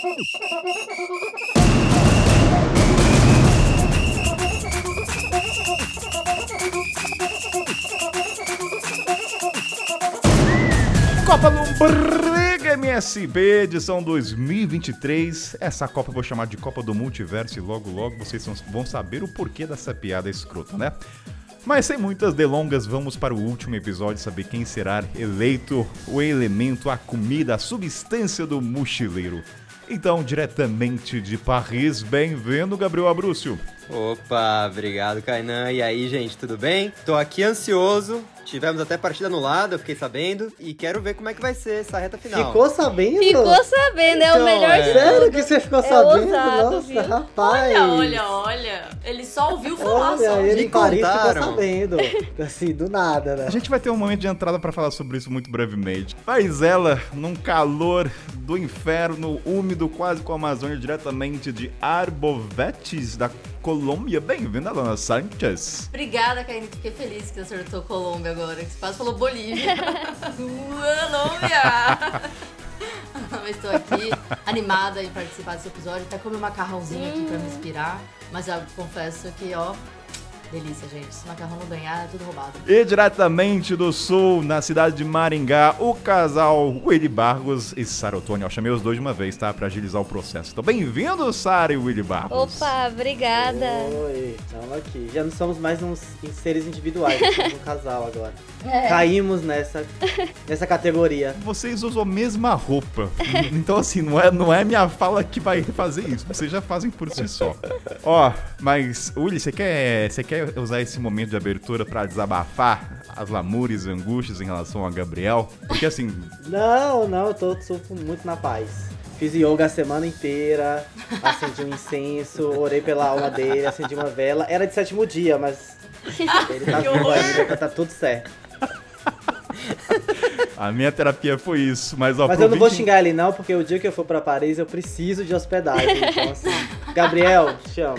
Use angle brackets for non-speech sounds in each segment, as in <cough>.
Copa Lombriga MSB, edição 2023. Essa Copa eu vou chamar de Copa do Multiverso e logo logo vocês vão saber o porquê dessa piada escrota, né? Mas sem muitas delongas, vamos para o último episódio saber quem será eleito o elemento, a comida, a substância do mochileiro. Então, diretamente de Paris, bem-vindo, Gabriel Abrúcio. Opa, obrigado, Kainan. E aí, gente, tudo bem? Tô aqui ansioso. Tivemos até partida anulada, eu fiquei sabendo. E quero ver como é que vai ser essa reta final. Ficou sabendo? Ficou sabendo, é o Então, melhor é. de Sério que você ficou É sabendo? ousado, Nossa, viu? rapaz. Olha, olha, olha. Ele só ouviu falar Olha, só. ele em Paris ficou sabendo. <laughs> Assim, do nada, né? A gente vai ter um momento de entrada para falar sobre isso muito brevemente. Mas ela, num calor do inferno, úmido, quase com a Amazônia, diretamente de Arbovetes, da Colômbia. Bem-vinda, Lana Sanchez. Obrigada, Karine. Fiquei feliz que acertou Colômbia agora. Que você quase falou Bolívia. <laughs> Colômbia! <laughs> Mas estou aqui animada em participar desse episódio. Até comi um macarrãozinho aqui pra me inspirar. Mas eu confesso que, ó, delícia, gente. Se o macarrão não ganhar, é tudo roubado. E diretamente do sul, na cidade de Maringá, o casal Willy Barros e Sara Otônio. Eu chamei os dois de uma vez, tá? Pra agilizar o processo. Então, bem-vindo, Sara e Willy Barros. Opa, obrigada. Oi, estamos aqui. Já não somos mais uns seres individuais, <laughs> somos um casal agora. Caímos nessa, nessa categoria. Vocês usam a mesma roupa. Então, assim, não é, não é minha fala que vai fazer isso. Vocês já fazem por si só. Ó, mas, Willy, você quer, você quer usar esse momento de abertura pra desabafar as lamúrias e angústias em relação a Gabriel? Porque, assim, Não, não, eu tô, tô muito na paz. Fiz yoga a semana inteira, acendi um incenso, orei pela alma dele, acendi uma vela. Era de sétimo dia, mas <laughs> ele tá vivo ainda, tá tudo certo. A minha terapia foi isso. Mas, ó, Mas eu não vou vinte- xingar ele não, porque o dia que eu for pra Paris eu preciso de hospedagem. Então assim, Gabriel, chama.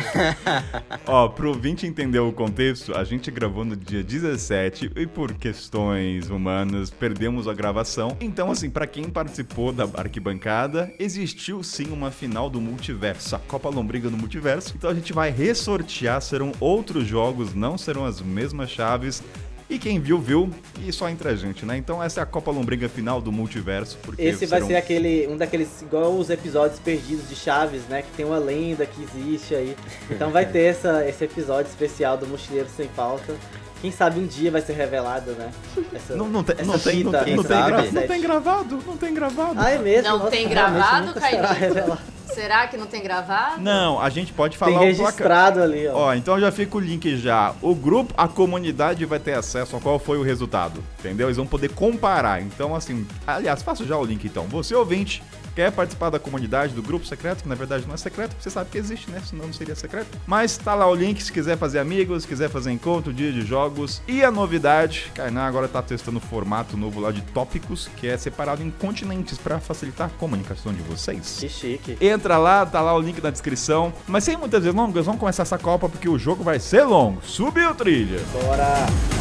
Ó, pro ouvinte entender o contexto, a gente gravou no dia 17 e por questões humanas perdemos a gravação. Então, assim, pra quem participou da arquibancada, existiu sim uma final do multiverso, a Copa Lombriga no multiverso. Então a gente vai ressortear, serão outros jogos, não serão as mesmas chaves. E quem viu, viu, e só entre a gente, né? Então essa é a Copa Lombriga final do multiverso. Porque Esse vai serão- ser aquele, um daqueles, igual os episódios perdidos de Chaves, né? Que tem uma lenda que existe aí. Então vai <laughs> ter essa, esse episódio especial do Mochileiro Sem Falta. Quem sabe um dia vai ser revelado, né? <laughs> Essa, Não, não tem, essa não tem, não tem, não tem, gra- não tem gravado, não tem gravado. Ah, é mesmo? Não Nossa, tem gravado, Caio? Será que não tem gravado? Não, a gente pode Tem falar o placar. registrado ali, ó. Ó, então já fica o link já. O grupo, a comunidade vai ter acesso a qual foi o resultado, entendeu? Eles vão poder comparar. Então, assim, aliás, faça já o link então. Você ouvinte, quer participar da comunidade, do grupo secreto, que na verdade não é secreto, você sabe que existe, né? Senão não seria secreto. Mas tá lá o link se quiser fazer amigos, se quiser fazer encontro, dia de jogos. E a novidade, Kainan agora tá testando o formato novo lá de tópicos, que é separado em continentes pra facilitar a comunicação de vocês. Que chique. Entra lá, tá lá o link na descrição. Mas sem muitas delongas, vamos começar essa Copa porque o jogo vai ser longo. Subiu trilha. Bora.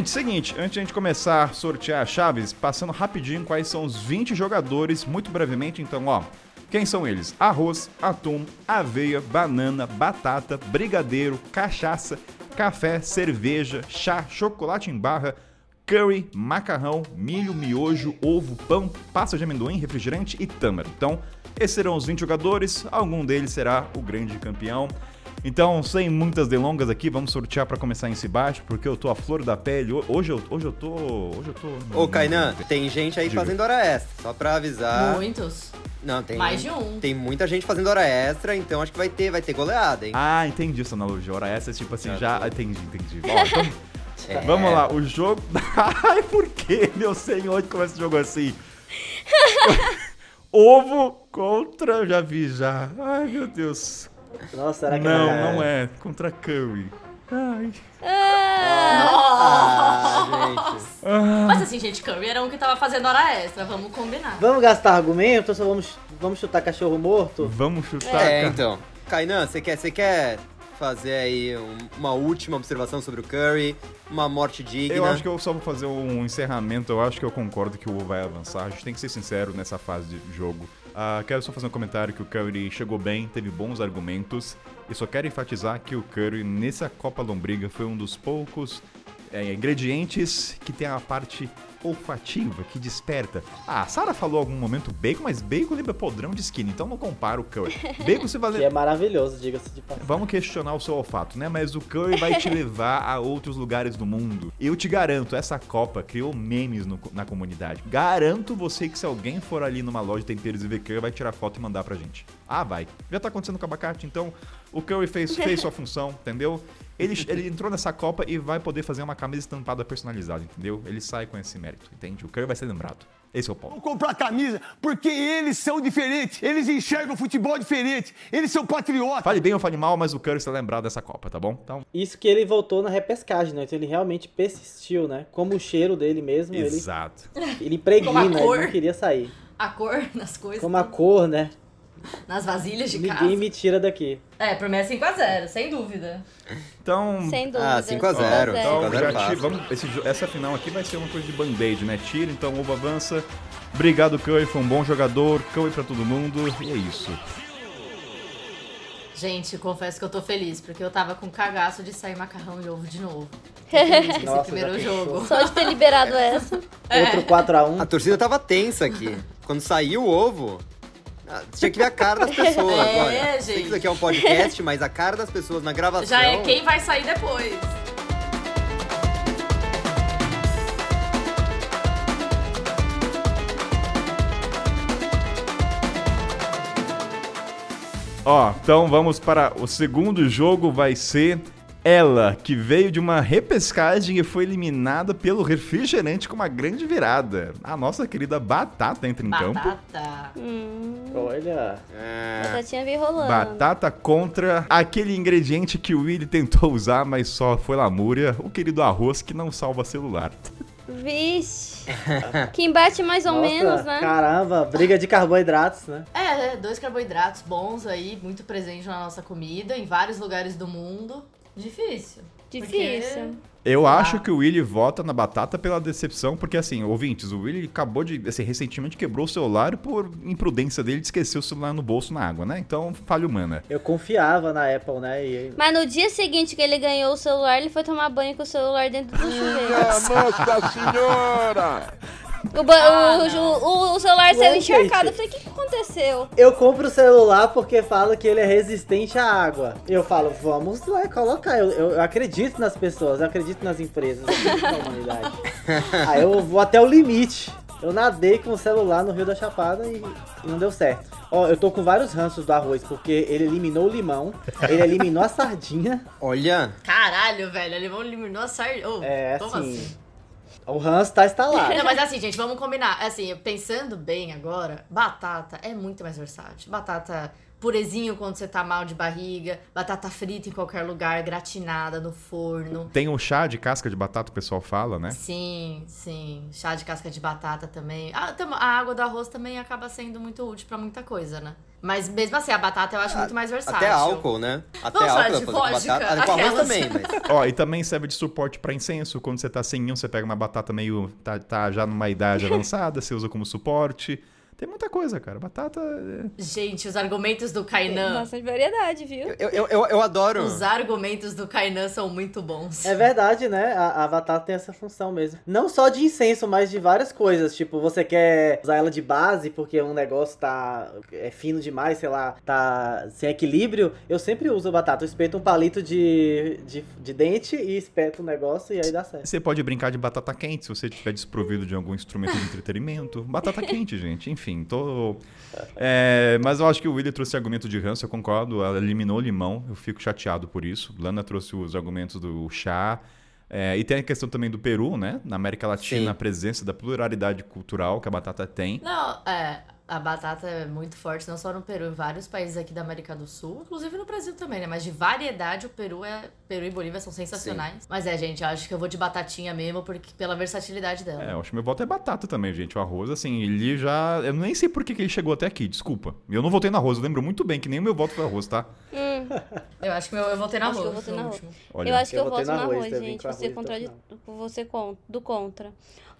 Ouvinte, seguinte, antes de a gente começar a sortear as chaves, passando rapidinho quais são os 20 jogadores, muito brevemente, então, ó. Quem são eles? Arroz, atum, aveia, banana, batata, brigadeiro, cachaça, café, cerveja, chá, chocolate em barra, curry, macarrão, milho, miojo, ovo, pão, pasta de amendoim, refrigerante e tâmara. Então, esses serão os 20 jogadores, algum deles será o grande campeão. Então, sem muitas delongas aqui, vamos sortear pra começar esse bate, porque eu tô à flor da pele. Ho- Hoje eu, hoje eu tô. Hoje eu tô. Ô, Kainan, tem gente aí Diga. fazendo hora extra. Só pra avisar. Muitos. Não, tem. Mais de um. Tem muita gente fazendo hora extra, então acho que vai ter, vai ter goleada, hein? Ah, entendi essa analogia. Ora, essa é tipo assim, Já já. Entendi, entendi. Ó, <laughs> então, É. Vamos lá, o jogo. <laughs> Ai, por que, meu senhor, que começa esse jogo assim? <laughs> Ovo contra. Já vi já. Ai, meu Deus. Nossa, será que Não, não é. Contra Curry. Ai. Ah, gente. Mas assim, gente, curry era um que tava fazendo hora extra, vamos combinar. Vamos gastar argumento ou só vamos, vamos chutar cachorro morto? Vamos chutar. É, cara. então. Kainan, você quer, você quer fazer aí um- uma última observação sobre o Curry? Uma morte digna? Eu acho que eu só vou fazer um encerramento. Eu acho que eu concordo que o Wolves vai avançar. A gente tem que ser sincero nessa fase de jogo. Ah, quero só fazer um comentário que o Curry chegou bem, teve bons argumentos. E só quero enfatizar que o Curry, nessa Copa Lombriga, foi um dos poucos é, ingredientes que tem a parte olfativa, que desperta. Ah, a Sarah falou em algum momento bacon, mas bacon lembra podrão de skin, então não compara o Curry. <laughs> Bacon você vai Que é maravilhoso, diga-se de passagem. Vamos questionar o seu olfato, né? Mas o Curry vai te <laughs> levar a outros lugares do mundo. Eu te garanto, essa Copa criou memes no- na comunidade. Garanto você que se alguém for ali numa loja de temperos e ver Curry, vai tirar foto e mandar pra gente. Ah, vai. Já tá acontecendo com o abacate, então o Curry fez, fez sua função, entendeu? Ele, ele entrou nessa Copa e vai poder fazer uma camisa estampada personalizada, entendeu? Ele sai com esse mérito, entende? O Curry vai ser lembrado. Esse é o ponto. Vão comprar camisa porque eles são diferentes. Eles enxergam futebol diferente. Eles são patriotas. Fale bem ou fale mal, mas o Curry será lembrado dessa Copa, tá bom? Então, Isso que ele voltou na repescagem, né? Então ele realmente persistiu, né? Como o cheiro dele mesmo, ele, exato. ele impregna, Como a ele não queria sair. A cor <laughs> nas coisas, Como a cor, né? Nas vasilhas de Ninguém casa. me tira daqui. É, pra mim é 5x0, sem dúvida. Então, Sem dúvida. Ah, 5 a 0, Então, 5 a 0 já tira, vamos, esse essa final aqui vai ser uma coisa de band-aid, né? Tira, então o ovo avança. Obrigado, Curry, foi um bom jogador. Curry pra todo mundo. E é isso. Gente, confesso que eu tô feliz, porque eu tava com cagaço de sair macarrão e ovo de novo. <laughs> Esse Nossa, primeiro jogo. Só de ter liberado <laughs> essa. Outro 4x1. A torcida tava tensa aqui. Quando saiu o ovo, ah, tinha que ver a cara das pessoas <laughs> É, agora. Sei que gente. isso aqui é um podcast, mas a cara das pessoas na gravação. Já é quem vai sair depois. Ó, então vamos para o segundo jogo. Vai ser ela, que veio de uma repescagem e foi eliminada pelo refrigerante com uma grande virada. A nossa querida Batata entra em campo. Batata. Olha. É, Batatinha veio rolando. Batata contra aquele ingrediente que o Willy tentou usar, mas só foi lamúria, o querido arroz que não salva celular. Vixe. <laughs> Que embate mais ou Nossa, menos, né? Caramba, briga de carboidratos, né? É, dois carboidratos bons aí, muito presente na nossa comida, em vários lugares do mundo. Difícil. Difícil. Eu Ah. acho que o Willy vota na batata pela decepção, porque assim, ouvintes, o Willy acabou de, assim, recentemente quebrou o celular por imprudência dele de esquecer o celular no bolso na água, né? Então, falha humana. Eu confiava na Apple, né? E Mas no dia seguinte que ele ganhou o celular, ele foi tomar banho com o celular dentro do chuveiro. Nossa Senhora! <laughs> O, ba- o, o- o celular saiu encharcado. Eu falei, o que, que aconteceu? eu compro o celular porque fala que ele é resistente à água. Eu falo, vamos lá colocar. Eu, eu- eu acredito nas pessoas, eu acredito nas empresas, eu acredito na humanidade. <laughs> Aí eu vou até o limite. Eu nadei com o celular no Rio da Chapada e, e não deu certo. Ó, eu tô com vários ranços do arroz, porque ele eliminou o limão, ele eliminou a sardinha. Olha, Caralho, velho, ele vão eliminou a sardinha. Oh, É, como assim, assim? O ranço tá instalado. Não, mas assim, gente, vamos combinar. Assim, pensando bem agora, batata é muito mais versátil. Batata purezinho quando você tá mal de barriga, batata frita em qualquer lugar, gratinada no forno. Tem o chá de casca de batata, o pessoal fala, né? Sim, sim. Chá de casca de batata também. Ah, tam- a água do arroz também acaba sendo muito útil pra muita coisa, né? Mas mesmo assim, a batata eu acho muito mais versátil. até álcool, né? Até Vamos falar álcool de pra fazer com vodka? batata. Ah, Com arroz também, mas. <laughs> Ó, e também serve de suporte pra incenso. Quando você tá sem um, você pega uma batata meio. tá, tá já numa idade avançada, você usa como suporte. Tem muita coisa, cara. Batata. é- Gente, os argumentos do Tem Kainan. bastante variedade, viu? Eu, eu, eu, eu adoro. Os argumentos do Kainan são muito bons. É verdade, né? A, a batata tem essa função mesmo. Não só de incenso, mas de várias coisas. Tipo, você quer usar ela de base porque um negócio tá é fino demais, sei lá, tá sem equilíbrio. Eu sempre uso a batata. Eu espeto um palito de, de, de dente e espeto o negócio e aí dá certo. Você pode brincar de batata quente se você estiver desprovido de algum instrumento de entretenimento. Batata quente, <laughs> gente. Enfim, tô. É, mas eu acho que o Willy trouxe argumento de ranço, eu concordo. Ela eliminou o limão, eu fico chateado por isso. Lana trouxe os argumentos do chá. É, e tem a questão também do Peru, né? Na América Latina, Sim. a presença da pluralidade cultural que a batata tem. Não, é. A batata é muito forte, não só no Peru, em vários países aqui da América do Sul, inclusive no Brasil também, né? Mas de variedade, o Peru é. Peru e Bolívia são sensacionais. Mas é, gente, eu acho que eu vou de batatinha mesmo, porque pela versatilidade dela. É, eu acho que meu voto é batata também, gente. O arroz, assim, ele já. Eu nem sei por que, que ele chegou até aqui, desculpa. Eu não votei no arroz, eu lembro muito bem que nem o meu voto foi arroz, tá? <laughs> Eu acho que eu vou ter na Acho que eu na eu acho que Eu eu, votei voto arroz, também, gente. Você contra... final. você con- do contra.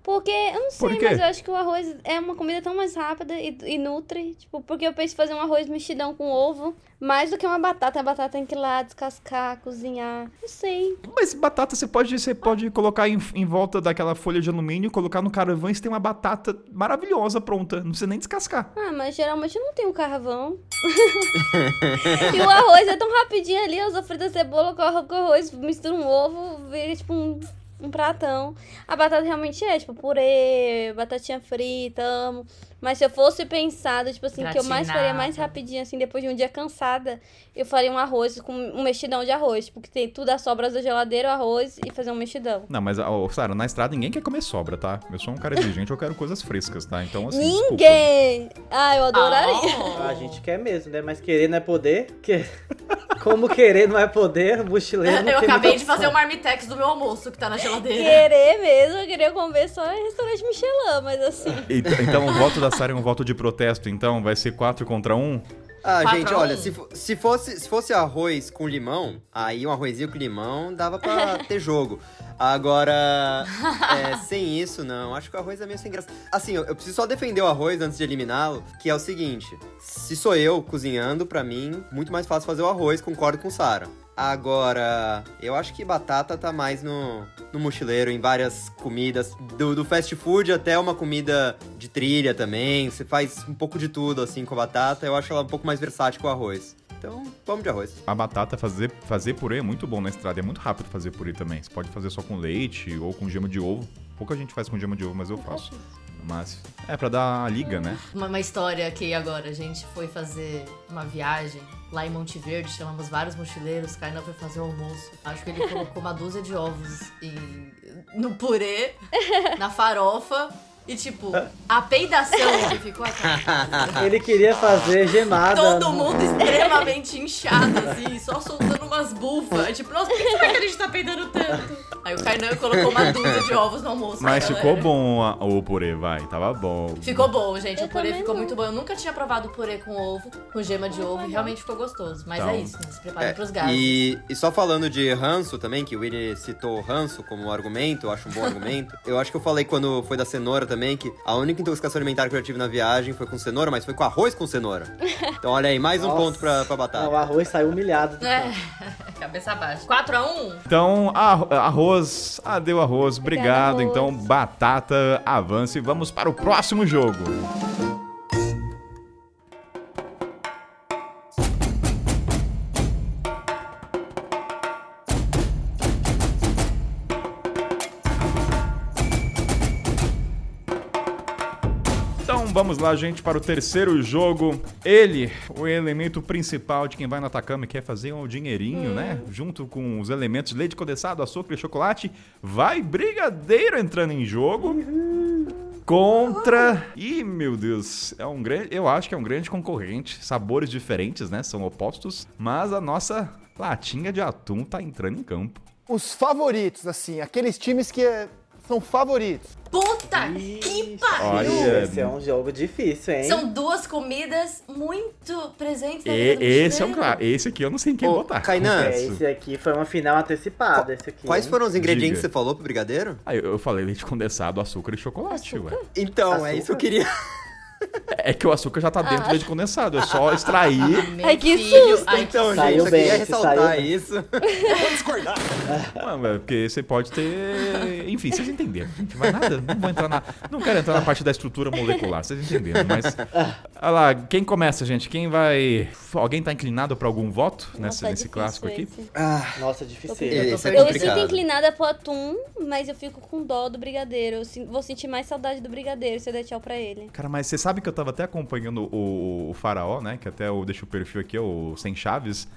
Porque, eu não sei, mas eu acho que o arroz é uma comida tão mais rápida e, e nutre. Tipo, porque eu penso em fazer um arroz mexidão com ovo, mais do que uma batata. A batata tem que ir lá descascar, cozinhar. Não sei. Mas batata você pode, você pode colocar em, em volta daquela folha de alumínio, colocar no carvão e você tem uma batata maravilhosa pronta. Não precisa nem descascar. Ah, mas geralmente eu não tenho carvão. <laughs> e o arroz é tão rapidinho ali, eu só frito a cebola com com arroz, misturo um ovo, vira tipo um, um pratão. A batata realmente é, tipo, purê, batatinha frita, amo. Mas se eu fosse pensado, tipo assim, que eu mais faria mais rapidinho, assim, depois de um dia cansada, eu faria um arroz com um mexidão de arroz. Tipo, que tem tudo as sobras da geladeira, o arroz e fazer um mexidão. Não, mas, ó, Sara, na estrada ninguém quer comer sobra, tá? Eu sou um cara exigente, eu quero coisas frescas, tá? Então, assim. desculpa. Ninguém! Ah, eu adoraria. Oh. A gente quer mesmo, né? Mas querer não é poder. Que... <laughs> Como querer não é poder, mochileiro não Eu tem acabei de fazer o marmitex do meu almoço que tá na geladeira. Querer mesmo, eu queria comer só em restaurante Michelin, mas assim. Ent- <laughs> Então, o voto da Sara é um voto de protesto, então? Vai ser 4 contra 1? Ah, Quatro gente, um. olha, se, se, fosse, se fosse arroz com limão, aí um arrozinho com limão dava pra <laughs> ter jogo. Agora, é, sem isso, não. Acho que o arroz é meio sem graça. Assim, eu, eu preciso só defender o arroz antes de eliminá-lo, que é o seguinte: se sou eu cozinhando, pra mim, muito mais fácil fazer o arroz, concordo com Sara. Agora, eu acho que batata tá mais no, no mochileiro, em várias comidas, do, do fast food até uma comida de trilha também. Você faz um pouco de tudo assim com a batata. Eu acho ela um pouco mais versátil que o arroz. Então, vamos de arroz. A batata, fazer, fazer purê é muito bom na estrada. É muito rápido fazer purê também. Você pode fazer só com leite ou com gema de ovo. Pouca gente faz com gema de ovo, mas eu faço. Mas é pra dar a liga, né? Uma, uma história aqui agora. A gente foi fazer uma viagem lá em Monte Verde, chamamos vários mochileiros. Kainan foi fazer o almoço. Acho que ele colocou uma dúzia de ovos em- no purê, <laughs> na farofa. E tipo, a peidação que ficou aquela. <laughs> Ele queria fazer gemada. Todo mundo extremamente inchado, assim, só soltando umas bufas. Aí, tipo, nossa, por que será que a gente tá peidando tanto? Aí o Kainan colocou uma dúzia de ovos no almoço. Mas ficou bom a- o purê, vai. Tava bom. Ficou bom, gente. Eu o purê ficou não. muito bom. Eu nunca tinha provado purê com ovo, com gema de ovo, e realmente ficou gostoso. Mas Então, é isso, né? Se preparem É, pros gases. e, e só falando de ranço também, que o Willy citou o ranço como um argumento, eu acho um bom argumento. Eu acho que eu falei quando foi da cenoura também, que a única intoxicação alimentar que eu tive na viagem foi com cenoura, mas foi com arroz com cenoura. Então olha aí, mais um Nossa. ponto pra, pra Não, o batata. arroz saiu humilhado. do É, <laughs> cabeça baixa. 4x1? Então, arro- arroz. Ah, deu arroz. Obrigado. Obrigada, Então, arroz. batata, avance. Vamos para o próximo jogo. Vamos lá, gente, para o terceiro jogo. Ele, o elemento principal de quem vai no Atacama e quer fazer um dinheirinho, né? Junto com os elementos leite condensado, açúcar e chocolate, vai Brigadeiro entrando em jogo. Contra. Ih, meu Deus. É um grande. Eu acho que é um grande concorrente. Sabores diferentes, né? São opostos. Mas a nossa latinha de atum tá entrando em campo. Os favoritos, assim, aqueles times que eh, são favoritos. Puta Ixi, que pariu! Olha, Esse é um jogo difícil, hein? São duas comidas muito presentes na E- vida do esse é um claro. Esse aqui eu não sei em quem Ô, botar. Kainan, É, esse aqui foi uma final antecipada, esse aqui. Quais hein? foram os ingredientes Diga. que você falou pro brigadeiro? Ah, eu, eu falei leite condensado, açúcar e chocolate, ué. Então, é isso que eu queria. <laughs> <laughs> É que o açúcar já tá dentro do leite condensado, é só extrair. <laughs> Meu Ai, que filho, susto. ai, Então, Saiu gente, eu bem, queria esse saiu ressaltar bem. isso. <laughs> Mano, é porque você pode ter. Enfim, vocês entenderam. Gente, vai nada. Não vou entrar na. Não quero entrar na parte da estrutura molecular, vocês entenderam. Mas. Olha lá, quem começa, gente? Quem vai. Alguém tá inclinado pra algum voto nesse, Nossa, é nesse clássico aqui? esse. Ah, Nossa, difícil. esse é Eu me sinto inclinada pro atum, mas eu fico com dó do brigadeiro. Eu vou sentir mais saudade do brigadeiro se eu der tchau pra ele. Cara, mas você sabe que eu tava até acompanhando o, o Faraó, né? Que até eu deixo o perfil aqui, o Sem Chaves.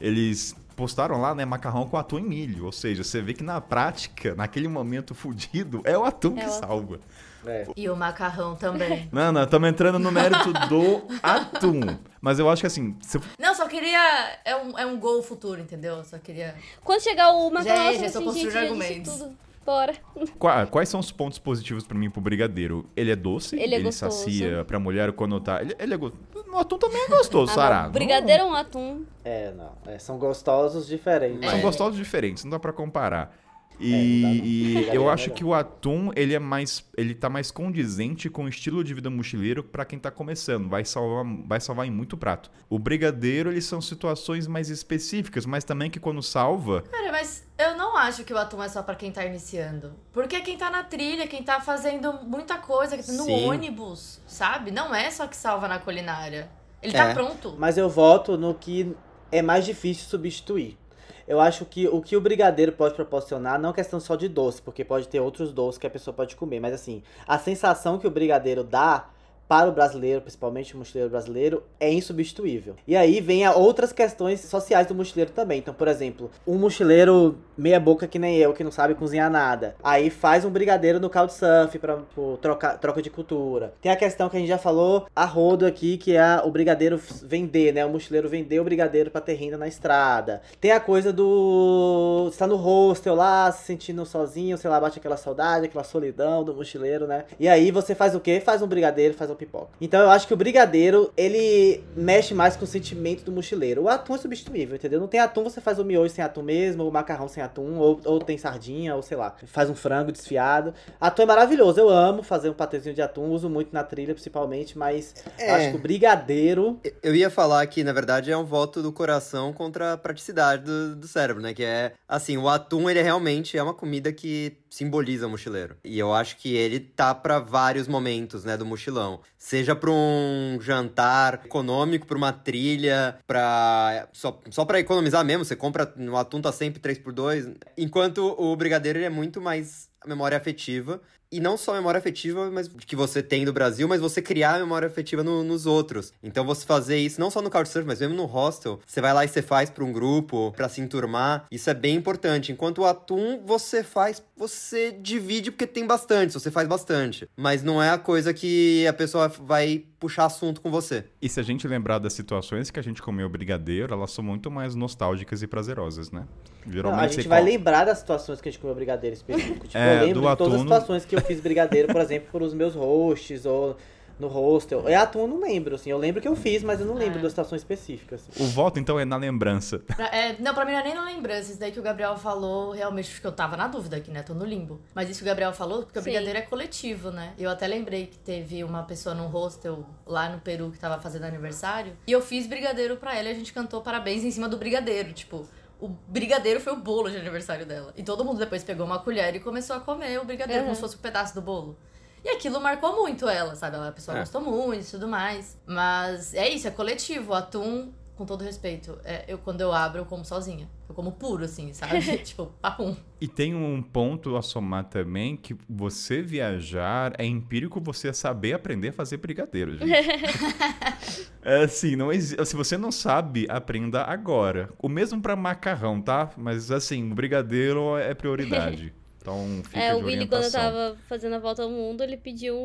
Eles postaram lá, né, macarrão com atum e milho. Ou seja, você vê que na prática, naquele momento fudido, é o atum É que o atum. salva. É. E o macarrão também. <laughs> Não, não, estamos entrando no mérito do atum. Mas eu acho que assim, se- Não, só queria. É um, é um gol futuro, entendeu? Só queria. Quando chegar o Já macarrão, é, eu já assim, construindo já disse argumentos. tudo. Bora. qua- quais são os pontos positivos pra mim pro brigadeiro? Ele é doce, Ele é gostoso. sacia pra mulher quando tá. Ele, ele é gostoso. O atum também é gostoso, <laughs> Ah, Sará. não. Brigadeiro ou um atum? É, não. É, são gostosos diferentes. São É. gostosos diferentes, não dá pra comparar. E, É, dá, não. e eu é acho que o atum, ele é mais. Ele tá mais condizente com o estilo de vida mochileiro pra quem tá começando. Vai salvar, vai salvar em muito prato. O brigadeiro, eles são situações mais específicas, mas também que quando salva. Cara, mas eu não acho que o atum é só pra quem tá iniciando. Porque é quem tá na trilha, quem tá fazendo muita coisa, no Sim. ônibus, sabe? Não é só que salva na culinária. Ele tá É. pronto. Mas eu voto no que é mais difícil substituir. Eu acho que o que o brigadeiro pode proporcionar não é questão só de doce, porque pode ter outros doces que a pessoa pode comer, mas assim, a sensação que o brigadeiro dá para o brasileiro, principalmente o mochileiro brasileiro, é insubstituível. E aí vem a outras questões sociais do mochileiro também. Então, por exemplo, um mochileiro meia boca que nem eu, que não sabe cozinhar nada, aí faz um brigadeiro no couchsurf para troca, troca de cultura. Tem a questão que a gente já falou a rodo aqui, que é o brigadeiro vender, né? O mochileiro vender o brigadeiro para ter renda na estrada. Tem a coisa do está no hostel lá, se sentindo sozinho, sei lá, bate aquela saudade, aquela solidão do mochileiro, né? E aí você faz o quê? Faz um brigadeiro, faz um pipoca. Então eu acho que o brigadeiro, ele mexe mais com o sentimento do mochileiro. O atum é substituível, entendeu? Não tem atum, você faz o miojo sem atum mesmo, o macarrão sem atum, ou, ou tem sardinha, ou sei lá, faz um frango desfiado. Atum é maravilhoso, eu amo fazer um patezinho de atum, uso muito na trilha principalmente, mas eu É. acho que o brigadeiro Eu ia falar que, na verdade, é um voto do coração contra a praticidade do, do cérebro, né? Que é, assim, o atum, ele realmente é uma comida que simboliza o mochileiro. E eu acho que ele tá pra vários momentos, né, do mochilão. Seja pra um jantar econômico, pra uma trilha, pra... Só, só pra economizar mesmo, você compra... O atum tá sempre 3x2. Enquanto o brigadeiro, ele é muito mais memória afetiva. E não só a memória afetiva mas que você tem do Brasil, mas você criar a memória afetiva no- nos outros. Então você fazer isso não só no Couchsurf, mas mesmo no hostel, você vai lá e você faz pra um grupo, pra se enturmar. Isso é bem importante. Enquanto o atum você faz, você divide porque tem bastante, você faz bastante. Mas não é a coisa que a pessoa vai puxar assunto com você. E se a gente lembrar das situações que a gente comeu brigadeiro, elas são muito mais nostálgicas e prazerosas, né? Não, a gente vai co- lembrar das situações que a gente comeu brigadeiro específico. Tipo, É, eu lembro de todas as situações que eu fiz brigadeiro, por exemplo, por os meus hosts ou no hostel. É atum, eu não lembro, assim. Eu lembro que eu fiz, mas eu não lembro É. da situação específica. Assim. O voto, então, é na lembrança. <laughs> Pra- é, não, pra mim não é nem na lembrança. Isso daí que o Gabriel falou, realmente, porque eu tava na dúvida aqui, né? Tô no limbo. Mas isso que o Gabriel falou, porque o brigadeiro é coletivo, né? Eu até lembrei que teve uma pessoa num hostel lá no Peru que tava fazendo aniversário. E eu fiz brigadeiro pra ela e a gente cantou parabéns em cima do brigadeiro. Tipo, o brigadeiro foi o bolo de aniversário dela. E todo mundo depois pegou uma colher e começou a comer o brigadeiro Uhum. como se fosse um pedaço do bolo. E aquilo marcou muito ela, sabe? Ela- A pessoa É. gostou muito e tudo mais. Mas é isso, é coletivo. O atum, com todo respeito, é, eu quando eu abro, eu como sozinha. Eu como puro, assim, sabe? <laughs> tipo, papum. E tem um ponto a somar também que você viajar é empírico você saber aprender a fazer brigadeiro, gente. <laughs> é assim, não exi- se você não sabe, aprenda agora. O mesmo pra macarrão, tá? Mas assim, o brigadeiro é prioridade. <laughs> Então fica É, de o Willy, quando eu tava fazendo a volta ao mundo, ele pediu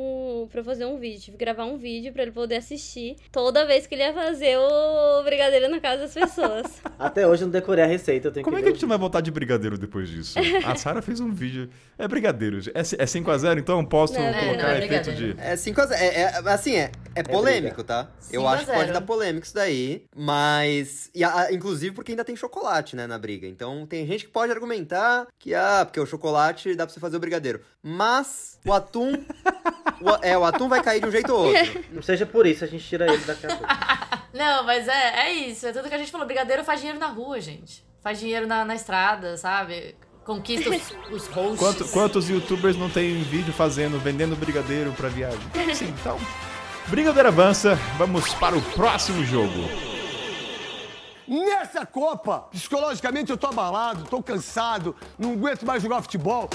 pra eu fazer um vídeo. Tive que gravar um vídeo pra ele poder assistir toda vez que ele ia fazer o brigadeiro na casa das pessoas. <laughs> Até hoje eu não decorei a receita, eu tenho Como que é que a gente não vai voltar de brigadeiro depois disso? <laughs> A Sara fez um vídeo. É brigadeiro. É, c- é 5x0, então? Posso Não, colocar não, é efeito de. É 5 a 0. É, é- assim, é, é polêmico, tá? Eu 5 a acho que pode 0. dar polêmico isso daí, mas. E a- inclusive porque ainda tem chocolate, né, na briga. Então tem gente que pode argumentar que, ah, porque o chocolate dá pra você fazer o brigadeiro. Mas o atum. <laughs> o, é, o atum vai cair de um jeito ou outro. <laughs> Não seja por isso, a gente tira ele daqui a pouco. <laughs> Não, mas é, é isso. É tudo que a gente falou. Brigadeiro faz dinheiro na rua, gente. Faz dinheiro na, na estrada, sabe? Conquista os, os hosts. Quanto- quantos youtubers não tem vídeo fazendo, vendendo brigadeiro pra viagem? Sim, então. Brigadeiro avança, vamos para o próximo jogo. Nessa Copa, psicologicamente eu tô abalado, tô cansado, não aguento mais jogar futebol.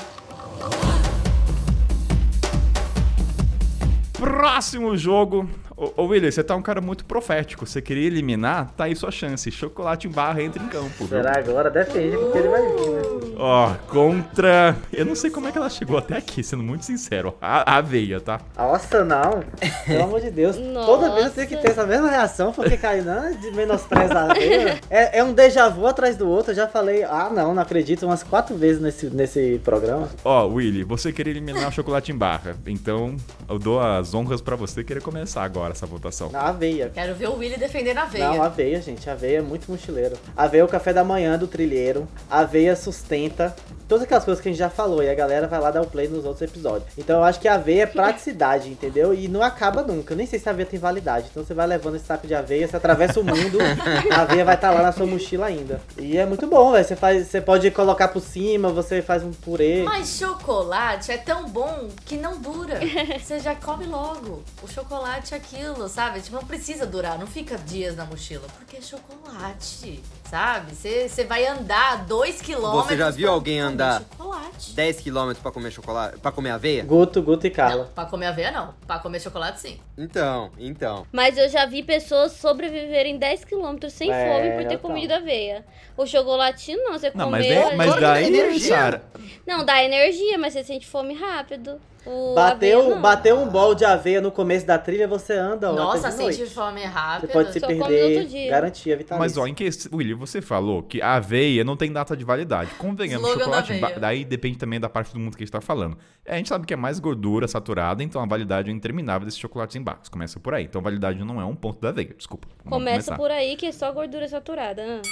Próximo jogo, Ô, ô William, você tá um cara muito profético. Você queria eliminar, tá aí sua chance. Chocolate em barra entra em campo. viu? Será agora? Depende, porque ele vai vir, né? Ó, contra. Eu não sei como é que ela chegou até aqui, sendo muito sincero. A a aveia, tá? Nossa, não. Pelo amor de Deus. Toda vez eu tenho que ter essa mesma reação, porque Kainan é de menosprezar a veia. É, é um déjà vu atrás do outro. Eu já falei, ah, não, não acredito, umas quatro vezes nesse, nesse programa. Ó, Willy, você queria eliminar o chocolate em barra. Então, eu dou as honras pra você querer começar agora essa votação. Na aveia. Quero ver o Willy defendendo a veia. Não, aveia, gente. Aveia é muito mochileiro. Aveia é o café da manhã do trilheiro. Aveia sustenta. Todas aquelas coisas que a gente já falou. E a galera vai lá dar o play nos outros episódios. Então eu acho que a aveia é praticidade, <laughs> entendeu? E não acaba nunca. Eu nem sei se a aveia tem validade. Então você vai levando esse saco de aveia, você atravessa o mundo, a aveia vai estar lá na sua mochila ainda. E é muito bom, velho. Você, faz, você pode colocar por cima, você faz um purê. Mas chocolate é tão bom que não dura. Você já come logo. O chocolate é aquilo, sabe? Tipo, não precisa durar, não fica dias na mochila. Porque é chocolate, sabe? Você você vai andar dois quilômetros. Você já viu pra alguém andar Chocolate. 10 km pra comer chocolate, para comer aveia? Guto, Guto e Carla. Não, pra comer aveia não. Pra comer chocolate sim. Então, então. Mas eu já vi pessoas sobreviverem 10km sem É, fome por ter então. comido aveia. O chocolate não, você Não, comeu... mas, daí- mas dá energia. Sara. Não, dá energia, mas você sente fome rápido. O Bateu, bateu um bol de aveia no começo da trilha, você anda ó, Nossa, de sente fome Você rápido. pode se Só perder, dia. garantia vitalícia. Mas ó, em que. Willy, você falou que a aveia não tem data de validade. Convenhamos, da chocolate. aveia. Daí depende também da parte do mundo que a gente tá falando. É, a gente sabe que é mais gordura saturada, então a validade é interminável desses chocolates em barras. Começa por aí. Então a validade não é um ponto da aveia. Desculpa. Vamos Começa começar. por aí que é só gordura saturada. ah.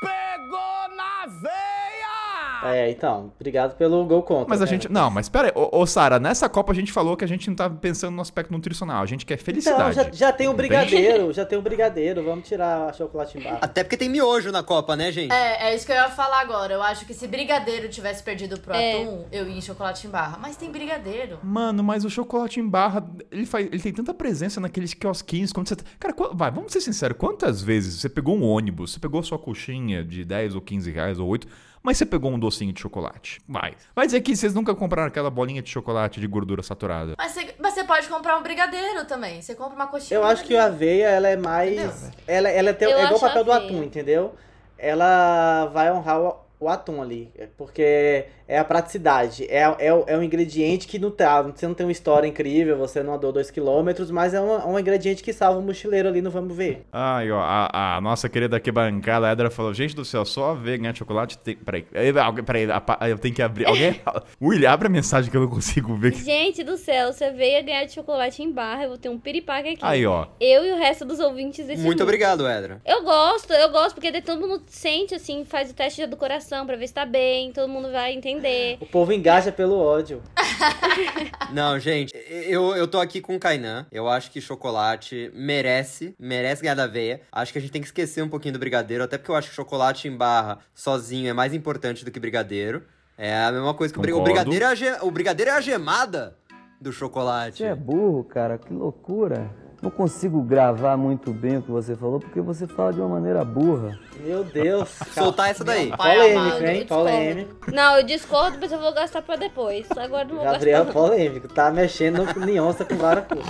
Pegou na veia! É, então, obrigado pelo gol contra. Mas a né? gente. Não, mas pera aí. Ô, ô Sara, nessa Copa a gente falou que a gente não tá pensando no aspecto nutricional. A gente quer Então, felicidade. já, já tem o tem? brigadeiro, já tem o brigadeiro, vamos tirar a chocolate em barra. Até porque tem miojo na Copa, né, gente? É, é isso que eu ia falar agora. Eu acho que se brigadeiro tivesse perdido pro É. atum, eu ia em chocolate em barra. Mas tem brigadeiro. Mano, mas o chocolate em barra, ele, faz, ele tem tanta presença naqueles quiosquinhos. Quando você. tá- Cara, vai, vamos ser sinceros. Quantas vezes você pegou um ônibus, você pegou sua coxinha de 10 ou 15 reais ou 8, mas você pegou um docinho de chocolate? Vai. Vai dizer que vocês nunca compraram aquela bolinha de chocolate de gordura saturada. Mas você, mas você pode comprar um brigadeiro também. Você compra uma coxinha. Eu acho que a aveia, ela é mais. Entendeu? Ela, ela é, teu- Eu é igual o papel do atum, entendeu? Ela vai honrar o, atum ali. Porque é a praticidade. É, é, é um ingrediente que não tá. Você não tem uma história incrível, você não andou 2km, mas é um, um ingrediente que salva o mochileiro ali no Vamos Ver. Ai, ó, a, a nossa querida aqui bancada, a Edra falou: gente do céu, só ver ganhar chocolate tem. Peraí, eh, alguém- peraí, apa- eu tenho que abrir. Alguém. <laughs> William, abre a mensagem que eu não consigo ver. Gente do céu, você veio ganhar de chocolate em barra, eu vou ter um piripaque aqui. Aí, ó. Eu e o resto dos ouvintes desse Muito mundo. obrigado, Edra. Eu gosto, eu gosto, porque todo mundo sente, assim, faz o teste do coração pra ver se tá bem, todo mundo vai entender. O povo engaja pelo ódio. <laughs> Não, gente, eu, eu tô aqui com o Kainan. Eu acho que chocolate merece, merece ganhar da veia. Acho que a gente tem que esquecer um pouquinho do brigadeiro, até porque eu acho que chocolate em barra sozinho é mais importante do que brigadeiro. É a mesma coisa que o, brigadeiro. É a ge- o brigadeiro é a gemada do chocolate. Você é burro, cara, que loucura. Não consigo gravar muito bem o que você falou porque você fala de uma maneira burra. Meu Deus. <laughs> Soltar essa daí. Polêmico, hein? Polêmico. Não, eu discordo, mas eu vou gastar pra depois. Agora não vou Gabriel gastar. não. polêmico. Tá mexendo em onça com vara curta.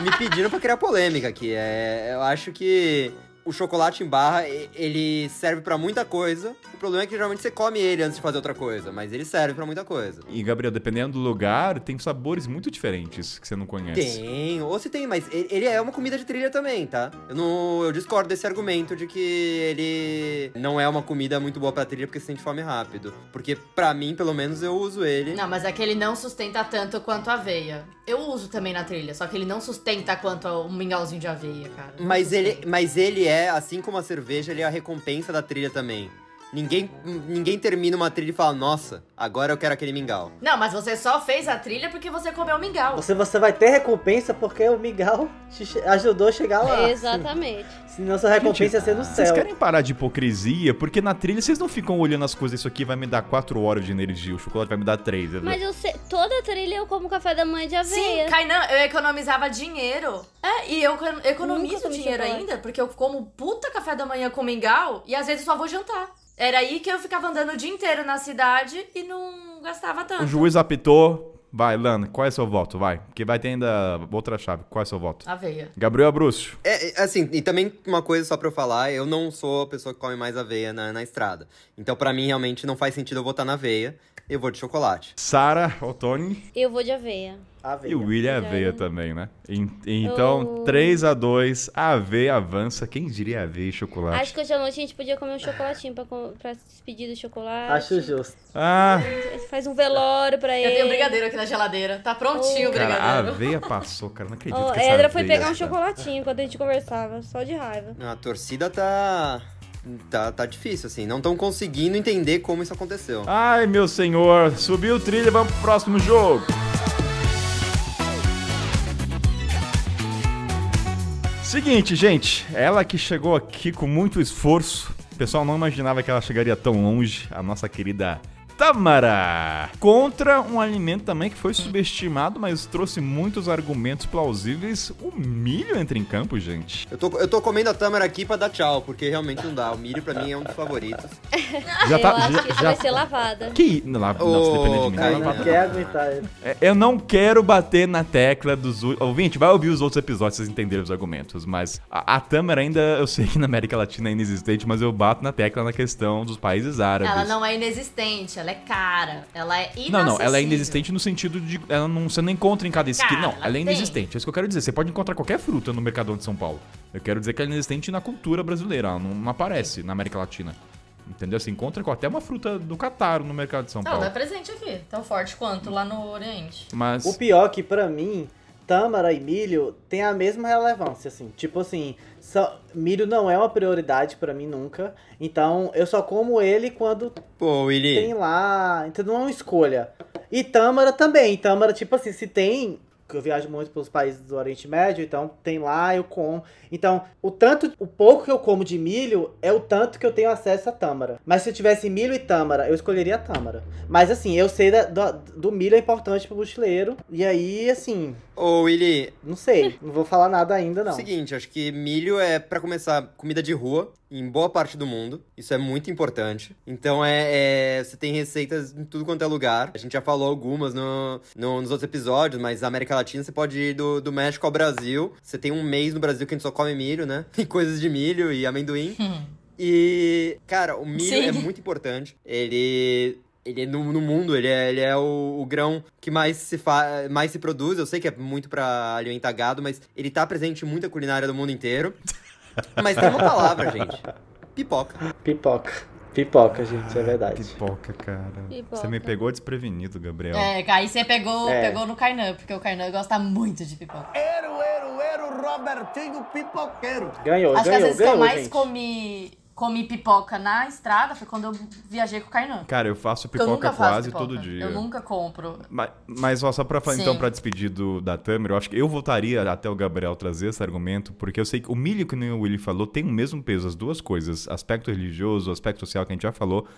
Me pediram pra criar polêmica aqui. É, eu acho que o chocolate em barra, ele serve pra muita coisa. O problema é que geralmente você come ele antes de fazer outra coisa, mas ele serve pra muita coisa. E, Gabriel, dependendo do lugar, tem sabores muito diferentes que você não conhece. Tem, ou se tem, mas ele, é uma comida de trilha também, tá? Eu não, eu discordo desse argumento de que ele não é uma comida muito boa pra trilha porque você sente fome rápido. Porque pra mim, pelo menos, eu uso ele. Não, mas é que ele não sustenta tanto quanto a aveia. Eu uso também na trilha, só que ele não sustenta quanto o mingauzinho de aveia, cara. Mas ele, mas ele é, assim como a cerveja, ele é a recompensa da trilha também. Ninguém, ninguém termina uma trilha e fala, nossa, agora eu quero aquele mingau. Não, mas você só fez a trilha porque você comeu mingau. Você, você vai ter recompensa porque o Miguel te ajudou a chegar lá. Exatamente. Senão sua recompensa ia ser no Vocês céu. querem parar de hipocrisia? Porque na trilha vocês não ficam olhando as coisas, isso aqui vai me dar 4 horas de energia, o chocolate vai me dar 3. Mas eu sei, toda trilha eu como café da manhã de Sim, aveia. Kainan, eu economizava dinheiro. É, e eu economizo dinheiro chocolate. ainda, porque eu como puta café da manhã com mingau e às vezes só vou jantar. Era aí que eu ficava andando o dia inteiro na cidade e não gastava tanto. O juiz apitou, Vai, Lana, qual é seu voto? Vai. Porque vai ter ainda outra chave. Qual é seu voto? Aveia. Gabriel Abrúcio. É, é, assim, e também uma coisa só pra eu falar, eu não sou a pessoa que come mais aveia na, na estrada. Então, pra mim, realmente não faz sentido eu votar na aveia. Eu vou de chocolate. Sara, Otoni Eu vou de aveia. Aveia. e o William Já Aveia é. também, né? En- Então, Eu- 3 a 2 Aveia avança. Quem diria Aveia e chocolate? Acho que hoje à noite a gente podia comer um chocolatinho pra, com- pra se despedir do chocolate. Acho justo. Ah, Faz um velório pra ele. Eu tenho brigadeiro aqui na geladeira. Tá prontinho o cara, a brigadeiro. Aveia passou, cara. Não acredito Ó, que essa Edra foi pegar um chocolatinho enquanto a gente conversava, só de raiva. A torcida tá. Tá, tá difícil, assim. Não estão conseguindo entender como isso aconteceu. Ai, meu senhor. Subiu o trilho, vamos pro próximo jogo. Seguinte, gente. Ela que chegou aqui com muito esforço. O pessoal não imaginava que ela chegaria tão longe. A nossa querida Tâmara. Contra um alimento também que foi subestimado, mas trouxe muitos argumentos plausíveis. O milho entra em campo, gente. Eu tô, eu tô comendo a tâmara aqui pra dar tchau, porque realmente não dá. O milho pra mim é um dos favoritos. Já eu tá. acho já, que isso já- vai ser lavada. Que. Não, se depender de mim. Ô, não, Não lavada quer aguentar. É, Eu não quero bater na tecla dos. Ouvinte, vai ouvir os outros episódios pra vocês entenderem os argumentos. Mas a, a Tâmara ainda, eu sei que na América Latina é inexistente, mas eu bato na tecla na questão dos países árabes. Ela não é inexistente, ela é cara. Ela é inacessível. Não, não, ela é inexistente no sentido de. Ela não, você não encontra em cada esquina. Cara, Não, ela ela é tem. inexistente. É isso que eu quero dizer. Você pode encontrar qualquer fruta no Mercadão de São Paulo. Eu quero dizer que ela é inexistente na cultura brasileira. Ela não, não aparece na América Latina. Entendeu? Você encontra com até uma fruta do Catar no mercado de São Não, Paulo. não é presente aqui. Tão forte quanto lá no Oriente. Mas. O pior é que pra mim, tâmara e milho tem a mesma relevância, assim. Tipo assim, só- milho não é uma prioridade pra mim nunca. Então eu só como ele quando Pô, Willy. tem lá. Então não é uma escolha. E tâmara também. Tâmara, tipo assim, se tem. que Eu viajo muito pelos países do Oriente Médio, então tem lá, eu como. Então, o tanto, o pouco que eu como de milho é o tanto que eu tenho acesso a tâmara. Mas se eu tivesse milho e tâmara, eu escolheria a tâmara. Mas assim, eu sei da- do, do milho é importante pro mochileiro. E aí, assim, Ô, Willy, não sei. <laughs> Não vou falar nada ainda, não. Seguinte, acho que milho é, pra começar, comida de rua em boa parte do mundo. Isso é muito importante. Então, é, é- você tem receitas em tudo quanto é lugar. A gente já falou algumas no, no- nos outros episódios, mas na América Latina você pode ir do, do México ao Brasil. Você tem um mês no Brasil que a gente só come milho, né? <laughs> E coisas de milho e amendoim. E, cara, o milho Sim. é muito importante. Ele. Ele no, no mundo, ele é, ele é o, o grão que mais se, fa mais se produz. Eu sei que é muito pra alimentar gado, mas ele tá presente em muita culinária do mundo inteiro. <laughs> Mas tem uma palavra, gente. Pipoca. Pipoca. Pipoca, gente, é verdade. Pipoca, cara. Pipoca. Você me pegou desprevenido, Gabriel. É, aí você pegou, É. pegou no Kainan, porque o Kainan gosta muito de pipoca. Ero, ero, ero, Robertinho Pipoqueiro. Ganhou, Acho que as ganhou, vezes que eu ganhou, mais gente. comi, comi pipoca na estrada foi quando eu viajei com o Kainan. Cara, eu faço eu pipoca faço quase pipoca. todo dia. Eu nunca compro. Mas, mas ó, só pra, fa- Sim. então, pra despedir do, da Tamer, eu acho que eu voltaria até o Gabriel trazer esse argumento, porque eu sei que o milho que nem o Willy falou tem o mesmo peso, as duas coisas, aspecto religioso, aspecto social que a gente já falou,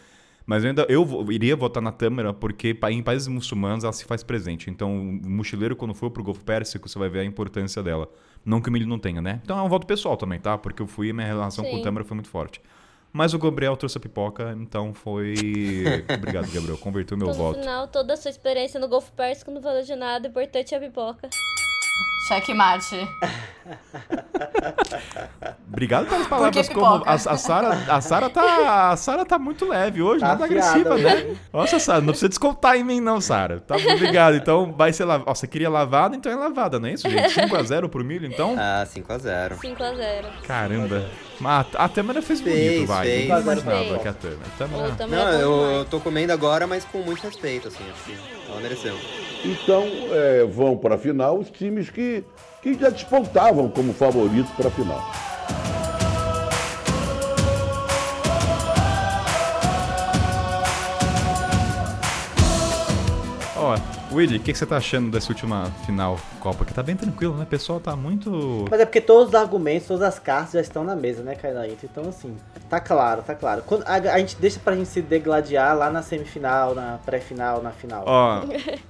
mas eu ainda eu iria votar na Tâmara porque em países muçulmanos ela se faz presente. Então, o mochileiro, quando for pro Golfo Pérsico, você vai ver a importância dela. Não que o milho não tenha, né? Então é um voto pessoal também, tá? Porque eu fui e minha relação com o Sim. Tâmara foi muito forte. Mas o Gabriel trouxe a pipoca, então foi. <laughs> Obrigado, Gabriel. Converteu meu Então, no voto. final, toda a sua experiência no Golfo Pérsico não valeu de nada, o importante é a pipoca. Checkmate. Obrigado pelas palavras como a, a Sara, a Sara tá, a Sara tá muito leve hoje, Tá nada afiada agressiva, hoje. né? Nossa, Sara, não precisa descontar em mim não, Sara. Tá bom, obrigado. Então vai ser lavada. Você queria lavada, então é lavada, não é isso, gente? 5 a 0 pro milho, então? Ah, 5x0. 5x0. Caramba. Mas a Tâmara fez bonito, Fez, vai. fez. Eu não imaginava Fez. que a Tâmara. Tâmara- Não, é bom eu, eu tô comendo agora, mas com muito respeito, assim. Acho que ela mereceu. Então é, vão para a final os times que, que já despontavam como favoritos para a final. Ó, Willy, o que, que você tá achando dessa última final Copa? Que tá bem tranquilo, né? O pessoal tá muito. Mas é porque todos os argumentos, todas as cartas já estão na mesa, né, Kainaito? Então, assim, tá claro, tá claro. Quando a, a gente deixa pra gente se degladiar lá na semifinal, na pré-final, na final. Ó,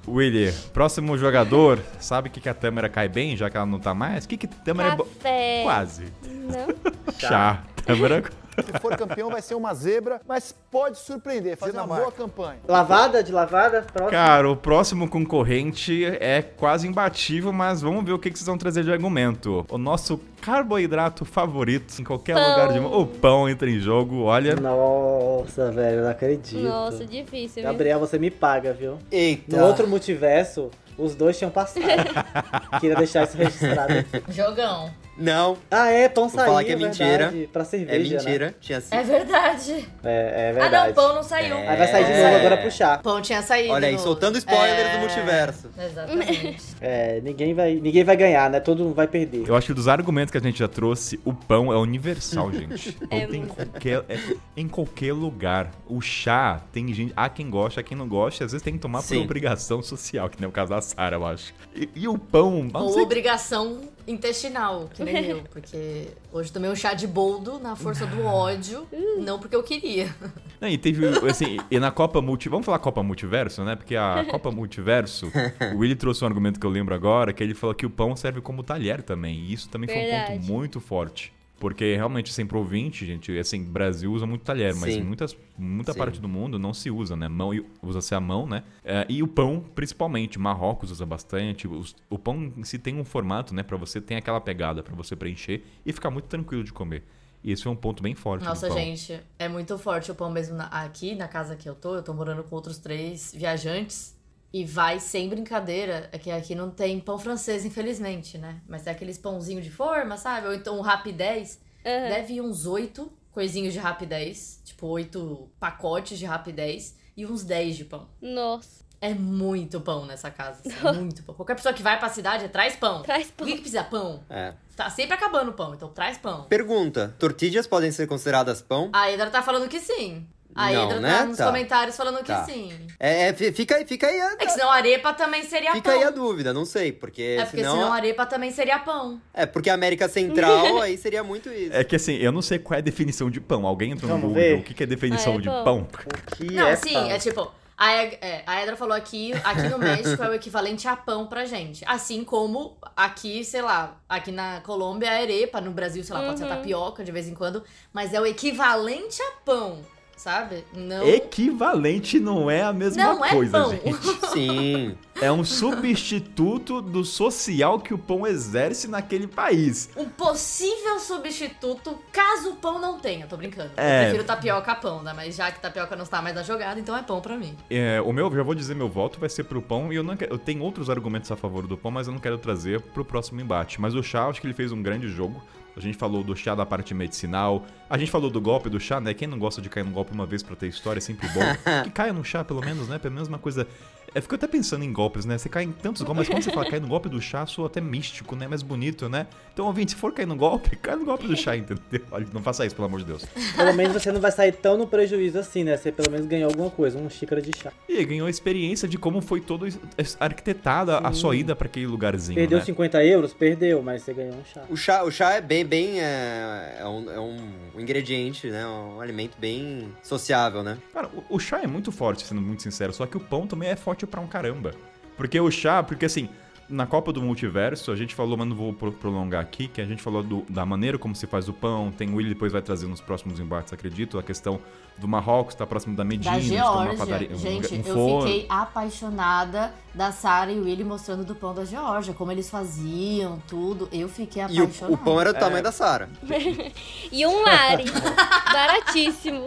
Willy, próximo jogador, sabe o que, que a Tâmara cai bem, já que ela não tá mais? O que, que Tâmara é bo... Café. Quase. Não? <laughs> Chá. Tâmara. Se for campeão, vai ser uma zebra, mas pode surpreender, fazer uma boa campanha. Lavada de lavada? Próximo. Cara, o próximo concorrente é quase imbatível, mas vamos ver o que vocês vão trazer de argumento. O nosso carboidrato favorito em qualquer Pão. lugar de mundo. O pão entra em jogo, olha. Nossa, velho, eu não acredito. Nossa, difícil, viu? Gabriel, você me paga, viu? Eita. No outro multiverso, os dois tinham passado. <laughs> Queria deixar isso registrado. Jogão. Não, Ah, é, pão Vou saiu, falar que é verdade, mentira. Pra é cerveja, né? mentira. Tinha sido. É verdade. É, é Ah, verdade. não, pão não saiu. É. Aí vai sair de novo É. agora pro chá. Pão tinha saído. Olha aí, no- soltando spoiler É, do multiverso. Exatamente. <laughs> É, ninguém vai, ninguém vai ganhar, né? Todo mundo vai perder. Eu acho que dos argumentos que a gente já trouxe, o pão é universal, <laughs> gente. Pão É tem em qualquer, é em qualquer lugar. O chá, tem gente. Há quem gosta, há quem não gosta, e às vezes tem que tomar por Sim. obrigação social, que nem o caso da Sarah, eu acho. E, e o pão, Ou sei obrigação intestinal, que nem eu. <laughs> Porque hoje tomei um chá de boldo na força do ódio, não porque eu queria. Não, e teve, assim, e na Copa Multi... Vamos falar Copa Multiverso, né? Porque a <laughs> Copa Multiverso, o Willi trouxe um argumento que eu lembro agora, que ele falou que o pão serve como talher também. E isso também foi um ponto Verdade. muito forte. Porque realmente, sempre ouvinte, gente, assim, Brasil usa muito talher, mas Sim. muitas, muita Sim. parte do mundo não se usa, né? Mão, usa-se a mão, né? É, e o pão, principalmente. Marrocos usa bastante. O pão em si tem um formato, né? Pra você ter aquela pegada, pra você preencher e ficar muito tranquilo de comer. E esse foi um ponto bem forte Nossa, gente, é muito forte o pão mesmo na- aqui na casa que eu tô. Eu tô morando com outros três viajantes. E vai sem brincadeira, é que aqui não tem pão francês, infelizmente, né? Mas tem aqueles pãozinho de forma, sabe? Ou então um rapidez. Aham. Deve ir uns oito coisinhos de rapidez. Tipo, oito pacotes de rapidez. E uns 10 de pão. Nossa, É muito pão nessa casa. assim, é muito pão. Qualquer pessoa que vai pra cidade traz pão. traz pão. que, que precisa pão? É. Tá sempre acabando o pão, então traz pão. Pergunta: tortilhas podem ser consideradas pão? A Edra tá falando que sim. A Não, Edra né? tá nos Tá. comentários falando Tá. que sim. É, é, fi- fica aí, fica aí a, É que senão arepa também seria fica pão. aí a dúvida, não sei, porque, é porque senão, senão arepa também seria pão. é porque a América Central <laughs> aí seria muito isso. É que assim, eu não sei qual é a definição de pão. Alguém entrou no Vamos Google, ver? o que que é definição Ah, é de pão. pão? O que não, é sim, pão? é tipo. A, é, a Edra falou aqui, aqui no México é o equivalente a pão pra gente. Assim como aqui, sei lá, aqui na Colômbia é arepa, no Brasil, sei lá, pode ser Uhum. tapioca de vez em quando, mas é o equivalente a pão, sabe? Não. Equivalente não é a mesma Não é coisa, pão. gente. <laughs> Sim. É um substituto do social que o pão exerce naquele país. Um possível substituto caso o pão não tenha. Tô brincando. É. Eu prefiro tapioca a pão, né? Mas já que tapioca não está mais na jogada, então é pão pra mim. É, o meu, já vou dizer, meu voto vai ser pro pão. E eu não quero, eu tenho outros argumentos a favor do pão, mas eu não quero trazer pro próximo embate. Mas o chá, acho que ele fez um grande jogo. A gente falou do chá da parte medicinal. A gente falou do golpe do chá, né? Quem não gosta de cair no golpe uma vez pra ter história é sempre bom. <laughs> que caia no chá, pelo menos, né? Pelo menos uma coisa. Eu fico até pensando em golpes, né? Você cai em tantos golpes, mas quando você fala cair no golpe do chá, soa até místico, né? Mais bonito, né? Então, ouvinte, se for cair no golpe, <laughs> cai no golpe do chá, entendeu? Olha, não faça isso, pelo amor de Deus. Pelo menos você não vai sair tão no prejuízo assim, né? Você pelo menos ganhou alguma coisa, uma xícara de chá. E ganhou a experiência de como foi todo es- arquitetada a sua ida pra aquele lugarzinho, Perdeu né? 50 euros? Perdeu, mas você ganhou um chá. O chá, o chá é bem, bem. É, é um, é um ingrediente, né? Um alimento bem sociável, né? Cara, o, o chá é muito forte, sendo muito sincero, só que o pão também é forte pra um caramba. Porque o chá, porque assim, na Copa do Multiverso, a gente falou, mas não vou pro- prolongar aqui, que a gente falou do- da maneira como se faz o pão, tem o Willi depois vai trazer nos próximos embates, acredito, a questão do Marrocos, tá próximo da Medina, Da Geórgia. padaria, um, Gente, um eu forno. fiquei apaixonada da Sarah e o Willy mostrando do pão da Geórgia, como eles faziam, tudo. Eu fiquei E o, apaixonada. o pão era do tamanho da Sara. <laughs> E um lari. <laughs> Baratíssimo.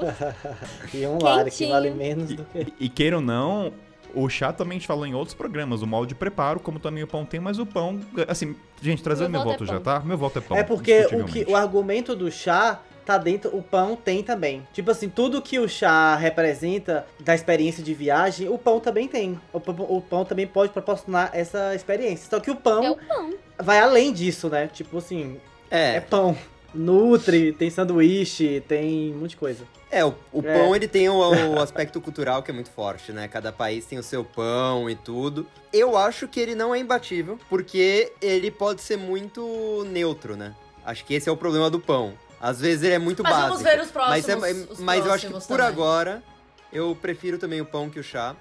E um lar que vale menos do que. E queira ou não, o chá também a gente falou em outros programas, o molde de preparo, como também o pão tem, mas o pão, assim, gente, trazendo meu, Meu voto voto é já, tá? Meu voto é pão. É porque o, que, o argumento do chá tá dentro, o pão tem também. Tipo assim, tudo que o chá representa da experiência de viagem, o pão também tem. O, pão- o pão também pode proporcionar essa experiência. Só que o pão É o pão. vai além disso, né? Tipo assim, é É, pão. Nutre, tem sanduíche, tem um monte de coisa. É o, o É. pão ele tem o, o aspecto cultural que é muito forte, né? Cada país tem o seu pão e tudo. Eu acho que ele não é imbatível, porque ele pode ser muito neutro, né? Acho que esse é o problema do pão. Às vezes ele é muito Mas básico. vamos ver os próximos. Mas, é- os mas eu acho que por também. agora, eu prefiro também o pão que o chá,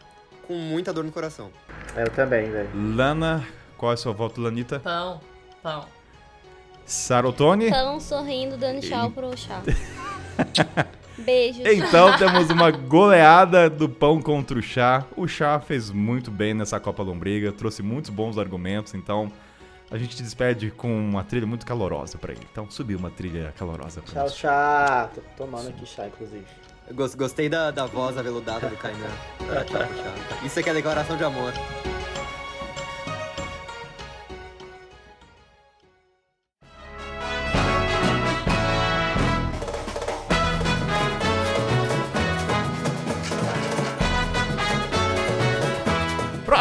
com muita dor no coração. Eu também, velho. Lana, qual é o seu voto, Lanita? Pão, pão. Sarotone? Pão sorrindo, dando tchau pro chá. <laughs> Beijo. Então <laughs> temos uma goleada do pão contra o chá. O chá fez muito bem nessa Copa Lombriga, trouxe muitos bons argumentos, então a gente te despede com uma trilha muito calorosa pra ele. Então subiu uma trilha calorosa pra Tchau, gente. chá. Tô tomando aqui chá, inclusive. Eu Gostei da, da voz aveludada do Kainan. <laughs> Isso aqui é declaração de amor.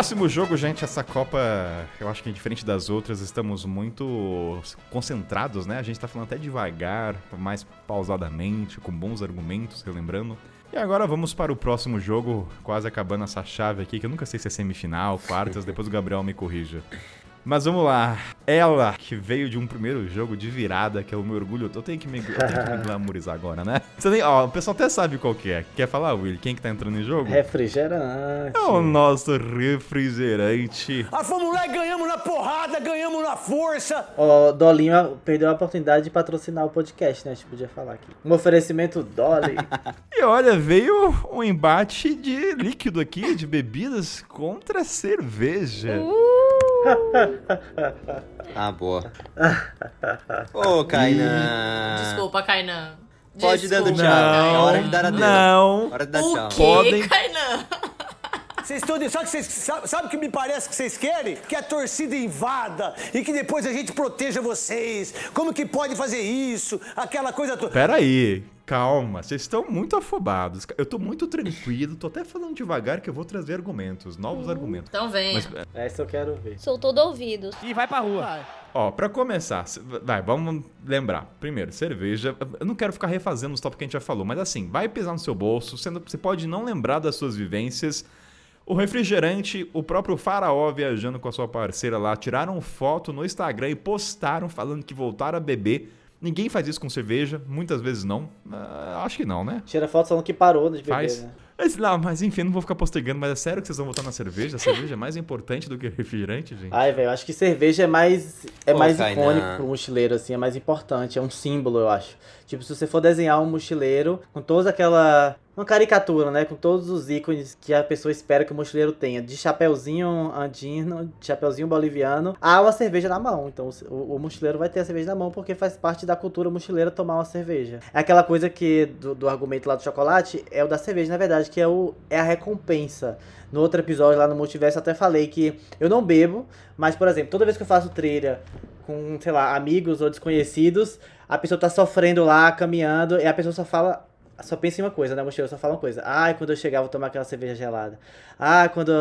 Próximo jogo, gente, essa Copa, eu acho que é diferente das outras, estamos muito concentrados, né? A gente tá falando até devagar, mais pausadamente, com bons argumentos, relembrando. E agora vamos para o próximo jogo, quase acabando essa chave aqui, que eu nunca sei se é semifinal, quartas, <laughs> depois o Gabriel me corrija. Mas vamos lá. Ela, que veio de um primeiro jogo de virada, que é o meu orgulho. Eu tenho que me, eu tenho que me <laughs> glamorizar agora, né? Você nem, ó, o pessoal até sabe qual que é. Quer falar, Will? Quem que tá entrando em jogo? Refrigerante. É o nosso refrigerante. Ah, fomos lá e ganhamos na porrada, ganhamos na força. Ó, Dolinho perdeu a oportunidade de patrocinar o podcast, né? A gente podia falar aqui. Um oferecimento Dolly. <laughs> E olha, veio um embate de líquido aqui, de bebidas contra cerveja. <laughs> Ah, boa. Ô, Kainan. Desculpa, Kainan. Pode ir dando Desculpa. tchau. É hora de dar adeus. Não. Hora de dar O tchau. quê, Podem- Kainan? Vocês estão sabe, que vocês, sabe, o que me parece que vocês querem? Que a torcida invada e que depois a gente proteja vocês. Como que pode fazer isso? Aquela coisa toda. Pera aí, calma, vocês estão muito afobados. Eu tô muito tranquilo, tô até falando devagar que eu vou trazer argumentos, novos argumentos. Então venha. Mas, Essa eu quero ver. Sou todo ouvido. E vai pra rua. ó, pra começar, vai, vamos lembrar. Primeiro, cerveja. Eu não quero ficar refazendo os tópicos que a gente já falou, mas assim, vai pisar no seu bolso, sendo, você pode não lembrar das suas vivências. O refrigerante, o próprio Faraó viajando com a sua parceira lá, tiraram foto no Instagram e postaram falando que voltaram a beber. Ninguém faz isso com cerveja, muitas vezes não. Ah, acho que não, né? Tira foto falando que parou de beber, Faz. né? Mas, não, mas enfim, não vou ficar postergando, mas é sério que vocês vão votar na cerveja? A cerveja é mais importante do que refrigerante, gente? Ai, velho, acho que cerveja é mais é Pô, mais icônico pro mochileiro, assim, é mais importante, é um símbolo, eu acho. Tipo, se você for desenhar um mochileiro com toda aquela. Uma caricatura, né? Com todos os ícones que a pessoa espera que o mochileiro tenha. De chapeuzinho andino, de chapeuzinho boliviano, a uma cerveja na mão. Então o, o mochileiro vai ter a cerveja na mão porque faz parte da cultura mochileira tomar uma cerveja. É aquela coisa que, do, do argumento lá do chocolate, é o da cerveja, na verdade, que é, o, é a recompensa. No outro episódio lá no Multiverso eu até falei que eu não bebo, mas, por exemplo, toda vez que eu faço trilha com, sei lá, amigos ou desconhecidos, a pessoa tá sofrendo lá, caminhando, e a pessoa só fala. Só pensa em uma coisa, né, mochileiro? Só fala uma coisa. Ai, quando eu chegar, eu vou tomar aquela cerveja gelada. Ah, quando,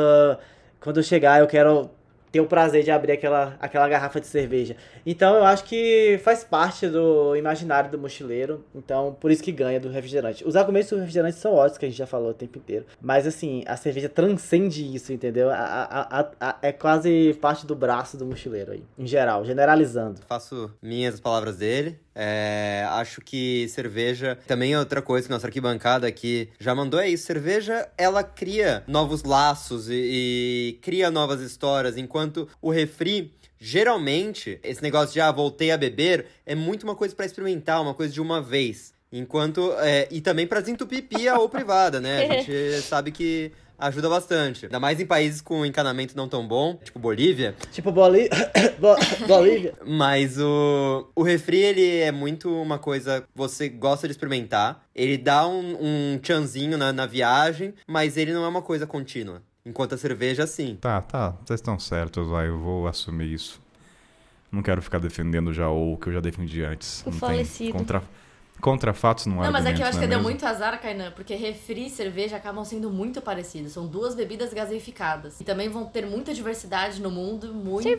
quando eu chegar, eu quero ter o prazer de abrir aquela, aquela garrafa de cerveja. Então eu acho que faz parte do imaginário do mochileiro. Então, por isso que ganha do refrigerante. Os argumentos do refrigerante são ótimos, que a gente já falou o tempo inteiro. Mas assim, a cerveja transcende isso, entendeu? A- a- a- é quase parte do braço do mochileiro aí. Em geral, generalizando. Faço minhas as palavras dele. É, acho que cerveja também é outra coisa que nossa arquibancada aqui já mandou é isso. Cerveja, ela cria novos laços e, e cria novas histórias, enquanto o refri, geralmente, esse negócio de ah, voltei a beber, é muito uma coisa pra experimentar, uma coisa de uma vez. Enquanto. é, e também pra desentupir pia ou privada, né? A <laughs> gente sabe que ajuda bastante. Ainda mais em países com encanamento não tão bom, tipo Bolívia. Tipo, Boli... <coughs> Bo- <coughs> Bolívia. Mas o, o refri, ele é muito uma coisa que você gosta de experimentar. Ele dá um, um tchanzinho na, na viagem, mas ele não é uma coisa contínua. Enquanto a cerveja, sim. Tá, tá, vocês estão certos, vai, eu vou assumir isso. Não quero ficar defendendo já o que eu já defendi antes. O não falecido. Tem contra, contra fatos não há Não, mas é que eu acho que não deu muito azar, Kainan, porque refri e cerveja acabam sendo muito parecidos. São duas bebidas gaseificadas. E também vão ter muita diversidade no mundo, muitos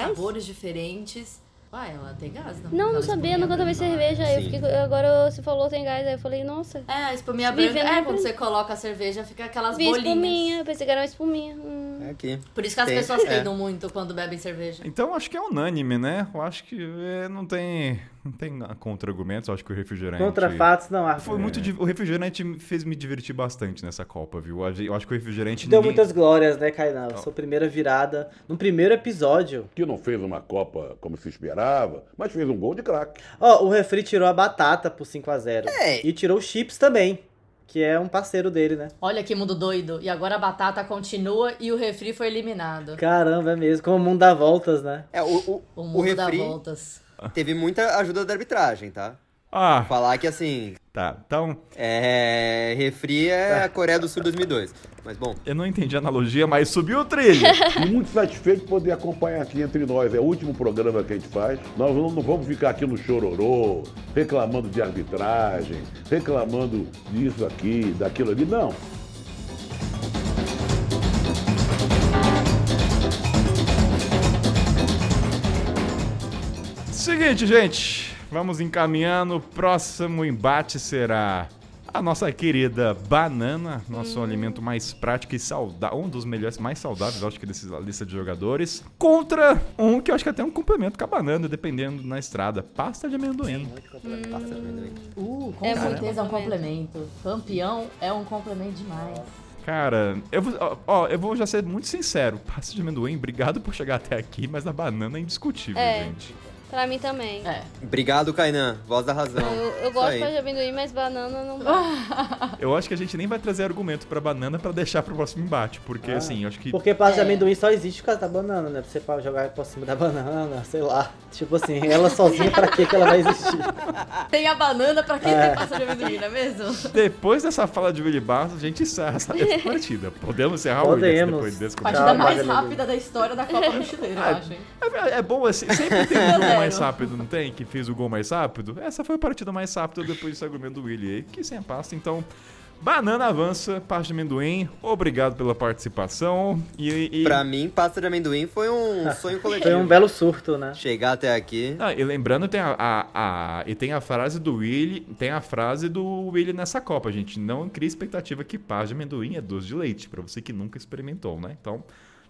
sabores diferentes. Uai, ela tem gás, não? Não, não sabia, nunca tomei cerveja. Aí eu fiquei, agora você falou tem gás, aí eu falei, nossa. É, a espuminha branca. na É, quando branca. você coloca a cerveja, fica aquelas Vi bolinhas. espuminha, pensei que era uma espuminha. Hum. Aqui. Por isso que as Tem- pessoas <laughs> é. muito quando bebem cerveja. Então acho que é unânime, né? Eu acho que é, não tem, não tem contra-argumentos. Eu acho que o refrigerante. Contra fatos, não há. Foi muito. di- O refrigerante fez me divertir bastante nessa Copa, viu? Eu acho que o refrigerante. Deu ninguém- muitas glórias, né, Kainan? Sua primeira virada. No primeiro episódio. Que não fez uma Copa como se esperava, mas fez um gol de craque. Ó, o refri tirou a batata pro 5x0. É. E tirou o Chips também, que é um parceiro dele, né? Olha que mundo doido. E agora a batata continua e o refri foi eliminado. Caramba, é mesmo. Como o mundo dá voltas, né? É, o, o, O o mundo dá refri voltas. Teve muita ajuda da arbitragem, tá? Ah, Falar que assim, tá. Então, é. Refri é a Coreia do Sul 2002. Mas bom. eu não entendi a analogia, mas subiu o trilho. <laughs> Muito satisfeito de poder acompanhar aqui entre nós. É o último programa que a gente faz. Nós não, não vamos ficar aqui no chororô, reclamando de arbitragem, reclamando disso aqui, daquilo ali. Não. Seguinte, gente. Vamos encaminhando. O próximo embate será a nossa querida banana, nosso alimento mais prático e saudável, um dos melhores, mais saudáveis, eu acho que dessa lista de jogadores, contra um que eu acho que até é um complemento com a banana, dependendo na estrada, pasta de amendoim. Pasta de amendoim. Uh, com É muito certeza é um complemento. complemento. Campeão é um complemento demais. Cara, eu vou, ó, ó, eu vou já ser muito sincero, pasta de amendoim, obrigado por chegar até aqui, mas a banana é indiscutível, É. gente. Pra mim também. É. Obrigado, Kainan. Voz da razão. Eu, eu gosto de amendoim, mas banana não dá. <laughs> Eu acho que a gente nem vai trazer argumento pra banana pra deixar pro próximo embate, porque Ah, assim, eu acho que Porque pasta de É. amendoim só existe por causa da banana, né? Pra você pra jogar por cima da banana, sei lá. Tipo assim, ela sozinha pra que que ela vai existir? <laughs> Tem a banana pra quem É. tem pasta de amendoim, não é mesmo? Depois dessa fala de Willy Barros, a gente encerra essa, essa <laughs> partida. Podemos encerrar o Willis Podemos. depois desse Partida mais rápida da história da Copa Mochileira, eu acho, hein? É, é bom assim, sempre tem um Zero. Mais rápido, não tem? Que fez o gol mais rápido. Essa foi a partida mais rápida depois desse argumento do Willy aí, que sem a pasta. Então, banana avança, pasta de amendoim. Obrigado pela participação. E, e... Pra mim, pasta de amendoim foi um <laughs> sonho coletivo. Foi um belo surto, né? Chegar até aqui. Ah, e lembrando, tem a, a- a- e tem a frase do Willy, tem a frase do Willy nessa Copa, gente. Não cria expectativa que pasta de amendoim é doce de leite, pra você que nunca experimentou, né? Então,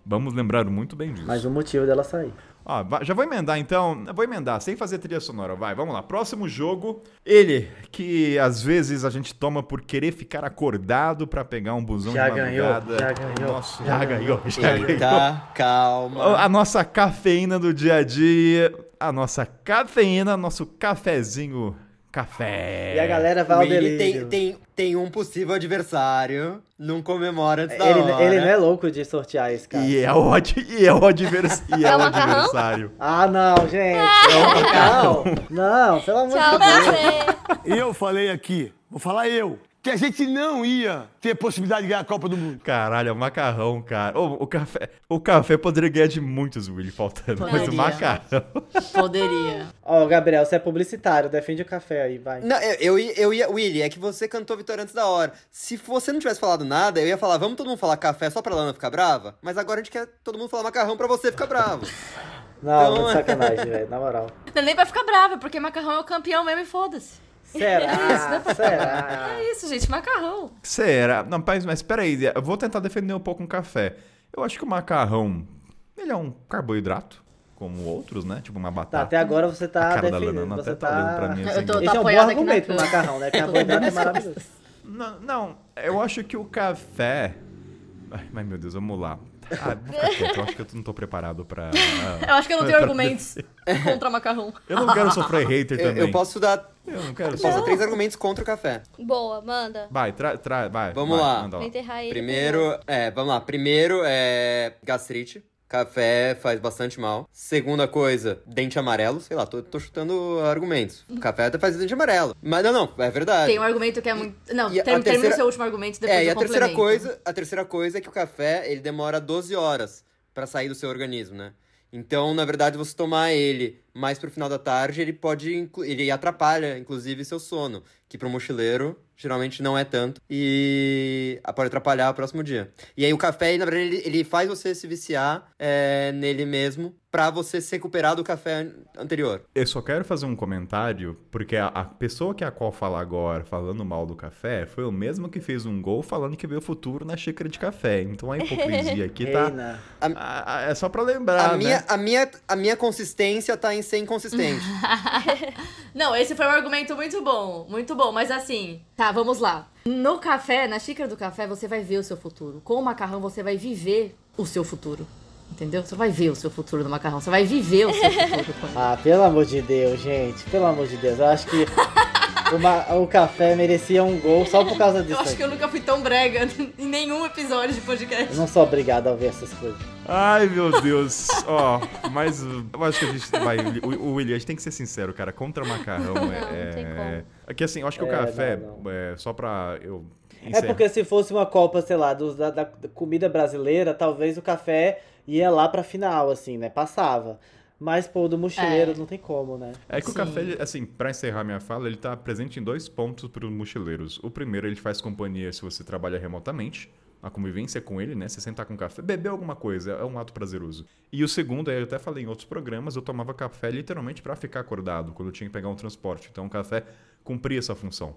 vamos lembrar muito bem disso. Mais um motivo dela sair. Já vou emendar então. Vou emendar, sem fazer trilha sonora. Vai, vamos lá. Próximo jogo. Ele, que às vezes a gente toma por querer ficar acordado pra pegar um busão Já de ganhou, madrugada. já ganhou, Nossa, já já ganhou, já ganhou. Eita, calma. A nossa cafeína do dia a dia. A nossa cafeína, nosso cafezinho. Café. E a galera vai O ao delírio. tem, tem, tem um possível adversário. Não comemora antes da Ele, hora. ele não é louco de sortear esse cara. E é o, ad- e é o, advers... <laughs> e é É o adversário. Ah, não, gente. Não, <laughs> não, pelo amor de Deus. E eu falei aqui, vou falar eu, que a gente não ia ter possibilidade de ganhar a Copa do Mundo. Caralho, é o macarrão, cara. O, café, o café poderia ganhar de muitos, Willy, faltando. Mas o Poderia. macarrão. Poderia. Ó, Gabriel, você é publicitário, defende o café aí, vai. Não, eu, eu, ia- eu ia. Willy, é que você cantou Vitória antes da hora. Se você não tivesse falado nada, eu ia falar, vamos todo mundo falar café só pra Lana ficar brava? Mas agora a gente quer todo mundo falar macarrão pra você ficar bravo. Não, Então- <laughs> sacanagem, velho, na moral. Não é nem pra ficar brava, porque macarrão é o campeão mesmo e foda-se. Será? É isso, né, Será? É isso, gente, macarrão. Será? Não, mas, mas peraí, eu vou tentar defender um pouco um café. Eu acho que o macarrão, ele é um carboidrato, como outros, né? Tipo uma Tá, batata. até agora você tá cara da defendendo. Você até tá olhando pra tá... mim Eu assim. tô- Esse é um bom argumento pro macarrão, né? Tô carboidrato é <laughs> maravilhoso. Não, não, eu acho que o café... Ai, mas meu Deus, vamos lá. Ah, vou ficar quieto, eu acho que eu não tô preparado pra... <laughs> Eu acho que eu não tenho argumentos <laughs> contra macarrão. Eu não quero sofrer hater Eu, também. eu posso dar. Eu não quero Eu posso dar sofrer. três argumentos contra o café. Boa, manda. Vai, tra, tra, vai. Vamos vai, lá. manda Vou enterrar ele. Primeiro, é, vamos lá. Primeiro é gastrite. Café faz bastante mal. Segunda coisa, dente amarelo. Sei lá, tô, tô chutando argumentos. Café até faz dente amarelo. Mas não, não, é verdade. Tem um argumento que é muito. Não, E termina terceira- o seu último argumento depois É, e eu a terceira coisa, a terceira coisa é que o café, ele demora 12 horas pra sair do seu organismo, né? Então, na verdade, você tomar ele mais pro final da tarde, ele pode ele atrapalha inclusive seu sono, que pro mochileiro geralmente não é tanto e ah, pode atrapalhar o próximo dia. E aí o café, na verdade, ele, ele faz você se viciar é, nele mesmo pra você se recuperar do café anterior. Eu só quero fazer um comentário, porque a, a pessoa que é a qual fala agora, falando mal do café, foi o mesmo que fez um gol falando que vê o futuro na xícara de café. Então a hipocrisia <laughs> aqui tá. Reina. a- a- é só pra lembrar, A minha, né? a, minha, a minha consistência tá em ser inconsistente. <laughs> Não, esse foi um argumento muito bom, muito bom. Mas assim, tá, vamos lá. No café, na xícara do café, você vai ver o seu futuro. Com o macarrão, você vai viver o seu futuro. Entendeu? Você vai ver o seu futuro no macarrão. Você vai viver o seu futuro. <laughs> Ah, pelo amor de Deus, gente. Pelo amor de Deus. Eu acho que o, ma- o café merecia um gol só por causa <laughs> disso. Eu acho que eu aqui. nunca fui tão brega em nenhum episódio de podcast. Eu não sou obrigado a ver essas coisas. Ai, meu Deus. Ó, mas eu acho que a gente vai. O, o William, a gente tem que ser sincero, cara. Contra macarrão Não, é. não tem como. É que assim, eu acho que o É, café, não, é, só pra eu. É encerrar- porque se fosse uma Copa, sei lá, dos- da, da comida brasileira, talvez o café ia lá pra final, assim, né? Passava. Mas, pô, do mochileiro É. não tem como, né? É que o Sim. café, ele, assim, pra encerrar minha fala, ele tá presente em dois pontos para os mochileiros. O primeiro, ele faz companhia se você trabalha remotamente, a convivência com ele, né? Você sentar com café, beber alguma coisa, é um ato prazeroso. E o segundo, eu até falei em outros programas, eu tomava café literalmente pra ficar acordado, quando eu tinha que pegar um transporte. Então o café cumpria essa função.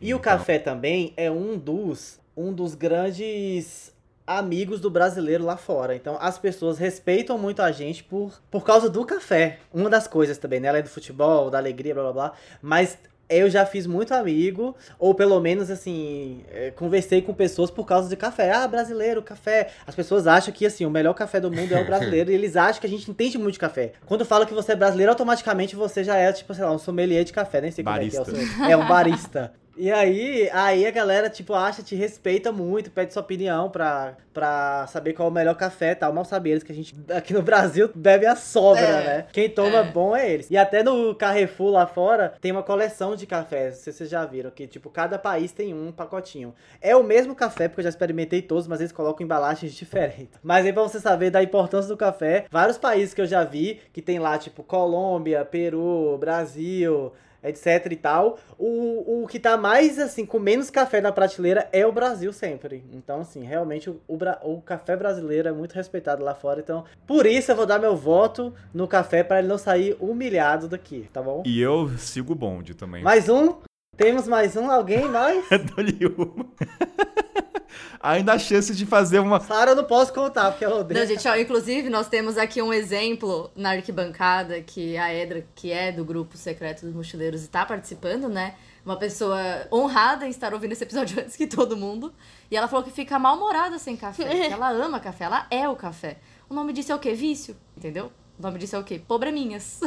E o Então- café também é um dos, um dos grandes amigos do brasileiro lá fora. Então as pessoas respeitam muito a gente por, por causa do café. Uma das coisas também, né? Além do futebol, da alegria, blá blá blá. Mas eu já fiz muito amigo, ou pelo menos assim, eh, conversei com pessoas por causa de café. Ah, brasileiro, café. As pessoas acham que assim, o melhor café do mundo é o <laughs> brasileiro e eles acham que a gente entende muito de café. Quando fala que você é brasileiro, automaticamente você já é, tipo, sei lá, um sommelier de café, nem sei como é que é o Barista. seu. É um barista. <laughs> E aí, aí a galera, tipo, acha, te respeita muito, pede sua opinião pra, pra saber qual é o melhor café e tal. Mal sabe eles que a gente, aqui no Brasil, bebe a sobra, É, né? Quem toma é. bom é eles. E até no Carrefour lá fora, tem uma coleção de cafés, não sei se vocês já viram, que, tipo, cada país tem um pacotinho. É o mesmo café, porque eu já experimentei todos, mas eles colocam embalagens diferentes. <laughs> Mas aí, pra você saber da importância do café, vários países que eu já vi, que tem lá, tipo, Colômbia, Peru, Brasil etc e tal. O, o que tá mais, assim, com menos café na prateleira é o Brasil sempre. Então, assim, realmente o, o, o café brasileiro é muito respeitado lá fora. Então, por isso eu vou dar meu voto no café para ele não sair humilhado daqui, tá bom? E eu sigo o bonde também. Mais um? Temos mais um? Alguém mais? <laughs> Dou-lhe uma. <laughs> Ainda há chance de fazer uma. Sara eu não posso contar, porque ela odeia. Não, gente, ó, inclusive nós temos aqui um exemplo na arquibancada que a Edra, que é do grupo secreto dos mochileiros, está participando, né? Uma pessoa honrada em estar ouvindo esse episódio <laughs> antes que todo mundo. E ela falou que fica mal-humorada sem café. <laughs> que ela ama café, ela é o café. O nome disso é o quê? Vício, entendeu? O nome disso é o quê? Probleminhas.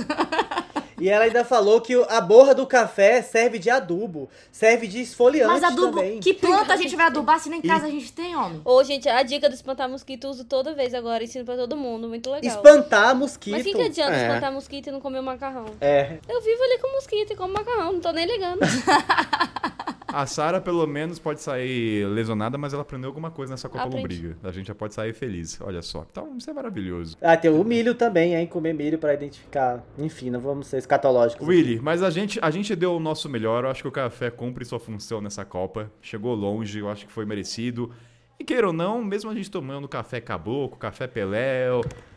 E ela ainda falou que a borra do café serve de adubo, serve de esfoliante Mas adubo, também. que planta a gente vai adubar se nem em casa a gente tem, homem? Ô, gente, a dica do espantar mosquito eu uso toda vez agora, ensino pra todo mundo, muito legal. Espantar mosquito. Mas o que, que adianta É. espantar mosquito e não comer o macarrão? É. Eu vivo ali com mosquito e como macarrão, não tô nem ligando. <laughs> A Sara, pelo menos, pode sair lesionada, mas ela aprendeu alguma coisa nessa Copa Aprendi. Lombriga. A gente já pode sair feliz. Olha só. Então, isso é maravilhoso. Ah, tem o milho também, hein? Comer milho pra identificar. Enfim, não vamos ser escatológicos. Willy, mas a gente, a gente deu o nosso melhor. Eu acho que o café cumpre sua função nessa Copa. Chegou longe, eu acho que foi merecido. E queira ou não, mesmo a gente tomando café caboclo, café Pelé,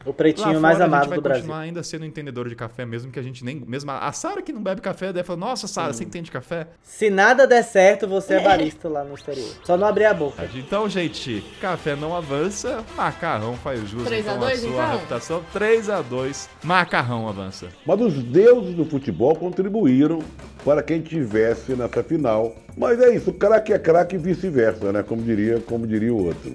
O pretinho fora, mais a gente amado vai do Brasil. continuar ainda sendo entendedor de café, mesmo que a gente nem. Mesmo a a Sara que não bebe café, deve falar, nossa, Sara, você entende café? Se nada der certo, você é barista lá no exterior. Só não abrir a boca. Então, gente, café não avança, macarrão faz jus 3 a então, 2, sua então? reputação. 3 a 2 macarrão avança. Mas os deuses do futebol contribuíram para quem tivesse nessa final. Mas é isso, craque é craque e vice-versa, né? Como diria, como diria o outro.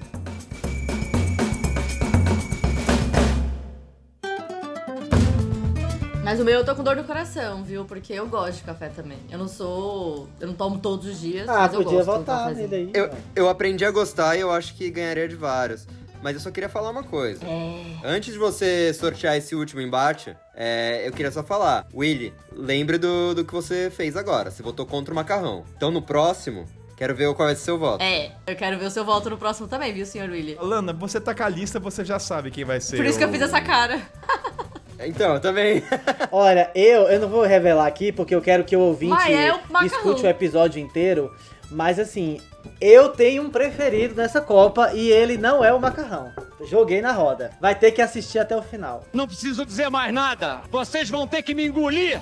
Mas o meu eu tô com dor no coração, viu? Porque eu gosto de café também. Eu não sou. Eu não tomo todos os dias. Ah, mas eu podia gosto votar nele aí. Eu, eu aprendi a gostar e eu acho que ganharia de vários. Mas eu só queria falar uma coisa. É. Antes de você sortear esse último embate, é, eu queria só falar. Willy, lembre do, do que você fez agora. Você votou contra o macarrão. Então no próximo, quero ver qual vai ser seu voto. É, eu quero ver o seu voto no próximo também, viu, senhor Willy? Lana, você tá com a lista, você já sabe quem vai ser. Por isso que eu o- fiz essa cara. <laughs> Então, eu também. <laughs> Olha, eu, eu não vou revelar aqui porque eu quero que o ouvinte Mas é o macarrão. escute o episódio inteiro. Mas assim, eu tenho um preferido nessa Copa e ele não é o macarrão. Joguei na roda. Vai ter que assistir até o final. Não preciso dizer mais nada. Vocês vão ter que me engolir.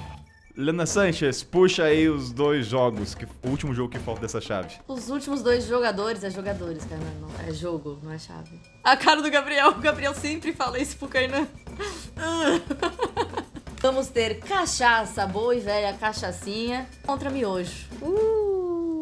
Lena Sanchez, puxa aí os dois jogos, que, o último jogo que falta dessa chave. Os últimos dois jogadores é jogadores, cara. Não, é jogo, não é chave. A cara do Gabriel. O Gabriel sempre fala isso pro Kainan. <laughs> Vamos ter cachaça, boa e velha cachaçinha contra miojo. Uh,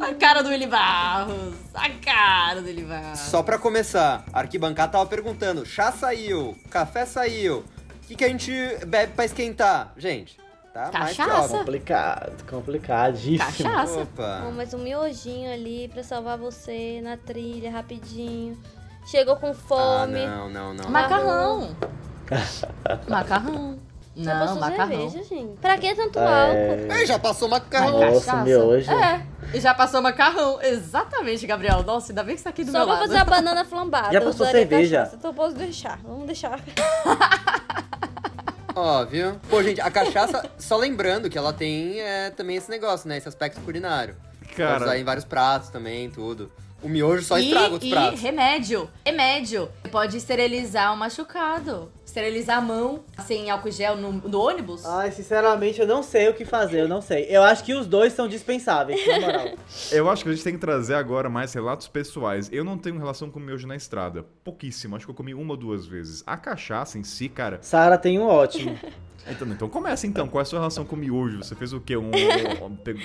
a cara do Willy Barros. A cara do Willy Barros. Só pra começar, a arquibancada tava perguntando: chá saiu, café saiu, o que, que a gente bebe pra esquentar? Gente, tá mais que Cachaça. Complicado, complicadíssimo. Cachaça. Opa. Oh, mas um miojinho ali pra salvar você na trilha, rapidinho. Chegou com Ah, fome. não, não, não. Macarrão. <laughs> Macarrão. Já Não, passou macarrão. cerveja, gente. Pra que tanto É. álcool? Ei, já passou macarrão. Nossa, cachaça? miojo. É. E já passou macarrão. Exatamente, Gabriel. Nossa, ainda bem que você tá aqui do Só meu lado. fazer a <laughs> banana flambada. Já passou cerveja. cachaça. Então posso deixar. Vamos deixar. <laughs> Óbvio. Pô, gente, a cachaça, só lembrando que ela tem é, também esse negócio, né? Esse aspecto culinário. Pode Cara, usar em vários pratos também, tudo. O miojo só e, estraga outros e pratos. remédio. Remédio. Pode esterilizar o machucado. Esterilizar a mão sem álcool gel no, no ônibus. Ai, sinceramente, eu não sei o que fazer, eu não sei. Eu acho que os dois são dispensáveis, na moral. <laughs> eu acho que a gente tem que trazer agora mais relatos pessoais. Eu não tenho relação com miojo na estrada. Pouquíssimo. Acho que eu comi uma ou duas vezes. A cachaça em si, cara. Sara tem um ótimo. <laughs> Então, então começa então. Qual é a sua relação com miojo? Você fez o quê? Um. um- pegou-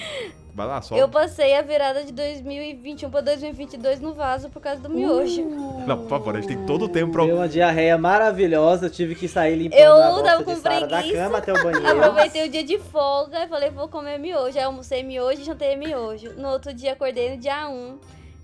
Vai lá, só. Eu passei a virada de 2021 pra 2022 no vaso por causa do miojo. Não, por favor, a gente tem todo o tempo pra. Deu uma diarreia maravilhosa, tive que sair limpando Eu a de com Sara da cama até o banheiro. Aproveitei o dia de folga e falei, vou comer miojo. Aí almocei miojo e jantei miojo. No outro dia, acordei no dia 1.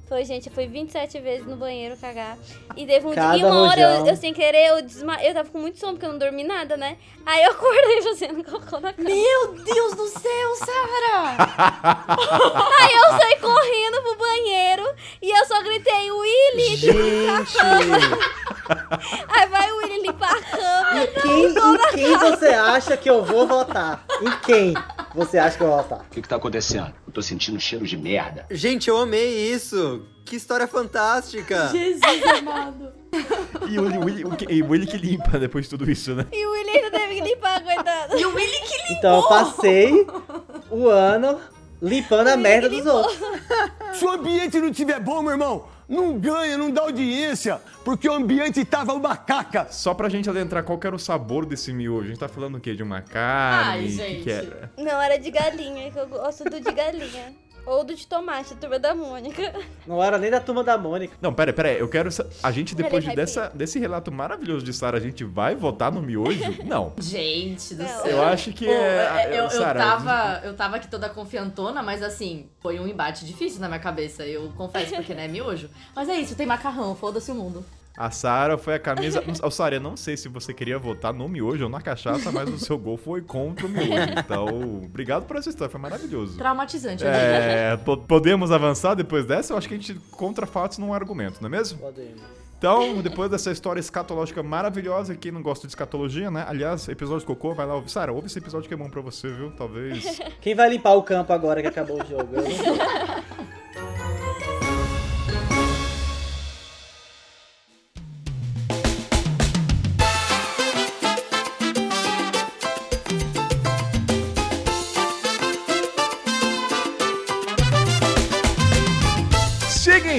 Foi, gente, eu fui 27 vezes no banheiro cagar. E teve um Cada dia, e uma hora, eu, eu, sem querer, eu desma... Eu tava com muito sono, porque eu não dormi nada, né? Aí eu acordei <laughs> fazendo cocô na cama. Meu Deus do céu, Sara! <laughs> Aí eu saí correndo pro banheiro e eu só gritei, Willy! Gente, <laughs> Aí vai o Willy limpar a cama. em quem, em quem você acha que eu vou votar? Em quem você acha que eu vou votar? O que, que tá acontecendo? Tô sentindo um cheiro de merda. Gente, eu amei isso. Que história fantástica. <laughs> Jesus amado. E o Willy, o Willy- que- e o Willy que limpa depois de tudo isso, né? E o Willy ainda que limpar, coitado. E o Willy que limpou. Então eu passei o ano limpando a merda dos outros. Se o ambiente não tiver bom, meu irmão, não ganha, não dá audiência, porque o ambiente tava uma caca. Só pra gente adentrar, qual que era o sabor desse miojo? A gente tá falando o quê? De uma carne? Ai, O que gente. que era? Não, era de galinha, que eu gosto do de galinha. Ou do de tomate, a turma da Mônica. <laughs> Não era nem da turma da Mônica. Não, pera, pera, eu quero. A gente, depois Peraí, de dessa, desse relato maravilhoso de Sara, a gente vai votar no miojo? <laughs> Não. Gente do Não. céu. Eu acho que Pô, é. eu, eu, Sara, tava, eu tava aqui toda confiantona, mas assim, foi um embate difícil na minha cabeça. Eu confesso, porque não é miojo. Mas é isso, tem macarrão, foda-se o mundo. A Sara foi a camisa. Ô, Sara, eu não sei se você queria votar no miojo ou na cachaça, mas o seu gol foi contra o miojo. Então, obrigado por essa história, foi maravilhoso. Traumatizante, né? É, po- podemos avançar depois dessa? Eu acho que a gente contra fatos não é argumento, não é mesmo? Podemos. Então, depois dessa história escatológica maravilhosa, quem não gosta de escatologia, né? Aliás, episódio de cocô, vai lá ouvir. Sara, ouve esse episódio que é bom pra você, viu? Talvez. Quem vai limpar o campo agora que acabou o jogo? Eu <laughs> não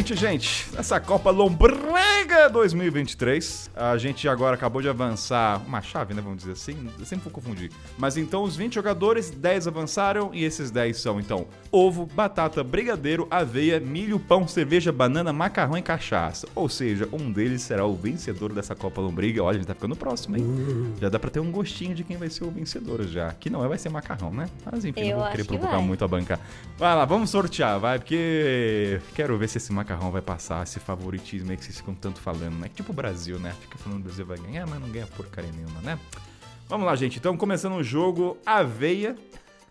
Seguinte, gente, essa Copa Lombrega 2023, a gente agora acabou de avançar uma chave, né, vamos dizer assim, eu sempre vou confundir. Mas então os 20 jogadores, 10 avançaram e esses 10 são então ovo, batata, brigadeiro, aveia, milho, pão, cerveja, banana, macarrão e cachaça. Ou seja, um deles será o vencedor dessa Copa Lombriga. Olha, a gente tá ficando próximo, hein? Já dá pra ter um gostinho de quem vai ser o vencedor já. Que não é, vai ser macarrão, né? Mas enfim, Eu não vou querer que provocar vai. muito a banca. Vai lá, vamos sortear, vai, porque quero ver se esse macarrão vai passar, esse favoritismo aí que vocês ficam tanto falando, né? Tipo o Brasil, né? Fica falando que o Brasil vai ganhar, mas não ganha porcaria nenhuma, né? Vamos lá, gente. Então, começando o jogo, aveia.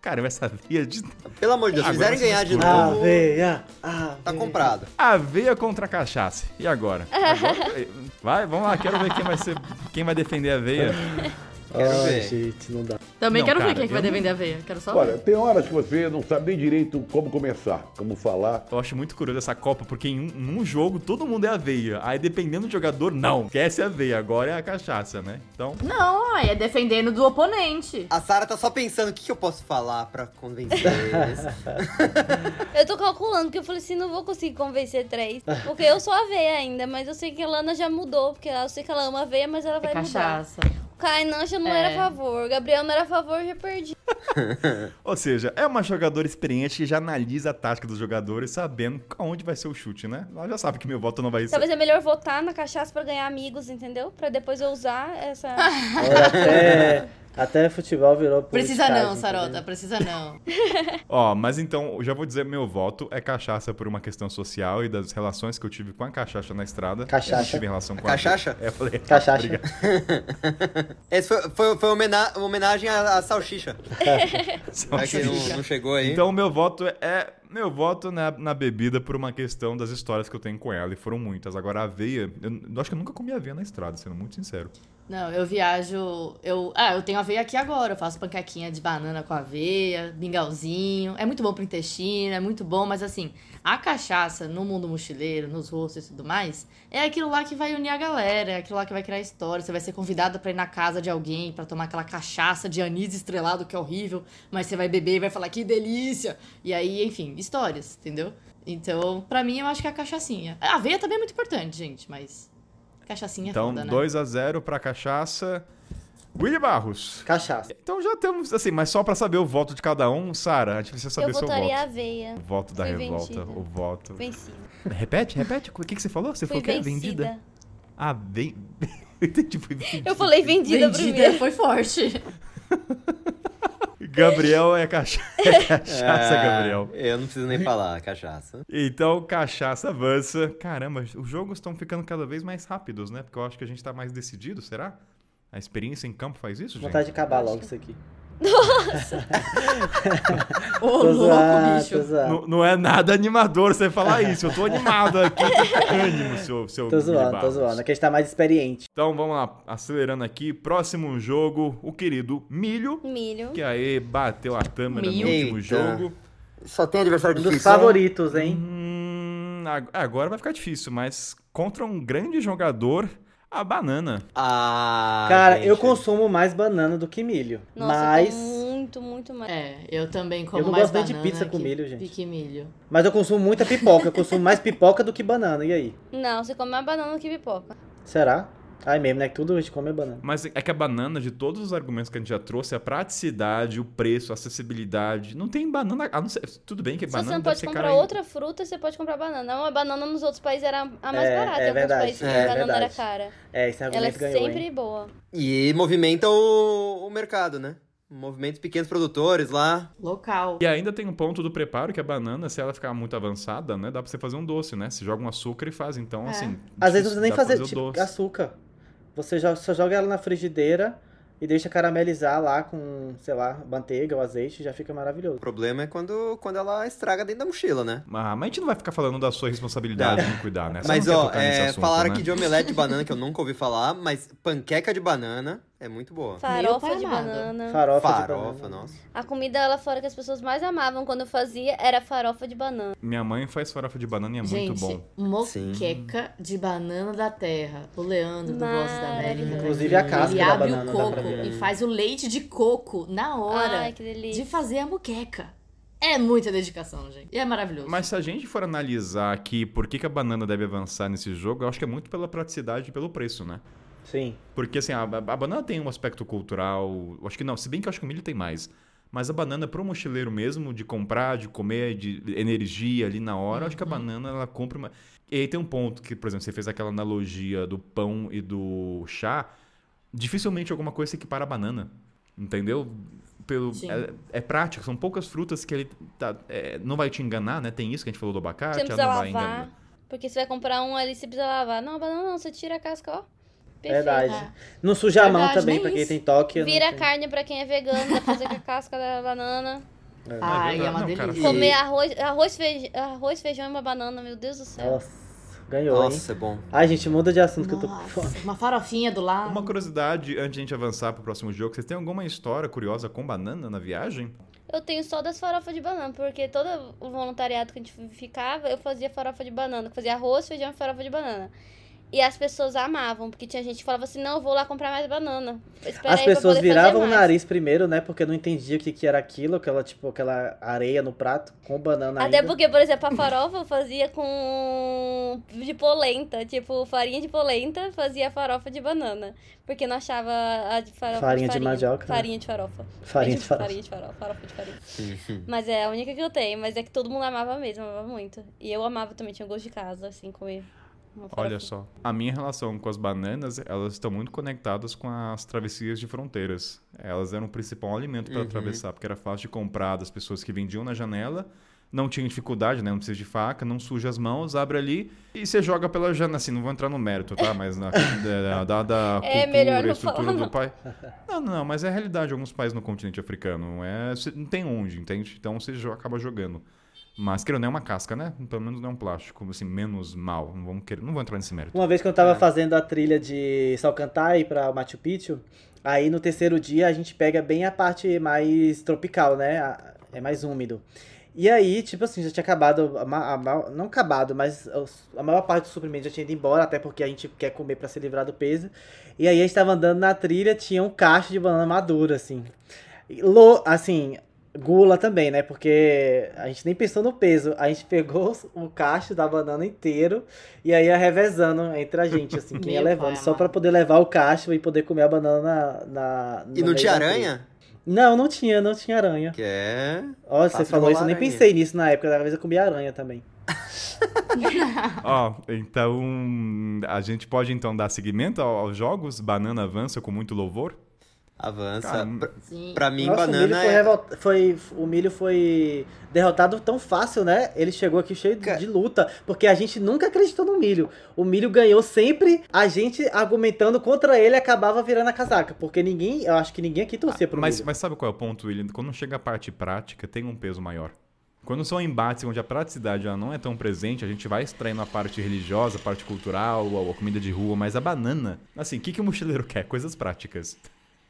Cara, essa aveia de. Pelo amor de Deus, se Agora se ganhar de novo, Aveia, tá aveia. comprado. Aveia contra cachaça. E agora? <laughs> Agora- Vai, vamos lá, quero ver quem vai ser. Quem vai defender a aveia. <laughs> Quero Ai, ver. gente, não dá. Também Não, quero cara, ver quem é que vai defender a veia. Quero só Olha, ver. tem horas que você não sabe nem direito como começar, como falar. Eu acho muito curioso essa Copa, porque em um, num jogo todo mundo é aveia. Aí dependendo do jogador, não. Esquece a aveia, agora é a cachaça, né? Então. Não, aí é defendendo do oponente. A Sara tá só pensando o que, que eu posso falar pra convencer eles. <laughs> Eu tô calculando, porque eu falei assim, não vou conseguir convencer três. Porque eu sou aveia ainda, mas eu sei que a Lana já mudou, porque eu sei que ela ama aveia, mas ela É vai mudar. cachaça. O Kainan já não É. era a favor, o Gabriel não era a favor, eu já perdi. <laughs> Ou seja, é uma jogadora experiente que já analisa a tática dos jogadores, sabendo aonde vai ser o chute, né? Ela já sabe que meu voto não vai ser. Talvez é melhor votar na cachaça pra ganhar amigos, entendeu? Pra depois eu usar essa... <laughs> Olha, até, até futebol virou Precisa não, Sarota, entendeu? precisa não. <laughs> Ó, mas então, eu já vou dizer, meu voto é cachaça por uma questão social e das relações que eu tive com a cachaça na estrada. Cachaça. Eu tive relação com a Cachaça? <laughs> É, eu falei, Cachaça. <laughs> Esse foi, foi, foi homena- uma homenagem à, à salsicha. Vai que não, não chegou aí. Então, meu voto é. Meu voto na, na bebida por uma questão das histórias que eu tenho com ela, e foram muitas. Agora, a aveia, eu, eu acho que eu nunca comi aveia na estrada, sendo muito sincero. Não, eu viajo. Eu, ah, eu tenho aveia aqui agora. Eu faço panquequinha de banana com aveia, mingauzinho. É muito bom pro intestino, é muito bom, mas assim, a cachaça no mundo mochileiro, nos rostos e tudo mais, é aquilo lá que vai unir a galera, é aquilo lá que vai criar história. Você vai ser convidada pra ir na casa de alguém pra tomar aquela cachaça de anis estrelado que é horrível, mas você vai beber e vai falar que delícia. E aí, enfim, histórias, entendeu? Então, pra mim, eu acho que é a cachaçinha. A aveia também é muito importante, gente, mas. Cachaçinha é Então, foda, né? 2 a 0 pra cachaça. Willy Barros. Cachaça. Então já temos, assim, mas só pra saber o voto de cada um, Sara, a gente precisa saber eu seu votaria voto. aveia. O voto da Fui revolta, vendida. o voto. Vencida. Repete, repete. O que, que você falou? Você Fui falou que é vencida. vendida? Ah, vem. <laughs> Eu vendida. Eu falei vendida, Vendida primeiro. foi forte. <laughs> Gabriel é, cacha... <laughs> é cachaça, Gabriel. Eu não preciso nem falar, cachaça. Então, cachaça avança. Caramba, os jogos estão ficando cada vez mais rápidos, né? Porque eu acho que a gente tá mais decidido, será? A experiência em campo faz isso, gente? Vontade de acabar logo isso aqui. <laughs> Ô, Tô louco, zoando, bicho. Não, não é nada animador você falar isso. Eu tô animado aqui. Ânimo, seu, seu Tô zoando, tô zoando. É que a gente tá mais experiente. Então vamos lá, acelerando aqui. Próximo jogo, o querido Milho, Milho. que aí bateu a tâmara no Milho. último Eita. jogo. Só tem adversário Um dos difícil. favoritos, hein? Hum, ag- agora vai ficar difícil, mas contra um grande jogador, a banana. Ah, Cara, gente. eu consumo mais banana do que milho. Nossa, mas. muito, muito mais. É, eu também como Eu não mais gosto nem de banana pizza com que- milho, gente. Que milho. Mas eu consumo muita pipoca. Eu consumo mais pipoca do que banana. E aí? Não, você come mais banana que pipoca. Será? Ai mesmo, né? Que tudo a gente come é banana. Mas é que a banana, de todos os argumentos que a gente já trouxe, a praticidade, o preço, a acessibilidade. Não tem banana. A não ser, tudo bem que Se banana você não pode comprar cara outra fruta, você pode comprar banana. Uma banana nos outros países era a mais É, barata. é em alguns verdade, países é a banana verdade. era cara. É, esse Ela é argumento ganhou, sempre hein? boa. E movimenta o, o mercado, né? Movimenta os pequenos produtores lá. Local. E ainda tem um ponto do preparo que a banana, se ela ficar muito avançada, né, dá pra você fazer um doce, né? Você joga um açúcar e faz, então, É. assim. Às vezes não precisa nem fazer, o tipo, doce. açúcar. Você só joga ela na frigideira e deixa caramelizar lá com, sei lá, manteiga ou azeite, já fica maravilhoso. O problema é quando, quando ela estraga dentro da mochila, né? Ah, mas a gente não vai ficar falando da sua responsabilidade em cuidar, né? Você Mas, ó, é, assunto, falaram né? aqui de omelete de banana, que eu nunca ouvi falar, mas panqueca de banana é muito boa. Farofa de banana. Farofa, de Farofa, banana. nossa. A comida lá fora que as pessoas mais amavam quando eu fazia era farofa de banana. Minha mãe faz farofa de banana e é Gente, muito bom. moqueca de banana da terra. O Leandro do Voz da América. né? Inclusive a casca Ele da abre banana o coco e faz o leite de coco na hora Ai, que delícia. de fazer a moqueca. É muita dedicação, gente. E é maravilhoso. Mas se a gente for analisar aqui por que, que a banana deve avançar nesse jogo, eu acho que é muito pela praticidade e pelo preço, né? Sim. Porque assim, a, a banana tem um aspecto cultural. Acho que não, se bem que eu acho que o milho tem mais. Mas a banana, pro mochileiro mesmo, de comprar, de comer, de energia ali na hora, eu acho que a banana ela compra uma. E aí tem um ponto que, por exemplo, você fez aquela analogia do pão e do chá. Dificilmente alguma coisa se equipara à banana. Entendeu? Pelo, é, é prático, são poucas frutas que ele tá, é, não vai te enganar, né? Tem isso que a gente falou do abacate, Você não ela precisa não vai lavar. enganar. Porque você vai comprar um ali, você precisa lavar. Não, a banana não, você tira a casca, ó. Verdade. Não suja a mão também, pra quem tem toque. Vira tenho. carne pra quem é vegano, dá pra fazer com a casca da banana. Ai, é verdade, uma não, cara. delícia. Comer arroz, arroz, feijão, arroz, feijão e uma banana, meu Deus do céu. Nossa. Ganhou, Nossa, hein? é bom. Ai, gente, muda de assunto que eu tô com Nossa, fome. uma farofinha do lado. Uma curiosidade, antes de a gente avançar pro próximo jogo, vocês têm alguma história curiosa com banana na viagem? Eu tenho só das farofas de banana, porque todo o voluntariado que a gente ficava, eu fazia farofa de banana. Eu fazia arroz, feijão e farofa de banana. E as pessoas amavam, porque tinha gente que falava assim, não, eu vou lá comprar mais banana. Espera As aí pra pessoas viravam o mais." nariz primeiro, né? Porque não entendia o que, que era aquilo, aquela, tipo, aquela areia no prato com banana Até ainda. porque, por exemplo, a farofa eu fazia com de polenta, tipo, farinha de polenta, fazia farofa de banana, porque não achava a de farofa Farinha de de farinha. mandioca, né? Farinha de farofa. Farinha de farofa. Farinha de farofa, farofa de farinha. Mas é a única que eu tenho, mas é que todo mundo amava mesmo, amava muito. E eu amava também, tinha gosto de casa, assim, comer. Olha farofa. só. A minha relação com as bananas, elas estão muito conectadas com as travessias de fronteiras. Elas eram o principal alimento para Uhum. atravessar, porque era fácil de comprar das pessoas que vendiam na janela. Não tinha dificuldade, né? Não precisa de faca, não suja as mãos, abre ali e você joga pela janela. Assim, não vou entrar no mérito, tá? <laughs> Mas na da, da, da É, cultura, melhor não estrutura falar, do pai. Não, não, mas é a realidade de alguns países no continente africano. É, não tem onde, entende? Então você acaba jogando. Mas querendo, não é uma casca, né? Pelo menos não é um plástico, assim, menos mal. Não, vamos querer, não vou entrar nesse mérito. Uma vez que eu tava fazendo a trilha de Salcantay pra Machu Picchu, aí no terceiro dia a gente pega bem a parte mais tropical, né? É mais úmido. E aí, tipo assim, já tinha acabado, a a não acabado, mas a maior parte do suprimento já tinha ido embora, até porque a gente quer comer pra se livrar do peso. E aí a gente tava andando na trilha, tinha um cacho de banana madura, assim. Lo, assim, gula também, né? Porque a gente nem pensou no peso. A gente pegou o cacho da banana inteiro e aí ia revezando entre a gente, assim, quem ia <laughs> levando. pai Só pra poder levar o cacho e poder comer a banana na. na E não tinha da aranha? Não, não tinha, não tinha aranha. Que é. Ó, você falou isso, eu nem pensei nisso na época, talvez eu comia aranha também. <laughs> Ó, então a gente pode então dar seguimento ao- aos jogos. Banana avança com muito louvor. Avança. Cara, pra, mim, Nossa, o milho, banana foi, é. revol- foi- o milho foi derrotado tão fácil, né? Ele chegou aqui cheio de- Ca- de luta, porque a gente nunca acreditou no milho. O milho ganhou sempre, a gente argumentando contra ele acabava virando a casaca, porque ninguém, eu acho que ninguém aqui torcia pro Mas, milho. mas sabe qual é o ponto, William? Quando chega a parte prática, tem um peso maior. Quando são embates onde a praticidade já não é tão presente, a gente vai extraindo a parte religiosa, a parte cultural, a, a comida de rua, mas a banana, assim, o que, que o mochileiro quer? Coisas práticas.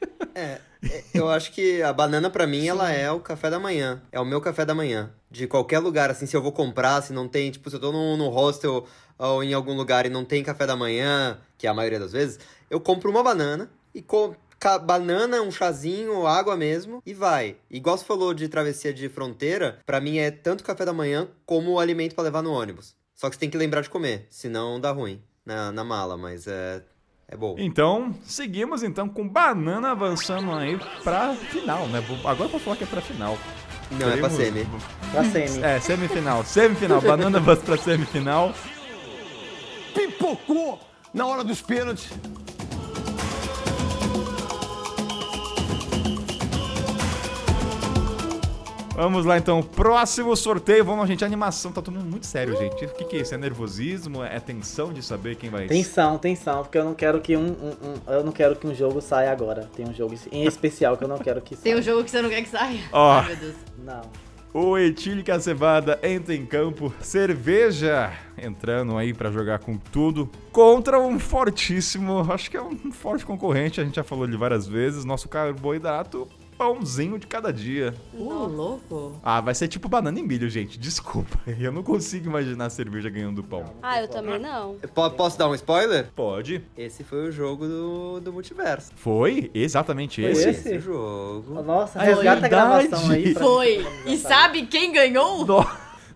<laughs> É, é, eu acho que a banana pra mim ela é o café da manhã. É o meu café da manhã. De qualquer lugar, assim, se eu vou comprar, se não tem, tipo, se eu tô no, no hostel ou em algum lugar e não tem café da manhã, que é a maioria das vezes, eu compro uma banana e com banana, um chazinho, água mesmo e vai. Igual você falou de travessia de fronteira, pra mim é tanto café da manhã como o alimento pra levar no ônibus. Só que você tem que lembrar de comer, senão dá ruim na, na mala, mas é é bom. Então, seguimos então com banana avançando aí pra final, né? Vou- Agora eu posso falar que é pra final. Não, é pra Teremos- semi. Pra semi. É, semifinal. Semifinal. Banana avança pra semifinal. Pipocou na hora dos pênaltis. Vamos lá então, próximo sorteio. Vamos, gente, a animação tá todo mundo muito sério, gente. O que, que é isso? É nervosismo? É tensão de saber quem vai Tensão, tensão, porque eu não quero que um, um- um- eu não quero que um jogo saia agora. Tem um jogo em especial que eu não quero que <laughs> Tem saia. um jogo que você não quer que saia. Ó. Ai, meu Deus. Não. O Etílica Cevada entra em campo, cerveja entrando aí pra jogar com tudo, contra um fortíssimo, acho que é um forte concorrente, a gente já falou ele várias vezes, nosso carboidrato, pãozinho de cada dia. Ô, louco. Ah, vai ser tipo banana e milho, gente, desculpa, <laughs> eu não consigo imaginar a cerveja ganhando pão. Ah, eu também não. Po- Posso dar um spoiler? Pode. Esse foi o jogo do, do multiverso. Foi? Exatamente Foi esse? esse? jogo. Nossa, Ah, resgata a gravação aí. Foi. E sabe quem ganhou? No-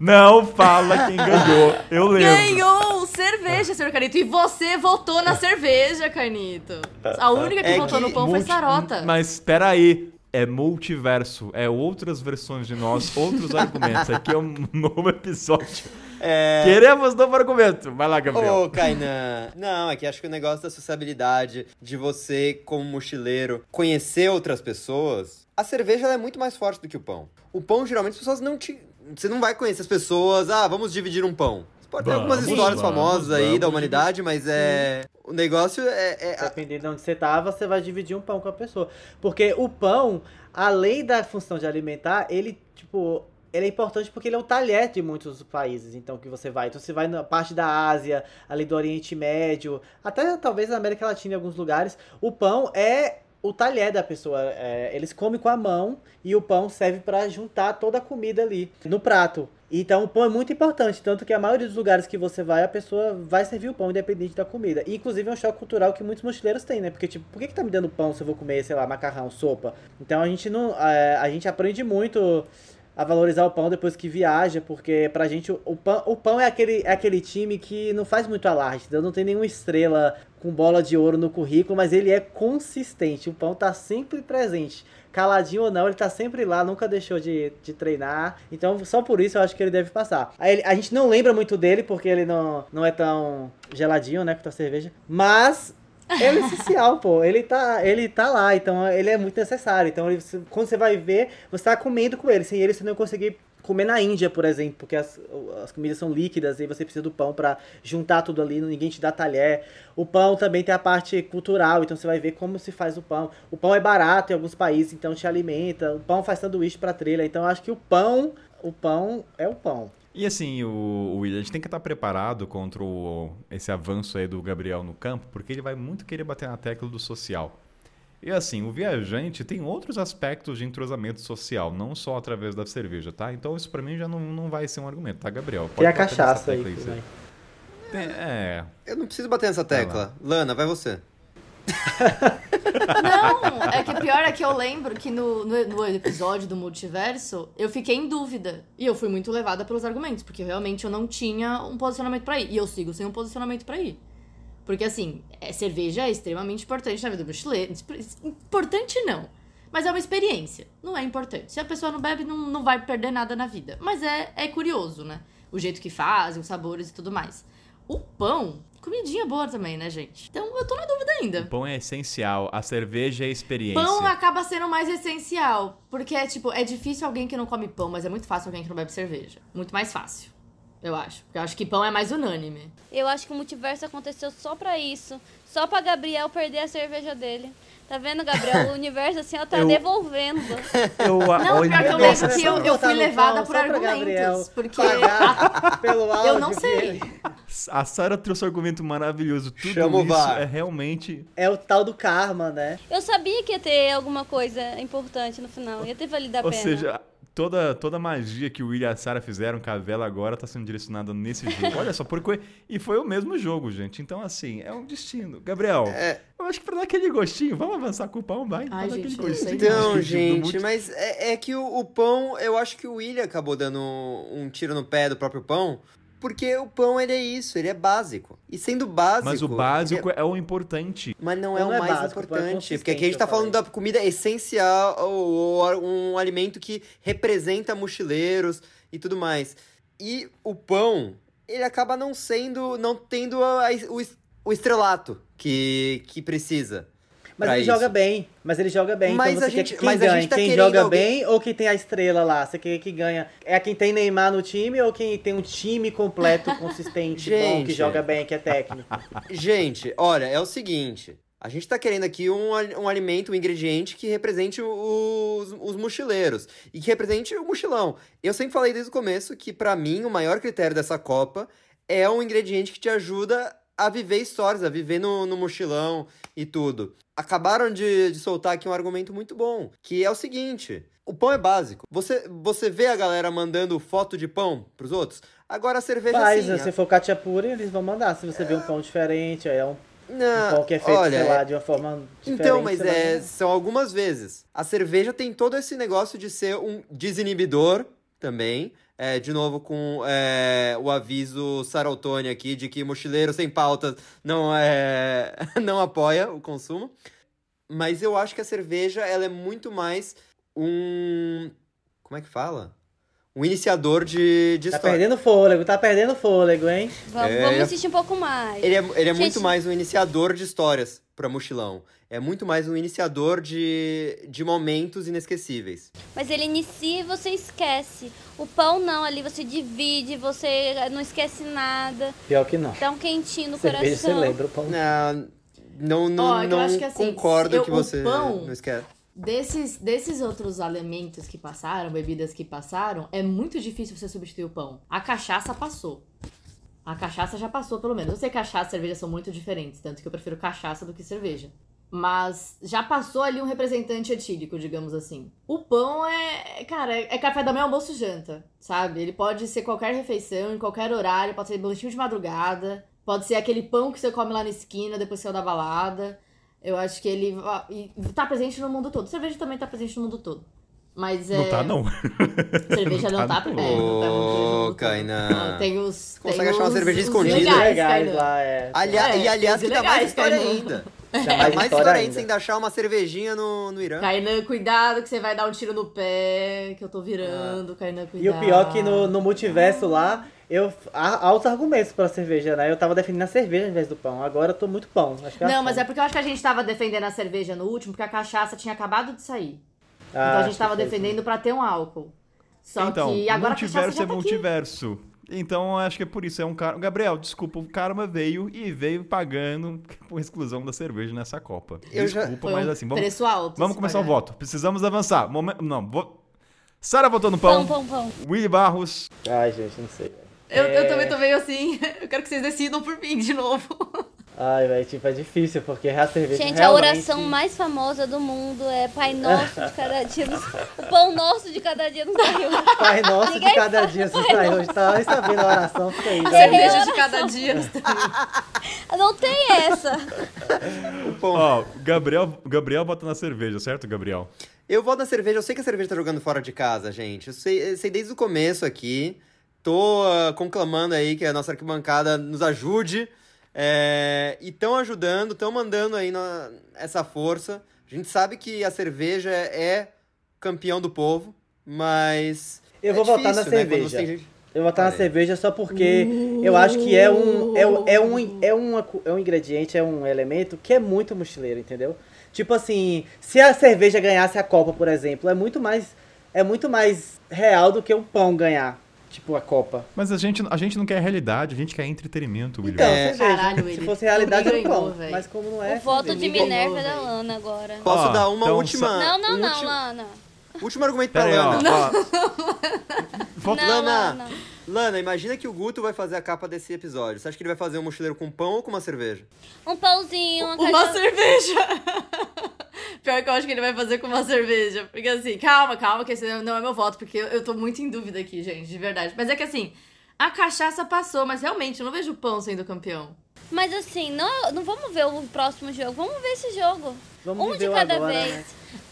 Não fala quem ganhou, eu lembro. Ganhou cerveja, senhor Carnito. E você votou na cerveja, Carnito. A única que É votou que no pão foi Sarota. Mas espera aí, é multiverso, é outras versões de nós, outros argumentos. Aqui é um <laughs> novo episódio. É... Queremos novo argumento. Vai lá, Gabriel. Ô, Kainan. Não, é que acho que o negócio da sociabilidade, de você, como mochileiro, conhecer outras pessoas. A cerveja ela é muito mais forte do que o pão. O pão, geralmente, as pessoas não te. Você não vai conhecer as pessoas, ah, vamos dividir um pão. Você pode ter Vamos, algumas histórias vamos, famosas aí vamos da humanidade, mas é. O negócio é. é- Dependendo de onde você tá, você vai dividir um pão com a pessoa. Porque o pão, além da função de alimentar, ele, tipo, ele é importante porque ele é o talher de muitos países, então, que você vai. Então, você vai na parte da Ásia, ali do Oriente Médio, até talvez na América Latina em alguns lugares. O pão é o talher da pessoa. É, eles comem com a mão e o pão serve para juntar toda a comida ali no prato. Então o pão é muito importante, tanto que a maioria dos lugares que você vai, a pessoa vai servir o pão independente da comida. E, inclusive é um choque cultural que muitos mochileiros têm, né? Porque, tipo, por que, que tá me dando pão se eu vou comer, sei lá, macarrão, sopa? Então a gente não. É, a gente aprende muito a valorizar o pão depois que viaja, porque pra gente o, pão, o pão é aquele, é aquele time que não faz muito alarde, não tem nenhuma estrela com bola de ouro no currículo, mas ele é consistente, o pão tá sempre presente. Caladinho ou não, ele tá sempre lá, nunca deixou de, de treinar. Então, só por isso eu acho que ele deve passar. Aí, a gente não lembra muito dele, porque ele não, não é tão geladinho, né, com a cerveja. Mas ele é essencial, pô. Ele tá, ele tá lá, então ele é muito necessário. Então, ele, quando você vai ver, você tá comendo com ele. Sem ele, você não conseguir comer na Índia, por exemplo, porque as, as comidas são líquidas e você precisa do pão para juntar tudo ali, ninguém te dá talher. O pão também tem a parte cultural, então você vai ver como se faz o pão. O pão é barato em alguns países, então te alimenta. O pão faz sanduíche para trilha, então acho que o pão, o pão é o pão. E assim, o, o William, a gente tem que estar preparado contra o, esse avanço aí do Gabriel no campo, porque ele vai muito querer bater na tecla do social. E assim, o viajante tem outros aspectos de entrosamento social, não só através da cerveja, tá? Então isso pra mim já não, não vai ser um argumento, tá, Gabriel? Pode tem a cachaça aí. aí tem, é. Eu não preciso bater nessa tecla. Lana, vai você. <laughs> Não, é que pior é que eu lembro que no, no, no, episódio do multiverso eu fiquei em dúvida. E eu fui muito levada pelos argumentos, porque realmente eu não tinha um posicionamento para ir. E eu sigo sem um posicionamento para ir. Porque assim, é, cerveja é extremamente importante na vida do mochileiro. Importante não. Mas é uma experiência. Não é importante. Se a pessoa não bebe, não, não vai perder nada na vida. Mas é, é curioso, né? O jeito que fazem, os sabores e tudo mais. O pão comidinha boa também, né, gente? Então eu tô na dúvida ainda. O pão é essencial, a cerveja é experiência. Pão acaba sendo mais essencial. Porque é tipo, é difícil alguém que não come pão, mas é muito fácil alguém que não bebe cerveja. Muito mais fácil. Eu acho. Porque eu acho que pão é mais unânime. Eu acho que o multiverso aconteceu só pra isso. Só pra Gabriel perder a cerveja dele. Tá vendo, Gabriel? O <laughs> universo assim, ó, tá eu... devolvendo. Eu, não, pior que eu lembro que eu, eu fui levada por argumentos. Porque. <laughs> pelo eu não sei. A Sarah trouxe um argumento maravilhoso. Tudo Chama isso é realmente. É o tal do karma, né? Eu sabia que ia ter alguma coisa importante no final. Ia ter valido a Ou pena. Ou seja, toda, toda a magia que o Will e a Sarah fizeram com a vela agora tá sendo direcionada nesse <laughs> jogo. Olha só, porque e foi o mesmo jogo, gente. Então, assim, é um destino. Gabriel, é... eu acho que pra dar aquele gostinho, vamos avançar com o pão, vai. Ai, gente, gostinho. Então, gente, mas é, é que o, o, pão, eu acho que o William acabou dando um tiro no pé do próprio pão. Porque o pão, ele é isso, ele é básico. E sendo básico... Mas o básico é... é o importante. Mas não é não o é mais básico, importante. É porque aqui a gente tá falando da comida essencial, ou, um alimento que representa mochileiros e tudo mais. E o pão, ele acaba não sendo, não tendo a, o, o estrelato que, que precisa. Mas ele isso. joga bem. Mas ele joga bem. Então mas então a gente, quer que quem ganha? Tá quem joga alguém... bem ou quem tem a estrela lá? Você quer que ganha? É quem tem Neymar no time ou quem tem um time completo, <laughs> consistente, gente, bom, que joga bem, que é técnico? <laughs> Gente, olha, é o seguinte. A gente tá querendo aqui um, um alimento, um ingrediente que represente os, os mochileiros e que represente o mochilão. Eu sempre falei desde o começo que, para mim, o maior critério dessa Copa é um ingrediente que te ajuda a viver histórias, a viver no, no mochilão e tudo. Acabaram de, de soltar aqui um argumento muito bom, que é o seguinte: o pão é básico. Você, você vê a galera mandando foto de pão pros outros? Agora a cerveja Faz, sim. Se a... for catiapura, eles vão mandar. Se você é... vê um pão diferente, aí é um não, pão que é feito, olha, sei lá, de uma forma diferente. Então, mas é, são algumas vezes. A cerveja tem todo esse negócio de ser um desinibidor também. É, de novo com é, o aviso Saraltone aqui de que mochileiro sem pauta não, é, <laughs> não apoia o consumo. Mas eu acho que a cerveja ela é muito mais um. Como é que fala? Um iniciador de, de tá história. Tá perdendo fôlego, tá perdendo fôlego, hein? Vamos, é, vamos assistir um pouco mais. Ele é, ele é Gente... muito mais um iniciador de histórias para mochilão é muito mais um iniciador de, de momentos inesquecíveis. Mas ele inicia e você esquece. O pão não, ali você divide, você não esquece nada. Pior que não. Tá um quentinho no Cerveja, coração. Você lembra o pão? Não, não, não, oh, não que, assim, concordo eu, que você pão, não esquece. Desses, desses outros alimentos que passaram, bebidas que passaram, é muito difícil você substituir o pão. A cachaça passou. A cachaça já passou, pelo menos. Eu sei que cachaça e cerveja são muito diferentes, tanto que eu prefiro cachaça do que cerveja. Mas já passou ali um representante etílico, digamos assim. O pão é, cara, é café da manhã, almoço janta, sabe? Ele pode ser qualquer refeição, em qualquer horário, pode ser boletim de madrugada, pode ser aquele pão que você come lá na esquina depois que saiu da balada. Eu acho que ele tá presente no mundo todo. Cerveja também tá presente no mundo todo. Mas é. Não tá, não. <laughs> Cerveja não, não tá, presente. Ô, Kainan. Tem os. Consegue tem achar uma cerveja escondida. legais, legais lá, é. Aliás, É, e aliás, que dá mais história Kainan. ainda. Dá <laughs> Dá mais mais história ainda ainda. sem achar uma cervejinha no, no Irã. Kainan, cuidado que você vai dar um tiro no pé, que eu tô virando. Kainan, cuidado. E o pior é que no, no multiverso lá, eu há altos argumentos pra cerveja, né? Eu tava defendendo a cerveja ao invés do pão. Agora eu tô muito pão. Acho que Não, mas é porque eu acho que a gente tava defendendo a cerveja no último, porque a cachaça tinha acabado de sair. então a gente tava defendendo pra ter um álcool. Só então, que agora a cachaça multiverso já é tá aqui. multiverso. Então, eu acho que é por isso. É um cara. Gabriel, desculpa, o Karma veio e veio pagando por exclusão da cerveja nessa Copa. Eu já- Desculpa, Foi mas um assim, vamos, preço alto. vamos começar o pagar. voto. Precisamos avançar. Momen- Não, vou. Sara votou no pão. Pão, pão, pão. Willy Barros. Ai, gente, não sei. Eu, eu É. também tô meio assim. <laughs> Eu quero que vocês decidam por mim de novo. Ai, velho, tipo, é difícil, porque a cerveja Gente, a realmente... oração mais famosa do mundo é Pai Nosso de cada dia. nos- <laughs> O pão nosso de cada dia nos saiu. Pai nosso de Ninguém cada fala dia, você Pai sai Nosso. hoje, tá sabendo a oração, fica aí. né? Cerveja de cada dia. <laughs> Não tem essa. Ó, Gabriel, Gabriel vota na cerveja, certo, Gabriel? Eu vou na cerveja, eu sei que a cerveja tá jogando fora de casa, gente. Eu sei, eu sei desde o começo aqui. Tô ah, conclamando aí que a nossa arquibancada nos ajude. É, e estão ajudando, estão mandando aí na- essa força. A gente sabe que a cerveja é campeão do povo, mas. Eu é vou votar na difícil, né, cerveja. tem Eu vou botar na aí. cerveja só porque eu acho que é um é, é, um, é, uma é um ingrediente, é um elemento que é muito mochileiro, entendeu? Tipo assim, se a cerveja ganhasse a Copa, por exemplo, é muito mais é muito mais real do que o pão ganhar, tipo a Copa. Mas a gente, a gente não quer realidade, a gente quer entretenimento, William. Então, É. Caralho, se ele- fosse realidade o pão, mas como não é. O voto de Minerva é da. Lana agora. Posso Ó, dar uma então, última. Não, não, não, último, Lana. último argumento pra Pera aí, ó. Lana. ó. <laughs> Falta- Não, Lana. Lana. Lana, imagina que o Guto vai fazer a capa desse episódio. Você acha que ele vai fazer um mochileiro com pão ou com uma cerveja? Um pãozinho, uma Uma caixa... cerveja! <laughs> Pior que eu acho que ele vai fazer com uma cerveja. Porque assim, calma, calma, que esse não é meu voto, porque eu, tô muito em dúvida aqui, gente, de verdade. Mas é que assim, a cachaça passou, mas realmente eu não vejo o pão sendo campeão. Mas assim, não, não vamos ver o próximo jogo. Vamos ver esse jogo. Vamos um de cada agora, vez. né?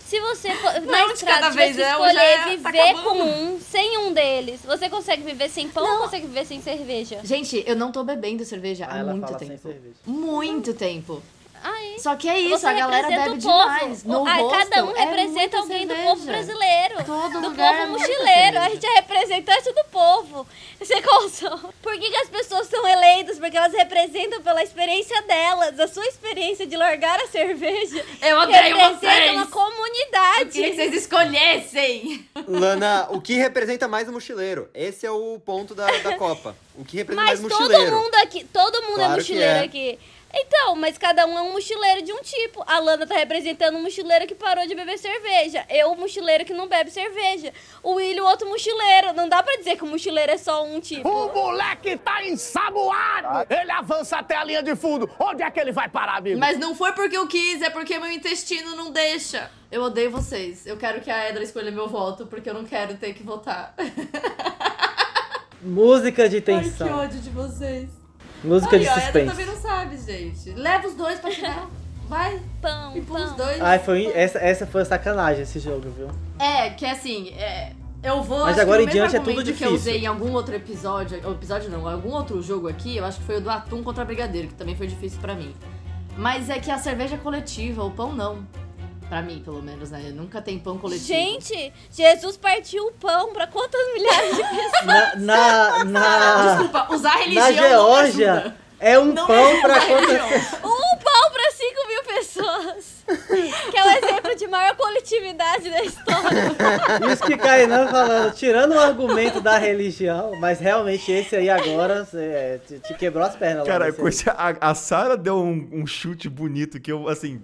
Se você for, Não, na de estrada cada tivesse vez, é, escolher já é- tá viver acabando. com um, sem um deles, você consegue viver sem pão ou consegue viver sem cerveja? Gente, eu não tô bebendo cerveja Ah, há muito tempo. cerveja. Muito tempo. Aí. Só que é isso, Você a galera representa bebe o povo. demais. No ah, cada um é representa muita alguém do cerveja. povo brasileiro. Todo do lugar povo é mochileiro. A gente é representante do povo. Você consome. Por que, que as pessoas são eleitas? Porque elas representam pela experiência delas. A sua experiência de largar a cerveja Eu odeio representa vocês! uma Eu comunidade. queria que vocês escolhessem. Lana, o que representa mais o mochileiro? Esse é o ponto da, da Copa. O que representa Mas mais o todo mochileiro? mundo aqui, todo mundo Claro é mochileiro é. aqui. Então, mas cada um é um mochileiro de um tipo. A Lana tá representando um mochileiro que parou de beber cerveja. Eu, o mochileiro que não bebe cerveja. O William, outro mochileiro. Não dá pra dizer que o mochileiro é só um tipo. O moleque tá ensaboado! Ele avança até a linha de fundo. Onde é que ele vai parar, amigo? Mas não foi porque eu quis, é porque meu intestino não deixa. Eu odeio vocês. Eu quero que a Edra escolha meu voto, porque eu não quero ter que votar. <laughs> Música de Ai, que tensão. ódio de vocês. Música Ai, de ó, suspense. também não sabe, gente. Leva os dois pra final. Vai, Pão, os pão. dois. Ai, foi, essa, essa foi sacanagem esse jogo, viu? É, que assim, é, eu vou. Mas acho agora que em diante é tudo argumento que eu difícil. usei em algum outro episódio, ou episódio não, algum outro jogo aqui, eu acho que foi o do atum contra brigadeiro, que também foi difícil pra mim. Mas é que a cerveja é coletiva, o pão não. Pra mim, pelo menos, né? Nunca tem pão coletivo. Gente, Jesus partiu o pão pra quantas milhares de pessoas? Na, na, na, Desculpa, usar a religião na Geórgia é um Não pão me pra quantas. Um pão pra 5 mil pessoas. Que é o exemplo de maior coletividade da história. <laughs> Isso que Kainan falando, tirando o argumento da religião, mas realmente esse aí agora é, te, te quebrou as pernas. Cara, a, a Sara deu um, um chute bonito que eu, assim.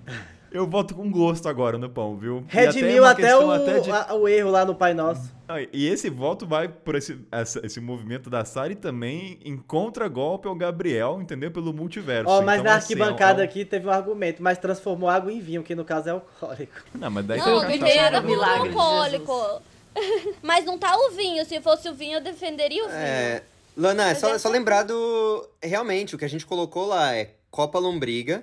Eu voto com gosto agora no pão, viu? E até Redimiu uma até, o, até de- a- o erro lá no Pai Nosso. E esse voto vai por esse, essa- esse movimento da Sara e também em contragolpe ao Gabriel, entendeu? Pelo multiverso. Ó, mas Então, na assim, arquibancada é um- aqui teve um argumento, mas transformou água em vinho, que no caso é alcoólico. Não, mas daí Não, tem o cachaça. vinho era Milagre muito de alcoólico. <laughs> Mas não tá o vinho. Se fosse o vinho, eu defenderia o vinho. É, Lana, é só, só lembrar do. Realmente, o que a gente colocou lá é Copa Lombriga.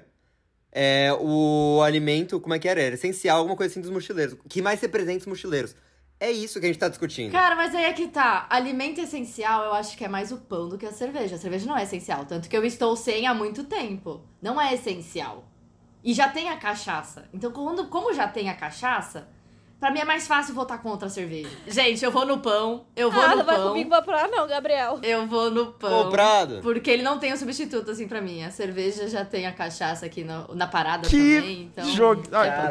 É, o alimento, como é que era? Era essencial, alguma coisa assim dos mochileiros. Que mais representa os mochileiros? É isso que a gente tá discutindo. Cara, mas aí é que tá. Alimento essencial, eu acho que é mais o pão do que a cerveja. A cerveja não é essencial. Tanto que eu estou sem há muito tempo. Não é essencial. E já tem a cachaça. Então, quando, como já tem a cachaça, pra mim é mais fácil votar contra a cerveja. Gente, eu vou no pão. Eu vou ah, no não vai pão. comigo pra provar, não, Gabriel. Eu vou no pão. Comprado. Porque ele não tem um substituto, assim, pra mim. A cerveja já tem a cachaça aqui na, na parada Que também, então... jogo.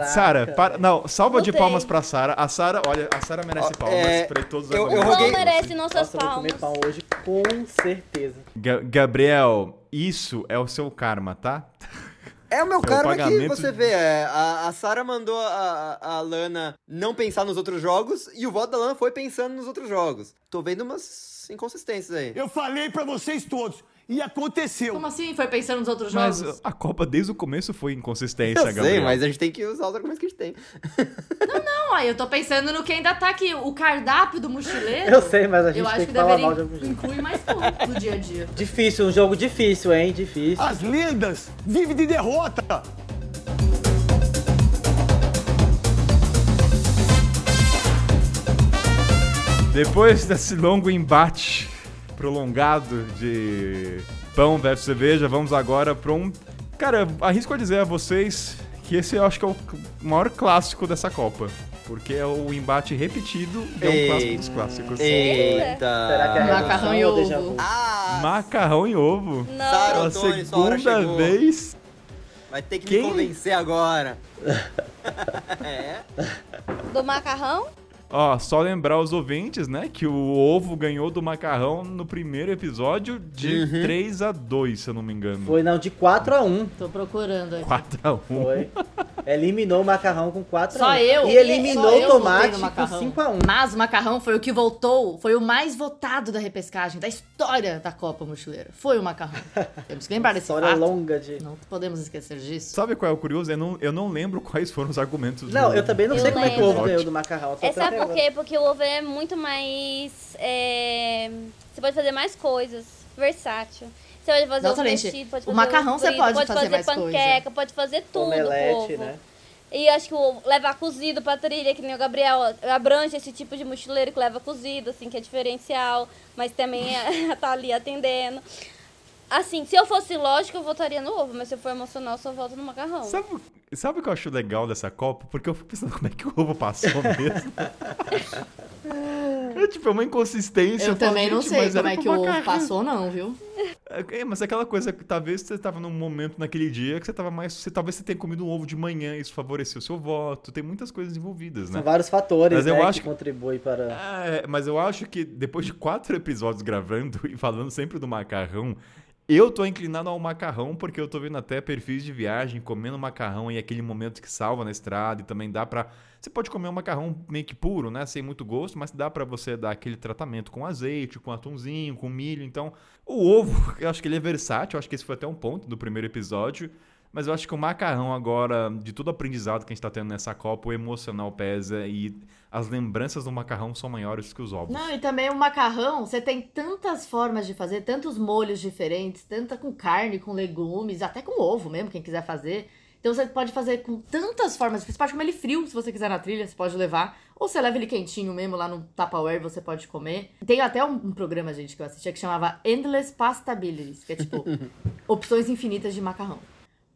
Sara, para- não, salva Não de tem. palmas pra Sara. A Sara, olha, a Sara merece Ó, palmas é, pra todos os eu- eu roguei- Não merece nossas Nossa, eu vou palmas. comer pão hoje com certeza. Ga- Gabriel, isso é o seu karma, tá? É o meu É o karma que você vê. é, a, a Sara mandou a, a Lana não pensar nos outros jogos e o voto da Lana foi pensando nos outros jogos. Tô vendo umas inconsistências aí. Eu falei pra vocês todos. E aconteceu. Como assim? Foi pensando nos outros Mas jogos? a Copa desde o começo foi inconsistência, Eu Gabriel. sei, mas a gente tem que usar os argumentos que a gente tem. Não, aí eu tô pensando no que ainda tá aqui. O cardápio do mochileiro... Eu sei, mas a gente Eu tem acho que que falar deveria mal de algum jeito. incluir mais pão no dia a dia. Difícil, um jogo difícil, hein? Difícil. As lendas vivem de derrota. Depois desse longo embate prolongado de pão versus cerveja, vamos agora pra um. Cara, arrisco a dizer a vocês que esse eu acho que é o maior clássico dessa Copa. Porque é o embate repetido e é um clássico dos clássicos. Eita! Será que é a Macarrão e ovo. Ah! Macarrão e ovo. Não. Sara Pela Antônio, sua hora segunda vez. Vai ter que Quem? me convencer agora. <laughs> é? Do macarrão? Ó, só lembrar os ouvintes, né, que o ovo ganhou do macarrão no primeiro episódio de 3 a 2 se eu não me engano. Foi não, de 4 a 1 Tô procurando aqui. 4 a 1 Foi. Eliminou o macarrão com 4 Só a 1 eu. E eliminou só o tomate com macarrão. 5 a 1 Mas o macarrão foi o que voltou, foi o mais votado da repescagem, da história da Copa Mochileira. Foi o macarrão. <laughs> Temos que lembrar desse História fato. longa de... Não podemos esquecer disso. Sabe qual é o curioso? Eu não, eu não lembro quais foram os argumentos Não, do- eu também não Eu sei como é que o ovo lembro. ganhou do macarrão. só Por quê? Porque o ovo é muito mais. é, Você pode fazer mais coisas. Versátil. Você pode fazer Exatamente. o vestido, pode O fazer macarrão ovo você pode pode fazer fazer mais panqueca, pode fazer tudo Omelete, né? E acho que o levar cozido pra trilha, que nem o Gabriel, abrange esse tipo de mochileiro que leva cozido, assim, que é diferencial, mas também é- <laughs> tá ali atendendo. Assim, se eu fosse lógico, eu votaria no ovo, mas se eu for emocional, eu só voto no macarrão. Sabe, sabe o que eu acho legal dessa Copa? Porque eu fico pensando como é que o ovo passou <laughs> mesmo. é tipo, é uma inconsistência. Eu falo, também não gente, sei como é que o ovo passou, não, viu? É, mas é aquela coisa que talvez você tava num momento naquele dia que você tava mais. Você, talvez você tenha comido um ovo de manhã, isso favoreceu o seu voto. Tem muitas coisas envolvidas, né? São vários fatores Mas eu né, acho que que- contribuem para... É, mas eu acho que depois de quatro episódios gravando <laughs> e falando sempre do macarrão, eu tô inclinado ao macarrão porque eu tô vendo até perfis de viagem comendo macarrão e aquele momento que salva na estrada e também dá pra. Você pode comer um macarrão meio que puro, né? Sem muito gosto, mas dá pra você dar aquele tratamento com azeite, com atumzinho, com milho. Então, o ovo, <laughs> eu acho que ele é versátil. Eu acho que esse foi até um ponto do primeiro episódio. Mas eu acho que o macarrão agora, de todo o aprendizado que a gente tá tendo nessa Copa, o emocional pesa e as lembranças do macarrão são maiores que os ovos. Não, e também o macarrão, você tem tantas formas de fazer, tantos molhos diferentes, tanta com carne, com legumes, até com ovo mesmo, quem quiser fazer. Então você pode fazer com tantas formas. Você pode comer ele frio, se você quiser na trilha, você pode levar. Ou você leva ele quentinho mesmo lá no Tupperware, você pode comer. Tem até um, um programa, gente, que eu assistia que chamava Endless Pastabilities, que é tipo <laughs> opções infinitas de macarrão.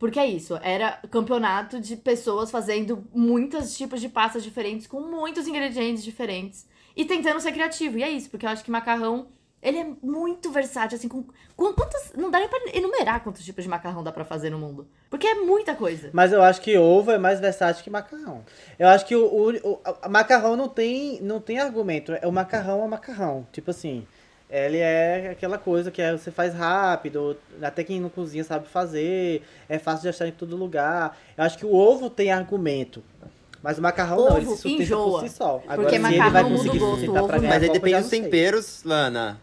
Porque é isso, era campeonato de pessoas fazendo muitos tipos de pastas diferentes, com muitos ingredientes diferentes, e tentando ser criativo. E é isso, porque eu acho que macarrão, ele é muito versátil, assim, com, com quantas... Não dá nem pra enumerar quantos tipos de macarrão dá pra fazer no mundo. Porque é muita coisa. Mas eu acho que ovo é mais versátil que macarrão. Eu acho que o, o, o- macarrão não tem, não tem argumento. É o macarrão é macarrão. Tipo assim, Ele é aquela coisa que é- você faz rápido, até quem não cozinha sabe fazer, é fácil de achar em todo lugar. Eu acho que o ovo tem argumento. Mas o macarrão não, ele Ovo se sustenta enjoa. por si só. Porque Agora, se ele macarrão vai muda o conseguir gosto, sustentar o pra ovo Mas aí depende dos temperos, Lana.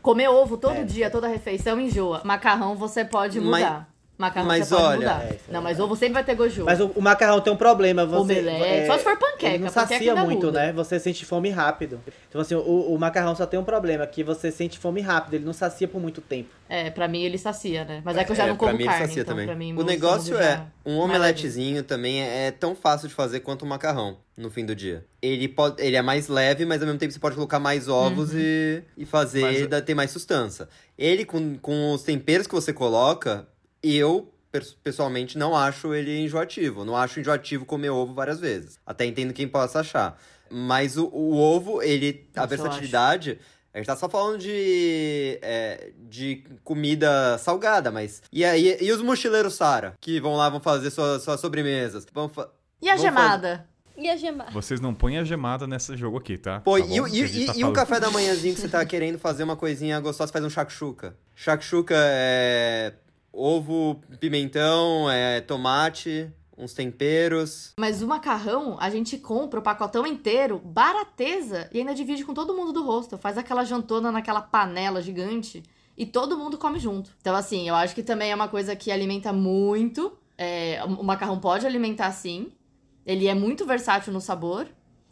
Comer ovo todo É. dia, toda refeição, enjoa. Macarrão você pode Mas- mudar. Macarrão mas você pode olha- mudar. É, isso é não, mas ovo sempre vai ter ovo. Mas o, o macarrão tem um problema. Você, Omelete, só se for panqueca, Ele não panqueca sacia ainda muito, muda. né? Você sente fome rápido. Então, assim, o, o macarrão só tem um problema, que você sente fome rápido. Ele não sacia por muito tempo. É, pra mim ele sacia, né? Mas é que eu já não pra como mim carne, ele sacia então também. pra mim o negócio é, já- um omeletezinho também é, é tão fácil de fazer quanto um macarrão no fim do dia. Ele, pode, ele é mais leve, mas ao mesmo tempo você pode colocar mais ovos Uhum. e, e fazer Mas- da- ter mais sustância. Ele, com, com os temperos que você coloca, eu pessoalmente não acho ele enjoativo. Não acho enjoativo comer ovo várias vezes. Até entendo quem possa achar. Mas o, o ovo, ele. A eu versatilidade. A gente tá só falando de, é, de comida salgada, mas. E aí, e os mochileiros Sara, que vão lá, vão fazer suas, suas sobremesas? Vão fa- E a Vamos gemada? E a gemada? Vocês não põem a gemada nesse jogo aqui, tá? Pô, Tá e, bom? e, a e, tá e o café da manhãzinho que você tá querendo fazer uma coisinha gostosa, faz um shakshuka. Shakshuka é ovo, pimentão, é tomate, uns temperos. Mas o macarrão, a gente compra o pacotão inteiro, barateza, e ainda divide com todo mundo do rosto. Faz aquela jantona naquela panela gigante e todo mundo come junto. Então, assim, eu acho que também é uma coisa que alimenta muito. É, o macarrão pode alimentar sim. Ele é muito versátil no sabor.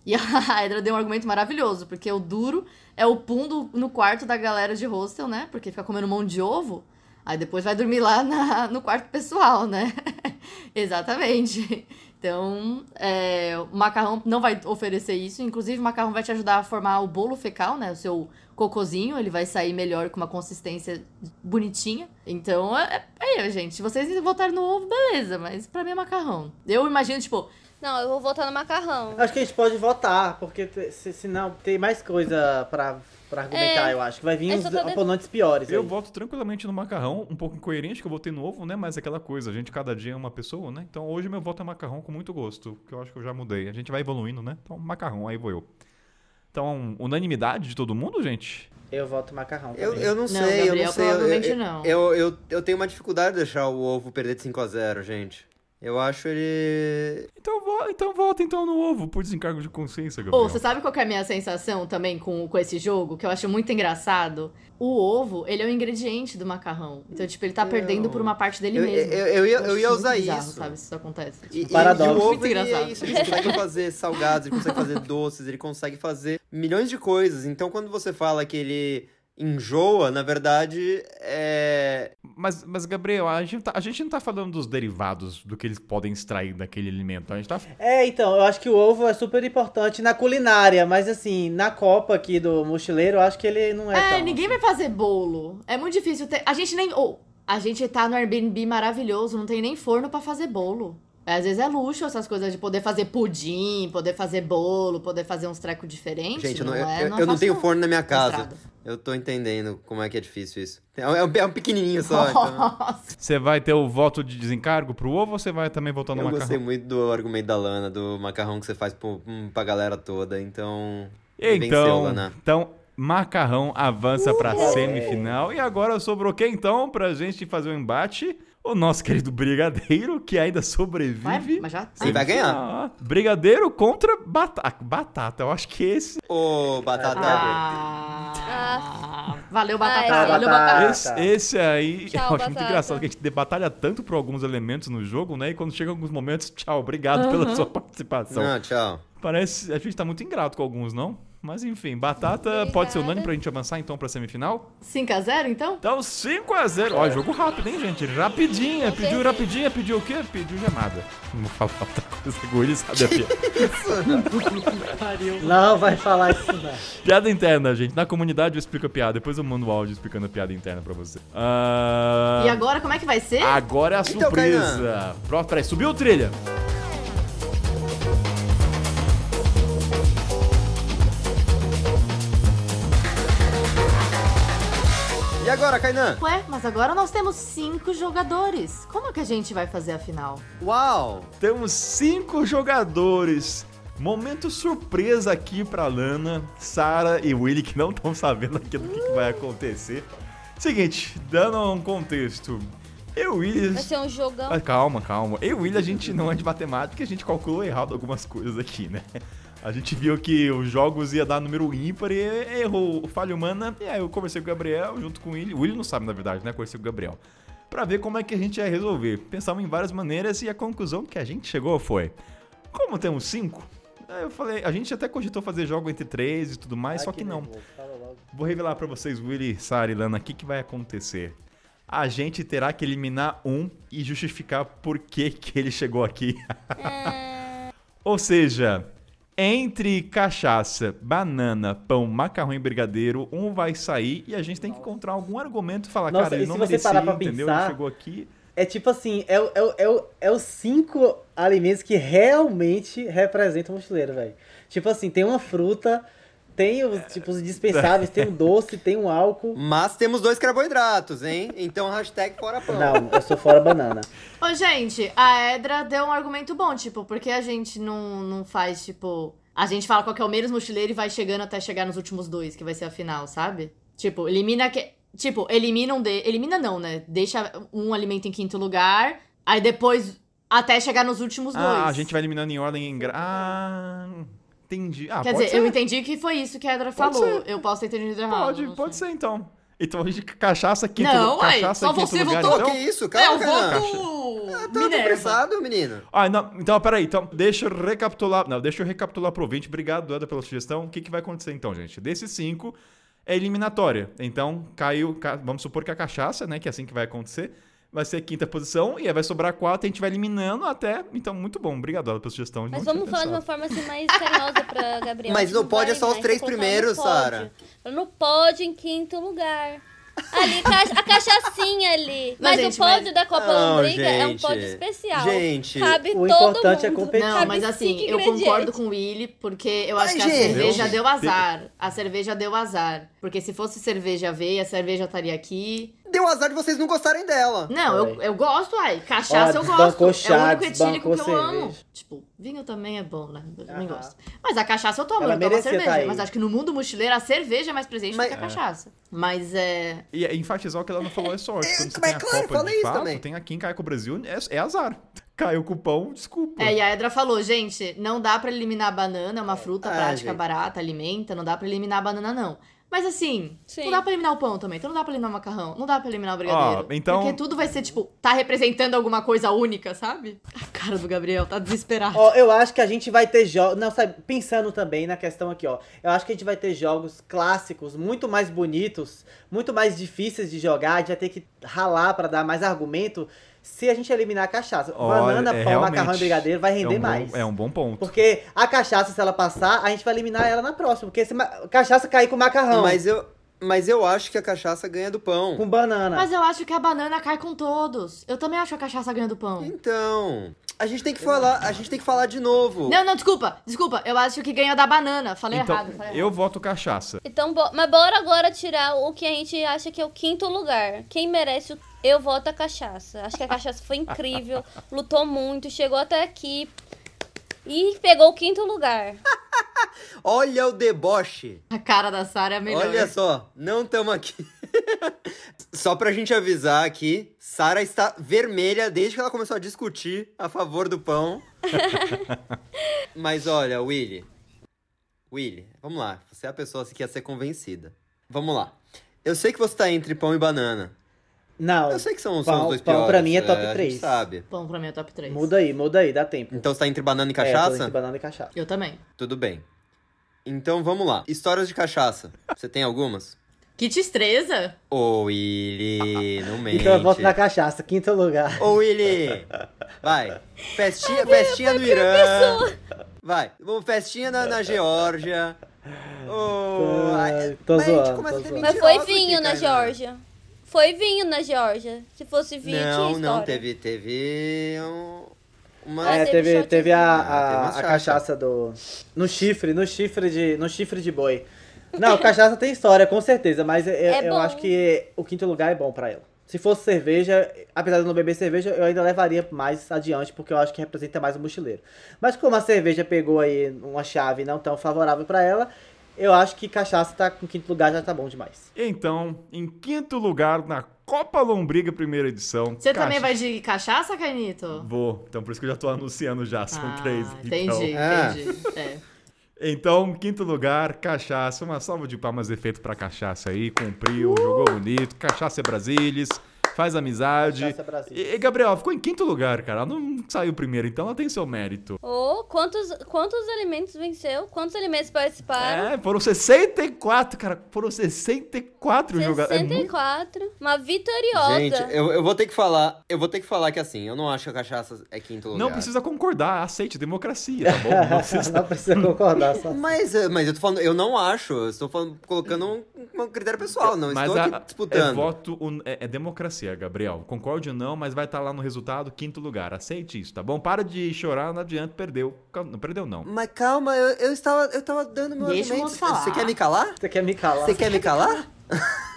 E <laughs> a Edra deu um argumento maravilhoso, porque o duro é o pum do- no quarto da galera de hostel, né? Porque fica comendo monte de ovo. Aí depois vai dormir lá na- no quarto pessoal, né? <laughs> Exatamente. Então, é, o macarrão não vai oferecer isso. Inclusive, o macarrão vai te ajudar a formar o bolo fecal, né? O seu cocôzinho, ele vai sair melhor com uma consistência bonitinha. Então, é, é gente. Se vocês votarem no ovo, beleza. Mas pra mim é macarrão. Eu imagino, tipo, Não, eu vou votar no macarrão. Acho que a gente pode votar, porque te- se, senão tem mais coisa pra, pra argumentar, É, eu acho. Que vai vir eu os só tô de- oponentes piores. Eu aí. voto tranquilamente no macarrão, um pouco incoerente que eu votei no ovo, né? Mas é aquela coisa, a gente cada dia é uma pessoa, né? Então hoje meu voto é macarrão com muito gosto, que eu acho que eu já mudei. A gente vai evoluindo, né? Então macarrão, aí vou eu. Então, unanimidade de todo mundo, gente? Eu voto macarrão. Eu, eu não Não, sei, eu Gabriel, não sei. eu- provavelmente eu, não. Eu, eu, eu tenho uma dificuldade de deixar o ovo perder de 5 a 0 gente. Eu acho ele. Então, vo então vota então no ovo, por desencargo de consciência, Gabriel. Ô, você sabe qual que é a minha sensação também com, com esse jogo? Que eu acho muito engraçado? O ovo, ele é o ingrediente do macarrão. Então, tipo, ele tá perdendo por uma parte dele Eu- mesmo. eu- eu ia- eu ia muito usar bizarro, isso. sabe, se isso acontece. E, e- paradoxo. e o ovo, Muito ele é engraçado. isso. Ele consegue fazer salgados, ele consegue fazer <laughs> doces, ele consegue fazer milhões de coisas. Então, quando você fala que ele enjoa, na verdade, é... Mas, mas, Gabriel, a gente, tá- a gente não tá falando dos derivados do que eles podem extrair daquele alimento. A gente tá. É, então, eu acho que o ovo é super importante na culinária, mas assim, na Copa aqui do mochileiro, eu acho que ele não é. É, tão, ninguém vai fazer bolo. É muito difícil ter. A gente nem. Ou, a gente tá no Airbnb maravilhoso, não tem nem forno pra fazer bolo. Às vezes é luxo essas coisas de poder fazer pudim, poder fazer bolo, poder fazer uns trecos diferentes. Gente, eu não, eu, é, eu- não eu é não fácil, tenho forno na minha casa. Estrada. Eu tô entendendo como é que é difícil isso. É um, é um- é um pequenininho só, então... Nossa. Você vai ter o voto de desencargo pro ovo ou você vai também votar no Eu macarrão? gostei muito do argumento da Lana, do macarrão que você faz pro, hum, pra galera toda, então... Então, Venceu, Lana. então macarrão avança pra semifinal. E agora sobrou quem então pra gente fazer o embate? O nosso querido Brigadeiro, que ainda sobrevive. Vai, mas já. Sim, vai ganhar. Ah, Brigadeiro contra Batata. Batata, eu acho que esse. Ô, Batata... Ah, valeu, batata. Ah, é. valeu, Batata. Esse, esse aí, <laughs> Tchau, eu acho muito Batata. engraçado que a gente batalha tanto por alguns elementos no jogo, né? E quando chega alguns momentos, tchau, obrigado pela sua participação. Não, tchau. Parece. A gente tá muito ingrato com alguns, não? Mas enfim, Batata pode ser unânime pra gente avançar então pra semifinal? 5x0, então? Então 5x0. Ó, jogo rápido, hein, gente? Rapidinha. Pediu rapidinha, pediu o quê? Pediu gemada. Não vou falar outra coisa Guri sabe a piada. Não vai falar isso, não. piada interna, gente. Na comunidade eu explico a piada. Depois eu mando o áudio explicando a piada interna pra você. Ah, E agora, como é que vai ser? Agora é a Então, surpresa. Pronto, peraí, subiu o trilha. E agora, Kainan? Ué, mas agora nós temos cinco jogadores. Como que a gente vai fazer a final? Uau! Temos cinco jogadores. Momento surpresa aqui pra Lana, Sara e Willy que não estão sabendo aquilo que, que vai acontecer. Seguinte, dando um contexto. Eu e o Willy. Vai ser um jogão. Ah, calma, calma. Eu e o Willy, a gente não é de matemática, a gente calculou errado algumas coisas aqui, né? A gente viu que os jogos ia dar número ímpar e errou o falha humana. E aí eu conversei com o Gabriel junto com Willy. O Willy não sabe, na verdade, né? Conversei com o Gabriel. Pra ver como é que a gente ia resolver. Pensamos em várias maneiras e a conclusão que a gente chegou foi: como temos cinco, aí eu falei, a gente até cogitou fazer jogo entre três e tudo mais, Ai, só que, não. fala logo. Vou revelar pra vocês, Willy, Sara e Lana, o que, que vai acontecer. A gente terá que eliminar um e justificar por que, que ele chegou aqui. <laughs> Ou seja, entre cachaça, banana, pão, macarrão e brigadeiro, um vai sair e a gente tem que encontrar algum argumento e falar, Nossa, cara, e ele não pra entendeu? pensar- Ele chegou aqui. É tipo assim, é, é, é, é os cinco alimentos que realmente representam o mochileiro, velho. Tipo assim, tem uma fruta, tem os, tipo, os dispensáveis, tem um doce, tem um álcool. Mas temos dois carboidratos, hein? Então hashtag fora pão. Não, eu sou fora banana. Ô, gente, a Edra deu um argumento bom, tipo, porque a gente não, não faz, tipo. A gente fala qual que é o menos mochileiro e vai chegando até chegar nos últimos dois, que vai ser a final, sabe? Tipo, elimina que. Tipo, elimina um de. Elimina não, né? Deixa um alimento em quinto lugar. Aí depois. Até chegar nos últimos dois. Ah, a gente vai eliminando em ordem em gra... Ah, entendi. Ah, Quer dizer, ser. eu entendi que foi isso que a Edra Pode falou. ser. Eu posso ter entendido errado. Pode, pode ser então. Então a gente cachaça quinto Não, uai, cachaça só você lugar, votou. então? Que isso? É, Calma, o Renan. voto. Tá tão Minerva. apressado, menino. Ah, não, então, peraí. Então, deixa eu recapitular. Não, deixa eu recapitular pro ouvinte. Obrigado, Eda, pela sugestão. O que, que vai acontecer então, gente? Desses cinco, é eliminatória. Então, caiu. ca- Vamos supor que a cachaça, né? Que é assim que vai acontecer. Vai ser quinta posição e aí vai sobrar quatro. A gente vai eliminando até. Então, muito bom. Obrigado, pela sugestão. Mas Não vamos falar de uma forma assim mais carinhosa pra Gabriel. Mas no pódio é só os três primeiros. Sara. No pódio em quinto lugar. Ali, a cachaçinha ali. Mas, Mas, gente, o pódio mas- da Copa Não, Lombriga é um gente. pódio especial. Gente, Cabe o todo importante é mundo. competir. Não, mas assim, eu concordo com o Willy, porque eu acho Ai, que a gente. cerveja Deus. deu azar. A cerveja deu azar. Porque se fosse cerveja veia, a cerveja estaria aqui. Deu azar de vocês não gostarem dela. Não, eu, eu gosto, ai. Cachaça Ó, eu gosto. desbancou é o chá, único etílico que eu amo. cerveja. Tipo, vinho também é bom, né? Eu também gosto. Mas a cachaça eu tomo, Ela eu tomo a cerveja. tá aí. Mas acho que no mundo mochileiro a cerveja é mais presente Mas- do que a cachaça. Mas é. E é enfatizar o que ela não falou é sorte. É, Quando você mas tem a claro, Copa falei isso fato, também. tem aqui em Cai com o Brasil, é, é azar. <laughs> Caiu com o pão, desculpa. É, e a Edra falou, gente, não dá pra eliminar a banana, é uma fruta Ah, prática, gente. barata, alimenta, não dá pra eliminar a banana, não. Mas assim, Sim. não dá pra eliminar o pão também, então não dá pra eliminar o macarrão, não dá pra eliminar o brigadeiro. Ó, então- Porque tudo vai ser, tipo, tá representando alguma coisa única, sabe? A cara do Gabriel tá desesperado. Ó, eu acho que a gente vai ter jogos. Não, sabe, pensando também na questão aqui, ó. Eu acho que a gente vai ter jogos clássicos, muito mais bonitos, muito mais difíceis de jogar. A gente vai ter que ralar pra dar mais argumento se a gente eliminar a cachaça. Olha, Banana, é pão, macarrão e brigadeiro vai é render um bom- mais. É um bom ponto. Porque a cachaça, se ela passar, a gente vai eliminar ela na próxima. Porque se cachaça cair com macarrão, Mas eu, mas eu acho que a cachaça ganha do pão. com banana. Mas eu acho que a banana cai com todos. Eu também acho a cachaça ganha do pão. Então, a gente tem que falar, a gente tem que falar de novo. Não, não, desculpa, desculpa. Eu acho que ganha da banana. Falei Então, errado. Falei eu errado. voto cachaça. Então, bo- mas bora agora tirar o que a gente acha que é o quinto lugar. Quem merece o. Eu voto a cachaça. Acho que a cachaça foi incrível, <laughs> lutou muito, chegou até aqui e pegou o quinto lugar. <laughs> Olha o deboche. A cara da Sara é a melhor. Olha só, não estamos aqui. <laughs> só pra gente avisar aqui, Sara está vermelha desde que ela começou a discutir a favor do pão. Mas olha, Willy. Willy, vamos lá. Você é a pessoa que quer ser convencida. Vamos lá. Eu sei que você tá entre pão e banana. Não. Eu sei que são, são pão, os dois pão piores. pra mim é top gente 3. sabe. Pão pra mim é top 3. Muda aí, muda aí, dá tempo. Então você tá entre banana e É, cachaça? entre banana e cachaça. Eu também. Tudo bem. Então vamos lá. Histórias de cachaça. Você tem algumas? Que destreza. Ô, Willy, não mente. <laughs> Então eu voto na cachaça, quinto lugar. Ô, Willy! Vai. Festinha, festinha no Irã. Vai. Vamos, Festinha na, na Geórgia. Ai, tô mas a gente zoando, começa a ter zoando. Mas foi vinho aqui, na. Geórgia. Foi vinho na Geórgia. Se fosse vinho, tinha Não, história. não, teve, teve um, uma... Ah, É, teve teve, teve a, Ah, a, umas a cachaça do. No chifre, no chifre de. No chifre de boi. Não, cachaça tem história, com certeza, mas eu, É eu acho que o quinto lugar é bom pra ela. Se fosse cerveja, apesar de eu não beber cerveja, eu ainda levaria mais adiante, porque eu acho que representa mais o mochileiro. Mas como a cerveja pegou aí uma chave não tão favorável pra ela, eu acho que cachaça tá com quinto lugar já tá bom demais. Então, em quinto lugar, na Copa Lombriga, primeira edição. Você cacha- também vai de cachaça, Cainito? Vou. Então, por isso que eu já tô anunciando já. São Ah, três. entendi, então. Ah. entendi. É. Então, quinto lugar, cachaça. Uma salva de palmas efeito pra cachaça aí. Cumpriu, jogou bonito. Cachaça é Brasilis. Faz amizade. E, e, Gabriel, ficou em quinto lugar, cara. Ela não saiu primeiro, então ela tem seu mérito. Ô, quantos, quantos alimentos venceu? Quantos alimentos participaram? É, foram 64, cara. Foram 64 jogadores. É muito... 64. Uma vitoriosa. Gente, eu, eu vou ter que falar. Eu vou ter que falar que assim, eu não acho que a cachaça é quinto lugar. Não precisa concordar, aceite democracia, tá bom? <laughs> Não precisa... não precisa concordar, só. Mas, eh, mas eu tô falando, eu não acho. Eu estou falando, colocando um, um critério pessoal, não Mas estou a- aqui é disputando. voto, é, é democracia, Gabriel. Concorde ou não, mas vai estar lá no resultado, quinto lugar. Aceite isso, tá bom? Para de chorar, não adianta, perdeu. Não perdeu, não. Mas calma, eu, eu estava, eu estava dando meu Deixa argumento. falar. Você quer me calar? Você quer me calar? Você quer me calar? <laughs>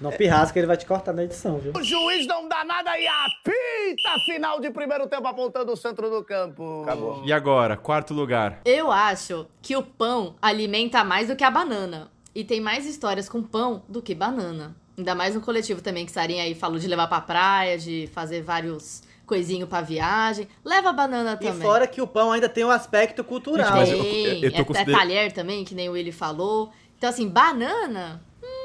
Não pirrasca, ele vai te cortar na edição, viu? O juiz não dá nada e apita final de primeiro tempo apontando o centro do campo. Acabou. E agora, quarto lugar. Eu acho que o pão alimenta mais do que a banana. E tem mais histórias com pão do que banana. Ainda mais no coletivo também, que Sarinha aí falou de levar pra praia, de fazer vários coisinhos pra viagem. Leva a banana E também. fora que o pão ainda tem um aspecto cultural. Mas eu- eu tô é, consider- é talher também, que nem o Willy falou. Então, assim, banana.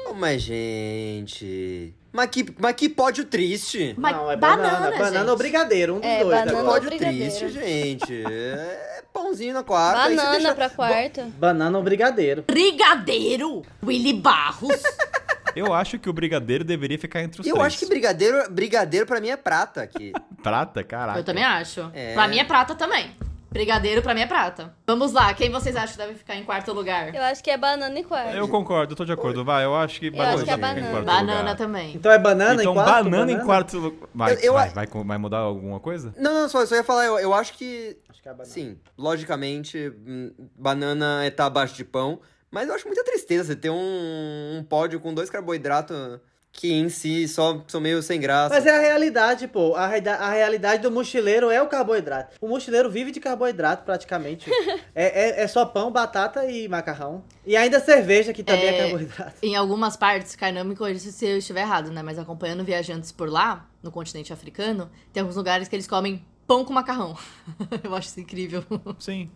Oh, mas, gente. Mas que, mas que pódio triste. Mas não, é banana, banana. Banana gente. ou brigadeiro, um dos É, dois. banana né? ou Pódio brigadeiro. triste, gente. É pãozinho na quarta. Banana deixa- pra quarto. Banana ou brigadeiro. Brigadeiro! Willy Barros! <laughs> Eu acho que o brigadeiro deveria ficar entre os Eu três. acho que brigadeiro, brigadeiro pra mim é prata aqui. <laughs> Prata, caraca. Eu também acho. É. Pra mim é prata também. Brigadeiro pra mim é prata. Vamos lá, quem vocês acham que deve ficar em quarto lugar? Eu acho que é banana e quarto. Eu concordo, eu tô de acordo. Vai, eu acho que acho que é em banana. quarto Banana lugar. também. Então é banana Então, em quarto? banana, em quarto lugar. Vai, Eu- eu- vai, vai, vai mudar alguma coisa? Não, não, só, só ia falar, eu, eu acho que. Acho que é banana. Sim, logicamente, hum, banana é tá abaixo de pão. Mas eu acho muita tristeza você ter um, um pódio com dois carboidratos que em si só são meio sem graça. Mas é a realidade, pô. A, a realidade do mochileiro é o carboidrato. O mochileiro vive de carboidrato, praticamente. <laughs> é, é, é só pão, batata e macarrão. E ainda cerveja, que também é, É, carboidrato. Em algumas partes, Kainan me corrija se eu estiver errado, né? Mas acompanhando viajantes por lá, no continente africano, tem alguns lugares que eles comem pão com macarrão. <laughs> eu acho isso incrível. Sim.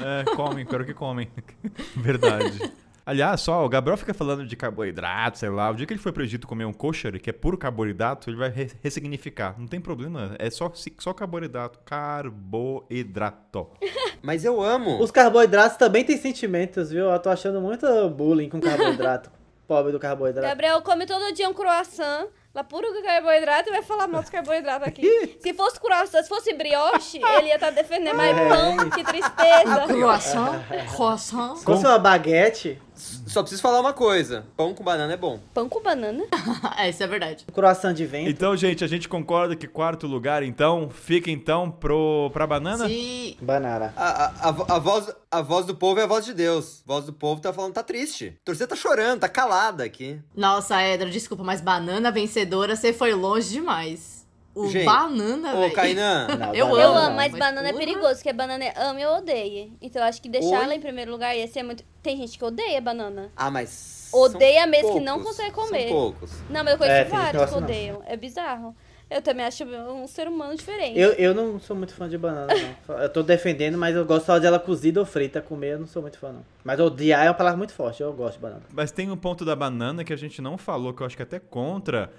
É, comem, quero que comem. <laughs> Verdade. Aliás, só, o Gabriel fica falando de carboidrato, sei lá. O dia que ele for pro Egito comer um kosher, que é puro carboidrato, ele vai re- ressignificar. Não tem problema, é só, só carboidrato. Carboidrato. <laughs> Mas eu amo. Os carboidratos também têm sentimentos, viu? Eu tô achando muito bullying com carboidrato. <laughs> Pobre do carboidrato. Gabriel come todo dia um croissant, lá puro carboidrato, e vai falar mal dos carboidratos aqui. <laughs> se fosse croissant, se fosse brioche, ele ia estar defendendo mais É. pão, que tristeza. Croissant? Croissant? Se fosse uma baguete, Só preciso falar uma coisa: pão com banana é bom. Pão com banana? <laughs> é, isso é verdade. croissant de vento. Então, gente, a gente concorda que quarto lugar, então, fica então pro, pra banana? Sim. Banana. A, a, a, a voz, a voz do povo é a voz de Deus. A voz do povo tá falando, tá triste. A torcida tá chorando, tá calada aqui. Nossa, Edra, desculpa, mas banana vencedora, você foi longe demais. O Gente, banana, Ô. Kainan. <laughs> Não, Eu banana Eu amo, amo, mas mas banana é porra. perigoso, porque banana é ame ou odeie. Então eu acho que deixar Oi? ela em primeiro lugar ia ser muito. Tem gente que odeia banana. Ah, mas. Odeia são mesmo que não poucos, consegue são comer. poucos. Não, mas eu conheço É, vários que gosta, não. odeiam. É bizarro. Eu também acho um ser humano diferente. Eu, eu não sou muito fã de banana, não. Eu tô defendendo, mas eu gosto só dela cozida ou frita. Comer eu não sou muito fã, não. Mas odiar é uma palavra muito forte. Eu gosto de banana. Mas tem um ponto da banana que a gente não falou, que eu acho que é até contra.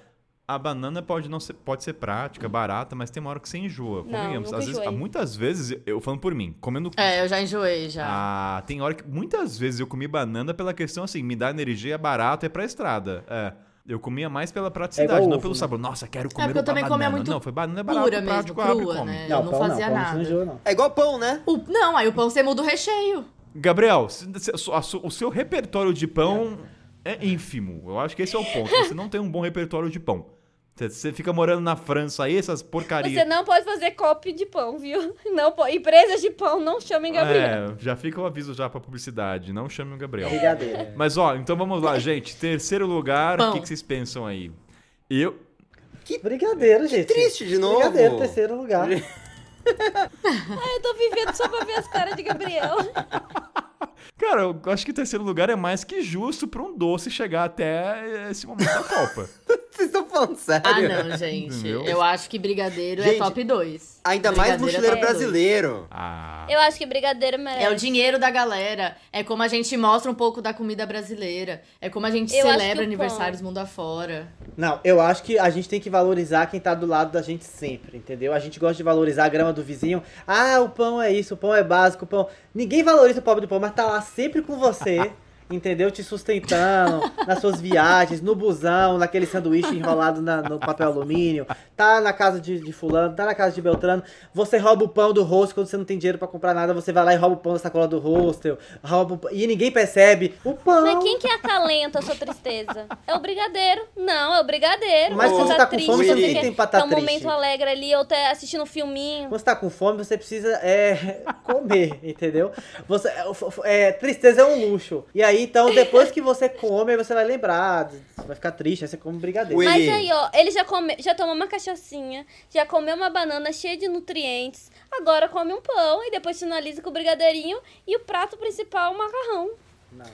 A banana pode não ser, pode ser prática, barata, mas tem uma hora que você enjoa. Não, nunca Às vezes, muitas vezes, eu falando por mim, comendo. É, eu já enjoei, já. Ah, tem hora que. Muitas vezes eu comi banana pela questão assim, me dá energia, é barato, é pra estrada. É. Eu comia mais pela praticidade, É não ovo, pelo né? sabor. Nossa, quero comer porque eu também comia banana. muito Não, foi banana é barato, Pura mesmo, prático, abre e crua, come. né? não, eu não pão fazia não. Nada. não enjoa, não. É igual pão, né? O- não, aí o pão você muda o recheio. Gabriel, o seu repertório de pão é ínfimo. Eu acho que esse é o ponto. Você não tem um bom repertório de pão. Você, fica morando na França aí, essas porcarias. Você não pode fazer copy de pão, viu? Não po- Empresas de pão, não chamem Gabriel. É, já fica o aviso já pra publicidade. Não chame o Gabriel. Brigadeiro. é. Mas ó, então vamos lá, gente. Terceiro lugar, o que, que vocês pensam aí? Eu. Brigadeiro, gente. triste de novo. Brigadeiro, terceiro lugar. Ai, <laughs> eu tô vivendo só pra ver as caras de Gabriel. <laughs> Cara, eu acho que terceiro lugar é mais que justo pra um doce chegar até esse momento da Copa. <laughs> Vocês estão falando sério? Ah, não, gente. Entendeu? Eu acho que brigadeiro é Gente, top 2. Ainda mais mochileiro brasileiro. Ah. Eu acho que brigadeiro merece. É o dinheiro da galera. É como a gente mostra um pouco da comida brasileira. É como a gente Eu celebra aniversários mundo afora. Não, eu acho que a gente tem que valorizar quem tá do lado da gente sempre, entendeu? A gente gosta de valorizar a grama do vizinho. Ah, o pão é isso, o pão é básico, o pão. Ninguém valoriza o pobre do pão, mas tá lá sempre com você. <laughs> Entendeu? Te sustentando <laughs> nas suas viagens, no busão, naquele sanduíche enrolado na- no papel alumínio. Tá na casa de, de fulano, tá na casa de Beltrano. Você rouba o pão do hostel quando você não tem dinheiro pra comprar nada. Você vai lá e rouba o pão da sacola do hostel. Rouba o pão- e ninguém percebe. O pão. Mas quem que acalenta a sua tristeza? É o brigadeiro. Não, é o brigadeiro. Mas quando você tá com triste, fome, você não tem pra tá tá um triste. momento alegre ali, ou tá assistindo um filminho. Quando você tá com fome, você precisa é, <laughs> comer, entendeu? Você, é, tristeza é um luxo. E aí, então, depois que você come, aí você vai lembrar, você vai ficar triste, aí você come brigadeiro. Ui. Mas aí, ó, ele já, come, já tomou uma cachaçinha, já comeu uma banana cheia de nutrientes, agora come um pão e depois finaliza com o brigadeirinho e o prato principal, o macarrão.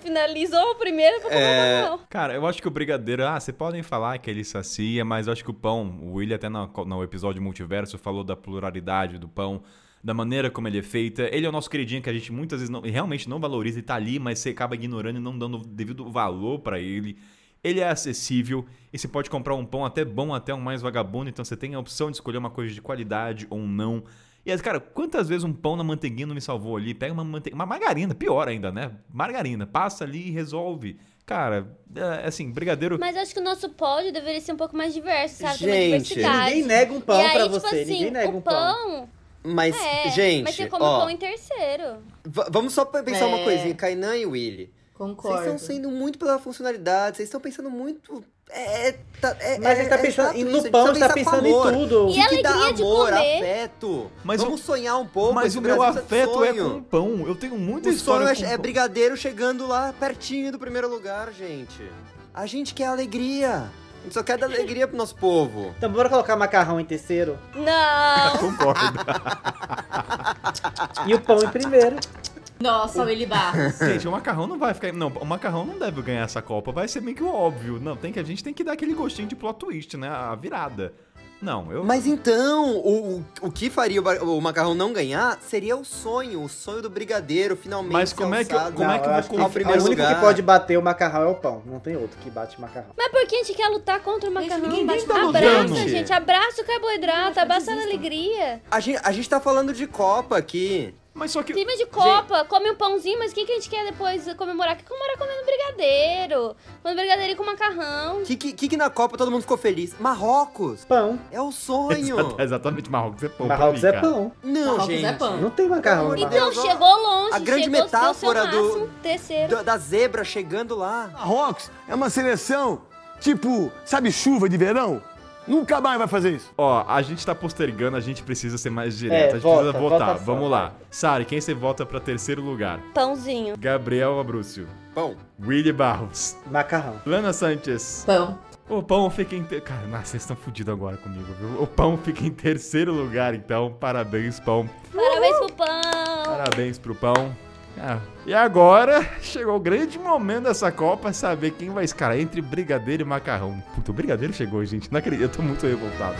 Finalizou o primeiro pra comer É. o macarrão. Cara, eu acho que o brigadeiro, ah, vocês podem falar que ele sacia, mas eu acho que o pão, o William até no, no episódio multiverso falou da pluralidade do pão, da maneira como ele é feita. Ele é o nosso queridinho que a gente muitas vezes não, realmente não valoriza e tá ali, mas você acaba ignorando e não dando o devido valor pra ele. Ele é acessível e você pode comprar um pão até bom, até um mais vagabundo, então você tem a opção de escolher uma coisa de qualidade ou não. E, aí, cara, quantas vezes um pão na manteiguinha não me salvou ali? Pega uma, mante... uma margarina, pior ainda, né? Margarina, passa ali e resolve. Cara, é, assim, brigadeiro. Mas acho que o nosso pódio deveria ser um pouco mais diverso, sabe? Gente, diversidade. Ninguém nega um pão e aí, pra tipo você, assim, ninguém nega um pão. pão. Mas, É, gente, mas você come ó, pão em terceiro. va- vamos só pensar uma É. coisinha. Kainan e Willy. Concordo. Vocês estão sendo muito pela funcionalidade, vocês estão pensando muito... É, tá, é, Mas é, ele tá é pensando e isso, no pão, ele tá pensando em tudo. O E que, que dá alegria de amor, comer. afeto? Mas Vamos o- sonhar um pouco. Mas o meu de afeto é sonho. com pão. Eu tenho muita O sonho história é, com é brigadeiro chegando lá pertinho do primeiro lugar, gente. A gente quer alegria. A gente só quer dar alegria pro nosso povo. Então bora colocar macarrão em terceiro Não! <laughs> Concordo. e o pão em primeiro. Nossa, o Willy Barros. Gente, o macarrão não vai ficar. Não, o macarrão não deve ganhar essa Copa. Vai ser meio que óbvio. Não, tem que, a gente tem que dar aquele gostinho de plot twist, né? A virada. Não, eu. Mas então, o, o, o que faria o, o macarrão não ganhar seria o sonho, o sonho do brigadeiro, finalmente. Mas como é que eu- como é que eu vou primeiro o único lugar? que pode bater o macarrão é o pão. Não tem outro que bate macarrão. Mas por que a gente quer lutar contra o macarrão? ninguém Bate- tá abraça, lutando. gente. Abraça o carboidrato, abraça a alegria. A gente, a gente tá falando de Copa aqui. Mas só que. Clima de copa, come um pãozinho, mas o que, que a gente quer depois comemorar? Quer comemorar comendo brigadeiro. Comendo brigadeirinho com macarrão. O que, que, que na Copa todo mundo ficou feliz? Marrocos! Pão. É o sonho! <laughs> Exata- Exatamente, Marrocos é pão. Marrocos mim, é pão. Não, Marrocos gente. é pão. Não tem macarrão. Então. Então, Deus, chegou longe. a grande chegou, metáfora do- máximo, terceiro. Da, da zebra chegando lá. Marrocos é uma seleção tipo, sabe, chuva de verão? Nunca mais vai fazer isso. Ó, a gente tá postergando, a gente precisa ser mais direto. É, a gente vota, precisa votar. votação, Vamos lá. Sari, quem você vota pra terceiro lugar? Pãozinho. Gabriel Abrúcio. Bom, Willy Barros. Macarrão. Lana Sanchez. Pão. O pão fica em. Ter... Cara, nossa, vocês estão fodidos agora comigo, viu? O pão fica em terceiro lugar, então. Parabéns, pão. Parabéns pro pão. Parabéns pro pão. Ah, e agora <laughs> chegou o grande momento dessa Copa, saber quem vai escalar entre brigadeiro e macarrão. Puta, o brigadeiro chegou, gente. Não acredito, eu tô muito revoltado.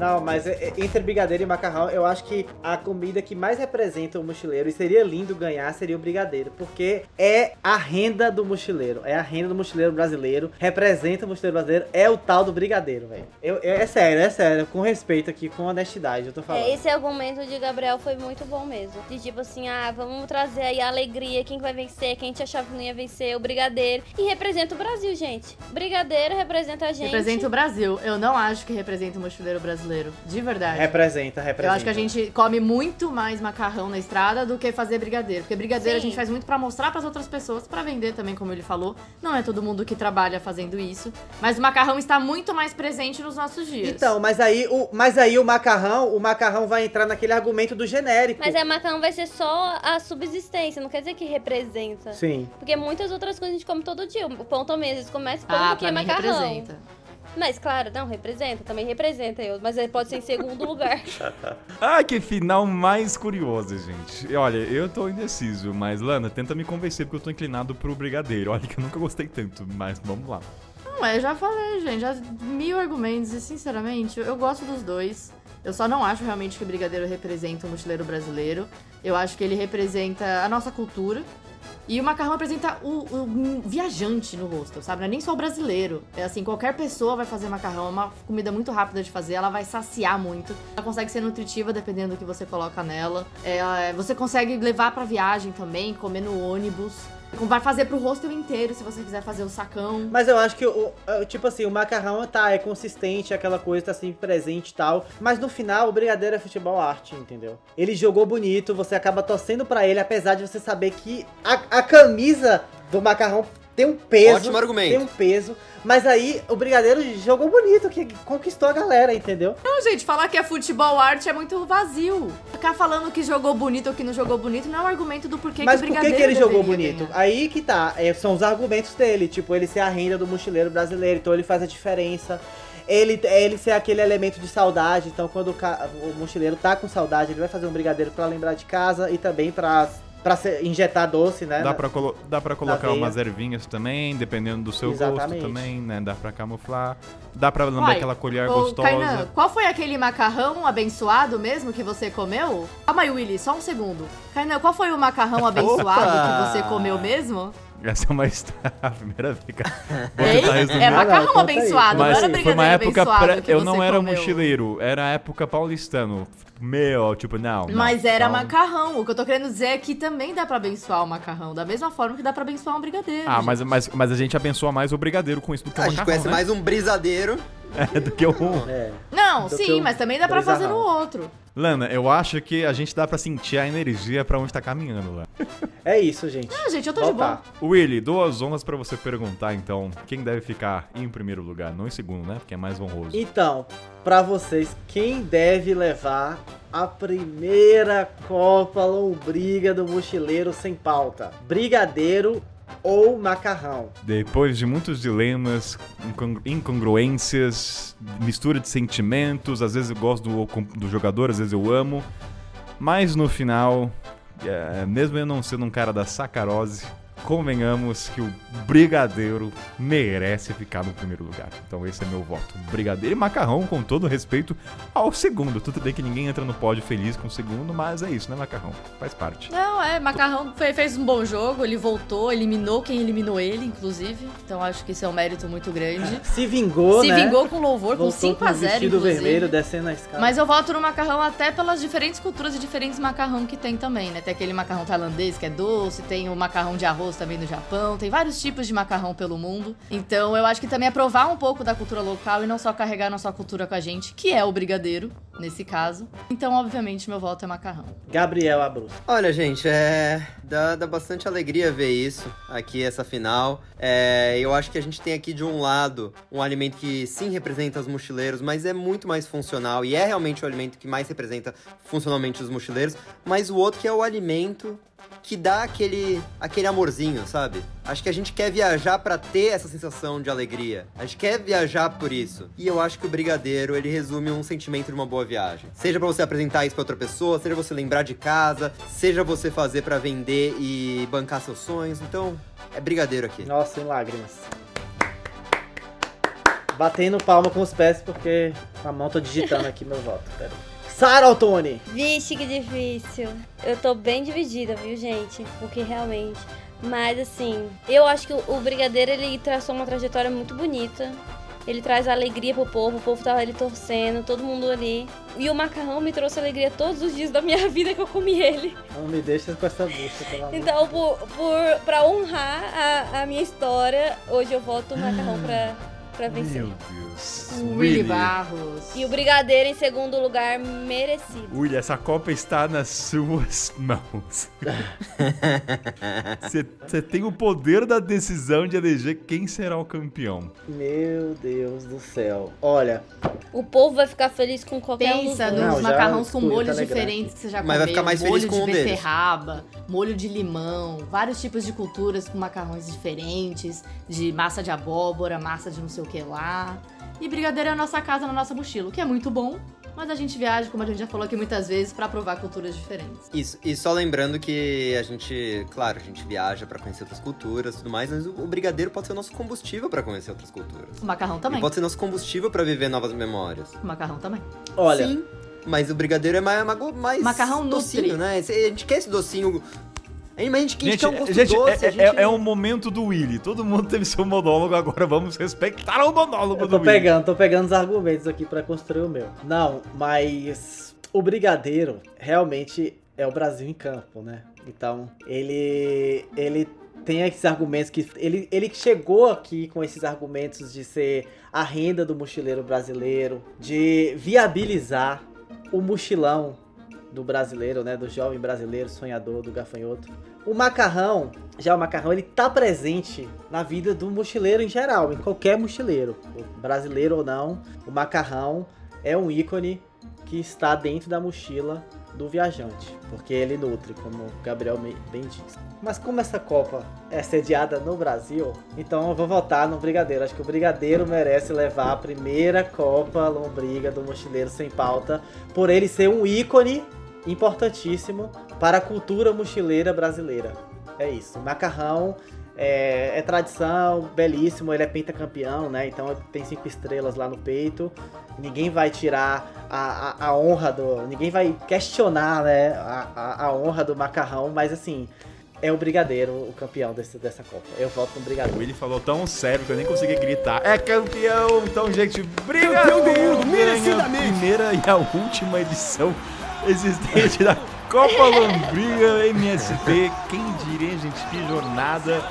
Não, mas é- é- entre brigadeiro e macarrão, eu acho que a comida que mais representa o mochileiro, e seria lindo ganhar, seria o brigadeiro. Porque é a renda do mochileiro. É a renda do mochileiro brasileiro. Representa o mochileiro brasileiro. É o tal do brigadeiro, velho. Eu- É, sério, é sério. Com respeito aqui, com honestidade, eu tô falando. É, esse argumento de Gabriel foi muito bom mesmo. De tipo assim, ah, vamos trazer aí a alegria, quem que vai vencer, quem a gente achava que não ia vencer, o Brigadeiro. E representa o Brasil, gente. Brigadeiro representa a gente. Representa o Brasil. Eu não acho que representa o mochileiro brasileiro. Mochileiro. De verdade. Representa, representa. Eu acho que a gente come muito mais macarrão na estrada do que fazer brigadeiro. Porque brigadeiro a Sim. gente faz muito pra mostrar pras outras pessoas, pra vender também, como ele falou. Não é todo mundo que trabalha fazendo isso. Mas o macarrão está muito mais presente nos nossos dias. Então, mas aí, o, mas aí o macarrão, o macarrão vai entrar naquele argumento do genérico. Mas a macarrão vai ser só a subsistência, não quer dizer que representa. Sim. Porque muitas outras coisas a gente come todo dia. O pão também, às vezes começa pão ah, é macarrão. representa. Mas claro, não, representa, também representa eu. Mas ele pode ser em segundo lugar. <laughs> Ah, que final mais curioso, gente. Olha, eu tô indeciso, mas Lana, tenta me convencer porque eu tô inclinado pro brigadeiro. Olha que eu nunca gostei tanto, mas vamos lá. Não, eu já falei, gente, já mil argumentos e sinceramente, eu gosto dos dois. Eu só não acho realmente que o brigadeiro representa o mochileiro brasileiro. Eu acho que ele representa a nossa cultura. E o macarrão representa o, o viajante no rosto, sabe? Não é nem só o brasileiro. É assim, qualquer pessoa vai fazer macarrão. É uma comida muito rápida de fazer, ela vai saciar muito. Ela consegue ser nutritiva dependendo do que você coloca nela. É, você consegue levar pra viagem também, comer no ônibus. Vai fazer pro rosto inteiro se você quiser fazer o sacão. Mas eu acho que, o, tipo assim, o macarrão tá, é consistente, aquela coisa tá sempre presente e tal. Mas no final, o brigadeiro é futebol arte, entendeu? Ele jogou bonito, você acaba torcendo pra ele, apesar de você saber que a, a camisa do macarrão tem um peso. Ótimo argumento. Tem um peso. Mas aí, o brigadeiro jogou bonito, que conquistou a galera, entendeu? Não, gente, falar que é futebol arte é muito vazio. Ficar falando que jogou bonito ou que não jogou bonito não é um argumento do porquê Mas que o por que, brigadeiro que ele jogou bonito? ganhar. Aí que tá, é, são os argumentos dele, tipo, ele ser a renda do mochileiro brasileiro, então ele faz a diferença. Ele, ele ser aquele elemento de saudade, então quando o, o mochileiro tá com saudade, ele vai fazer um brigadeiro pra lembrar de casa e também pra, pra ser- injetar doce, né? Dá pra, colo- dá pra colocar umas ervinhas também, dependendo do seu Exatamente. gosto também, né? Dá pra camuflar. Dá pra lembrar Uai, aquela colher ô, gostosa. Kainan, qual foi aquele macarrão abençoado mesmo que você comeu? Calma aí, Willy, só um segundo. Kainan, qual foi o macarrão <laughs> abençoado que você comeu mesmo? Essa é uma <laughs> história. A primeira vez que vou Ei, tentar resumir. é Não, macarrão abençoado, não Mas era foi brigadeiro uma época. pré- que eu você não era comeu. mochileiro, era a época paulistano. Meu, tipo, não. não. Mas era Então- macarrão. O que eu tô querendo dizer é que também dá pra abençoar o macarrão. Da mesma forma que dá pra abençoar um brigadeiro. Ah, gente. mas, mas, mas a gente abençoa mais o brigadeiro com isso do que o a gente macarrão, conhece né? mais um brisadeiro. <laughs> É, do que o... É. Não, do que sim, mas também dá pra fazer no outro. Lana, eu acho que a gente dá pra sentir a energia pra onde tá caminhando lá. É isso, gente. Ah, gente, eu tô de Voltar. boa. Willy, duas honras pra você perguntar, então, quem deve ficar em primeiro lugar, não em segundo, né? Porque é mais honroso. Então, pra vocês, quem deve levar a primeira Copa Lombriga do Mochileiro sem pauta? Brigadeiro ou macarrão? Depois de muitos dilemas, incongru- incongruências, mistura de sentimentos, às vezes eu gosto do, do jogador, às vezes eu amo, mas no final, é, mesmo eu não sendo um cara da sacarose, convenhamos que o Brigadeiro merece ficar no primeiro lugar. Então esse é meu voto. Brigadeiro e Macarrão, com todo respeito ao segundo. Tudo bem que ninguém entra no pódio feliz com o segundo, mas é isso, né, Macarrão? Faz parte. Não, é, Macarrão fe- fez um bom jogo, ele voltou, eliminou quem eliminou ele, inclusive. Então acho que isso é um mérito muito grande. <laughs> Se vingou, Se né? vingou com louvor, com Voltou 5 a 0 vestido inclusive. vermelho descendo a escada. Mas eu voto no macarrão até pelas diferentes culturas e diferentes macarrão que tem também, né? Tem aquele macarrão tailandês que é doce, tem o macarrão de arroz também no Japão, tem vários tipos de macarrão pelo mundo. Então eu acho que também é provar um pouco da cultura local e não só carregar nossa cultura com a gente, que é o brigadeiro, nesse caso. Então, obviamente, meu voto é macarrão. Gabriel Abruz. Olha, gente, é. Dá, dá bastante alegria ver isso aqui, essa final. É, eu acho que a gente tem aqui de um lado um alimento que sim representa os mochileiros, mas é muito mais funcional e é realmente o alimento que mais representa funcionalmente os mochileiros. Mas o outro que é o alimento que dá aquele, aquele amorzinho, sabe? Acho que a gente quer viajar pra ter essa sensação de alegria. A gente quer viajar por isso. E eu acho que o brigadeiro, ele resume um sentimento de uma boa viagem. Seja pra você apresentar isso pra outra pessoa, seja você lembrar de casa, seja você fazer pra vender e bancar seus sonhos. Então, é brigadeiro aqui. Nossa, em lágrimas. Batendo palma com os pés porque a mão tô digitando aqui meu voto. Pera. aí. Sara Altoni. Vixe, que difícil. Eu tô bem dividida, viu, gente? Porque realmente. Mas assim, eu acho que o, o Brigadeiro ele traçou uma trajetória muito bonita. Ele traz alegria pro povo, o povo tava ali torcendo, todo mundo ali. E o macarrão me trouxe alegria todos os dias da minha <laughs> vida que eu comi ele. Não me deixa com essa bucha, pelo amor. Então, por, por, pra honrar a, a minha história, hoje eu voto o macarrão pra, pra vencer. Meu Deus. O Willy Barros. E o Brigadeiro em segundo lugar, merecido. Willy, essa Copa está nas suas mãos. <laughs> Você tem o poder da decisão de eleger quem será o campeão. Meu Deus do céu. Olha, O povo vai ficar feliz com qualquer um dos Pensa nos Não, macarrões com molhos diferentes que você já Mas vai comeu. ficar mais feliz molho com de um deles. beterraba, molho de limão, vários tipos de culturas com macarrões diferentes, de massa de abóbora, massa de não sei o que lá. E brigadeiro é a nossa casa na nossa mochila, o que é muito bom, mas a gente viaja, como a gente já falou aqui muitas vezes, pra provar culturas diferentes. Isso, e só lembrando que a gente, claro, a gente viaja pra conhecer outras culturas e tudo mais, mas o, brigadeiro pode ser o nosso combustível pra conhecer outras culturas. O macarrão também. E pode ser nosso combustível pra viver novas memórias. O macarrão também. olha. Sim, mas o brigadeiro é mais, mais, Macarrão docinho, nutri. né? A gente quer esse docinho. A gente, a gente, Gente, quer um gosto gente, doce. é, a gente... é, é um momento do Willy. Todo mundo teve seu monólogo, agora vamos respeitar o monólogo do tô Willy. pegando, tô pegando os argumentos aqui pra construir o meu. Não, mas o Brigadeiro realmente é o Brasil em campo, né? Então, ele ele tem esses argumentos que ele, ele chegou aqui com esses argumentos de ser a renda do mochileiro brasileiro, de viabilizar o mochilão do brasileiro, né, do jovem brasileiro sonhador, do gafanhoto. O macarrão, já o macarrão, ele tá presente na vida do mochileiro em geral, em qualquer mochileiro, brasileiro ou não. O macarrão é um ícone que está dentro da mochila do viajante, porque ele nutre, como o Gabriel bem disse. Mas como essa Copa é sediada no Brasil, então eu vou votar no Brigadeiro. Acho que o Brigadeiro merece levar a primeira Copa Lombriga do Mochileiro Sem Pauta, por ele ser um ícone importantíssimo para a cultura mochileira brasileira. É isso. O macarrão é, é tradição, belíssimo, ele é pentacampeão, né? Então tem cinco estrelas lá no peito. Ninguém vai tirar a, a, a honra do. Ninguém vai questionar, né? A, a, a honra do macarrão, mas assim. É o Brigadeiro o campeão desse, dessa Copa. Eu voto no O Brigadeiro. Willy falou tão sério que eu nem consegui gritar. É campeão! Então, gente, brigadeiro Campeão do mundo, merecidamente. primeira e a última edição existente da Copa Lombriga MSP. Quem diria, gente, que jornada.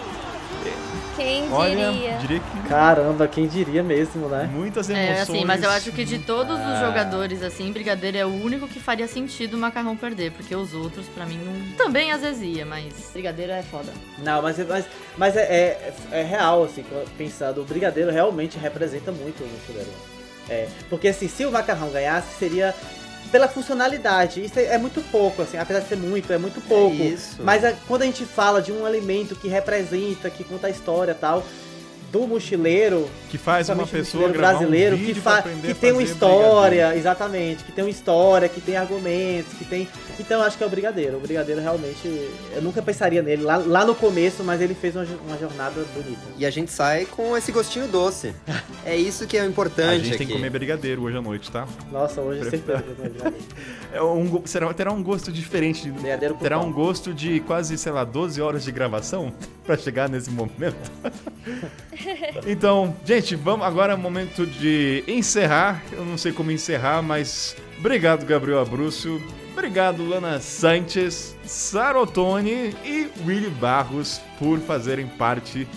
Quem Olha, diria? diria que Caramba, quem diria mesmo, né? muitas emoções. É, assim, mas eu acho que de todos Ah. os jogadores, assim, Brigadeiro é o único que faria sentido o Macarrão perder, porque os outros, pra mim, não... Também às vezes ia, mas Brigadeiro é foda. Não, mas, mas, mas é, é, é real, assim, pensando, o Brigadeiro realmente representa muito o mochileiro. É, porque assim, se o macarrão ganhasse, seria pela funcionalidade. Isso é, é muito pouco, assim, apesar de ser muito, é muito pouco. isso. Mas a- quando a gente fala de um alimento que representa, que conta a história e tal, do mochileiro, que faz uma pessoa gravar brasileiro um vídeo que, fa que a tem uma história, brigadeiro. exatamente, que tem uma história, que tem argumentos, que tem. Então eu acho que é o Brigadeiro. O Brigadeiro realmente. Eu nunca pensaria nele lá, lá no começo, mas ele fez uma, uma jornada bonita. E a gente sai com esse gostinho doce. É isso que é o A importante gente tem aqui. que comer brigadeiro hoje à noite, tá? Nossa, hoje Prefiro- certeza que eu Brigadeiro. <laughs> É um, será, terá um gosto diferente. de- Brigadeiro terá pão. um gosto de quase, sei lá, 12 horas de gravação <laughs> pra chegar nesse momento. <laughs> <laughs> então, gente, vamos agora é o momento de encerrar. Eu não sei como encerrar, mas obrigado, Gabriel Abrúcio. Obrigado, Lana Sanches, Sarotone e Willy Barros por fazerem parte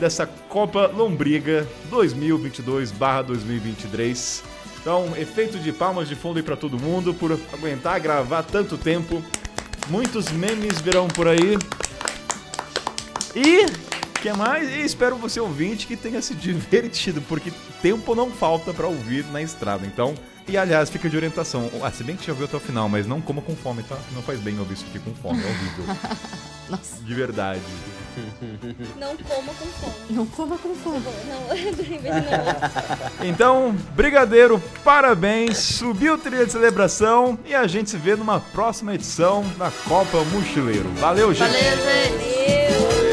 dessa Copa Lombriga 2022/2023. Então, efeito de palmas de fundo aí pra todo mundo por aguentar gravar tanto tempo. Muitos memes virão por aí. E que mais? E espero você ouvinte que tenha se divertido, porque tempo não falta pra ouvir na estrada. Então, e aliás, fica de orientação. Ah, se bem que já ouviu até o final, mas não coma com fome, tá? Não faz bem ouvir isso aqui com fome, é horrível. <laughs> Nossa. De verdade. Não coma com fome. Não coma com fome. Não. <laughs> Então, brigadeiro, parabéns, subiu o trilha de celebração e a gente se vê numa próxima edição da Copa Mochileiro. Valeu, gente! Valeu, gente!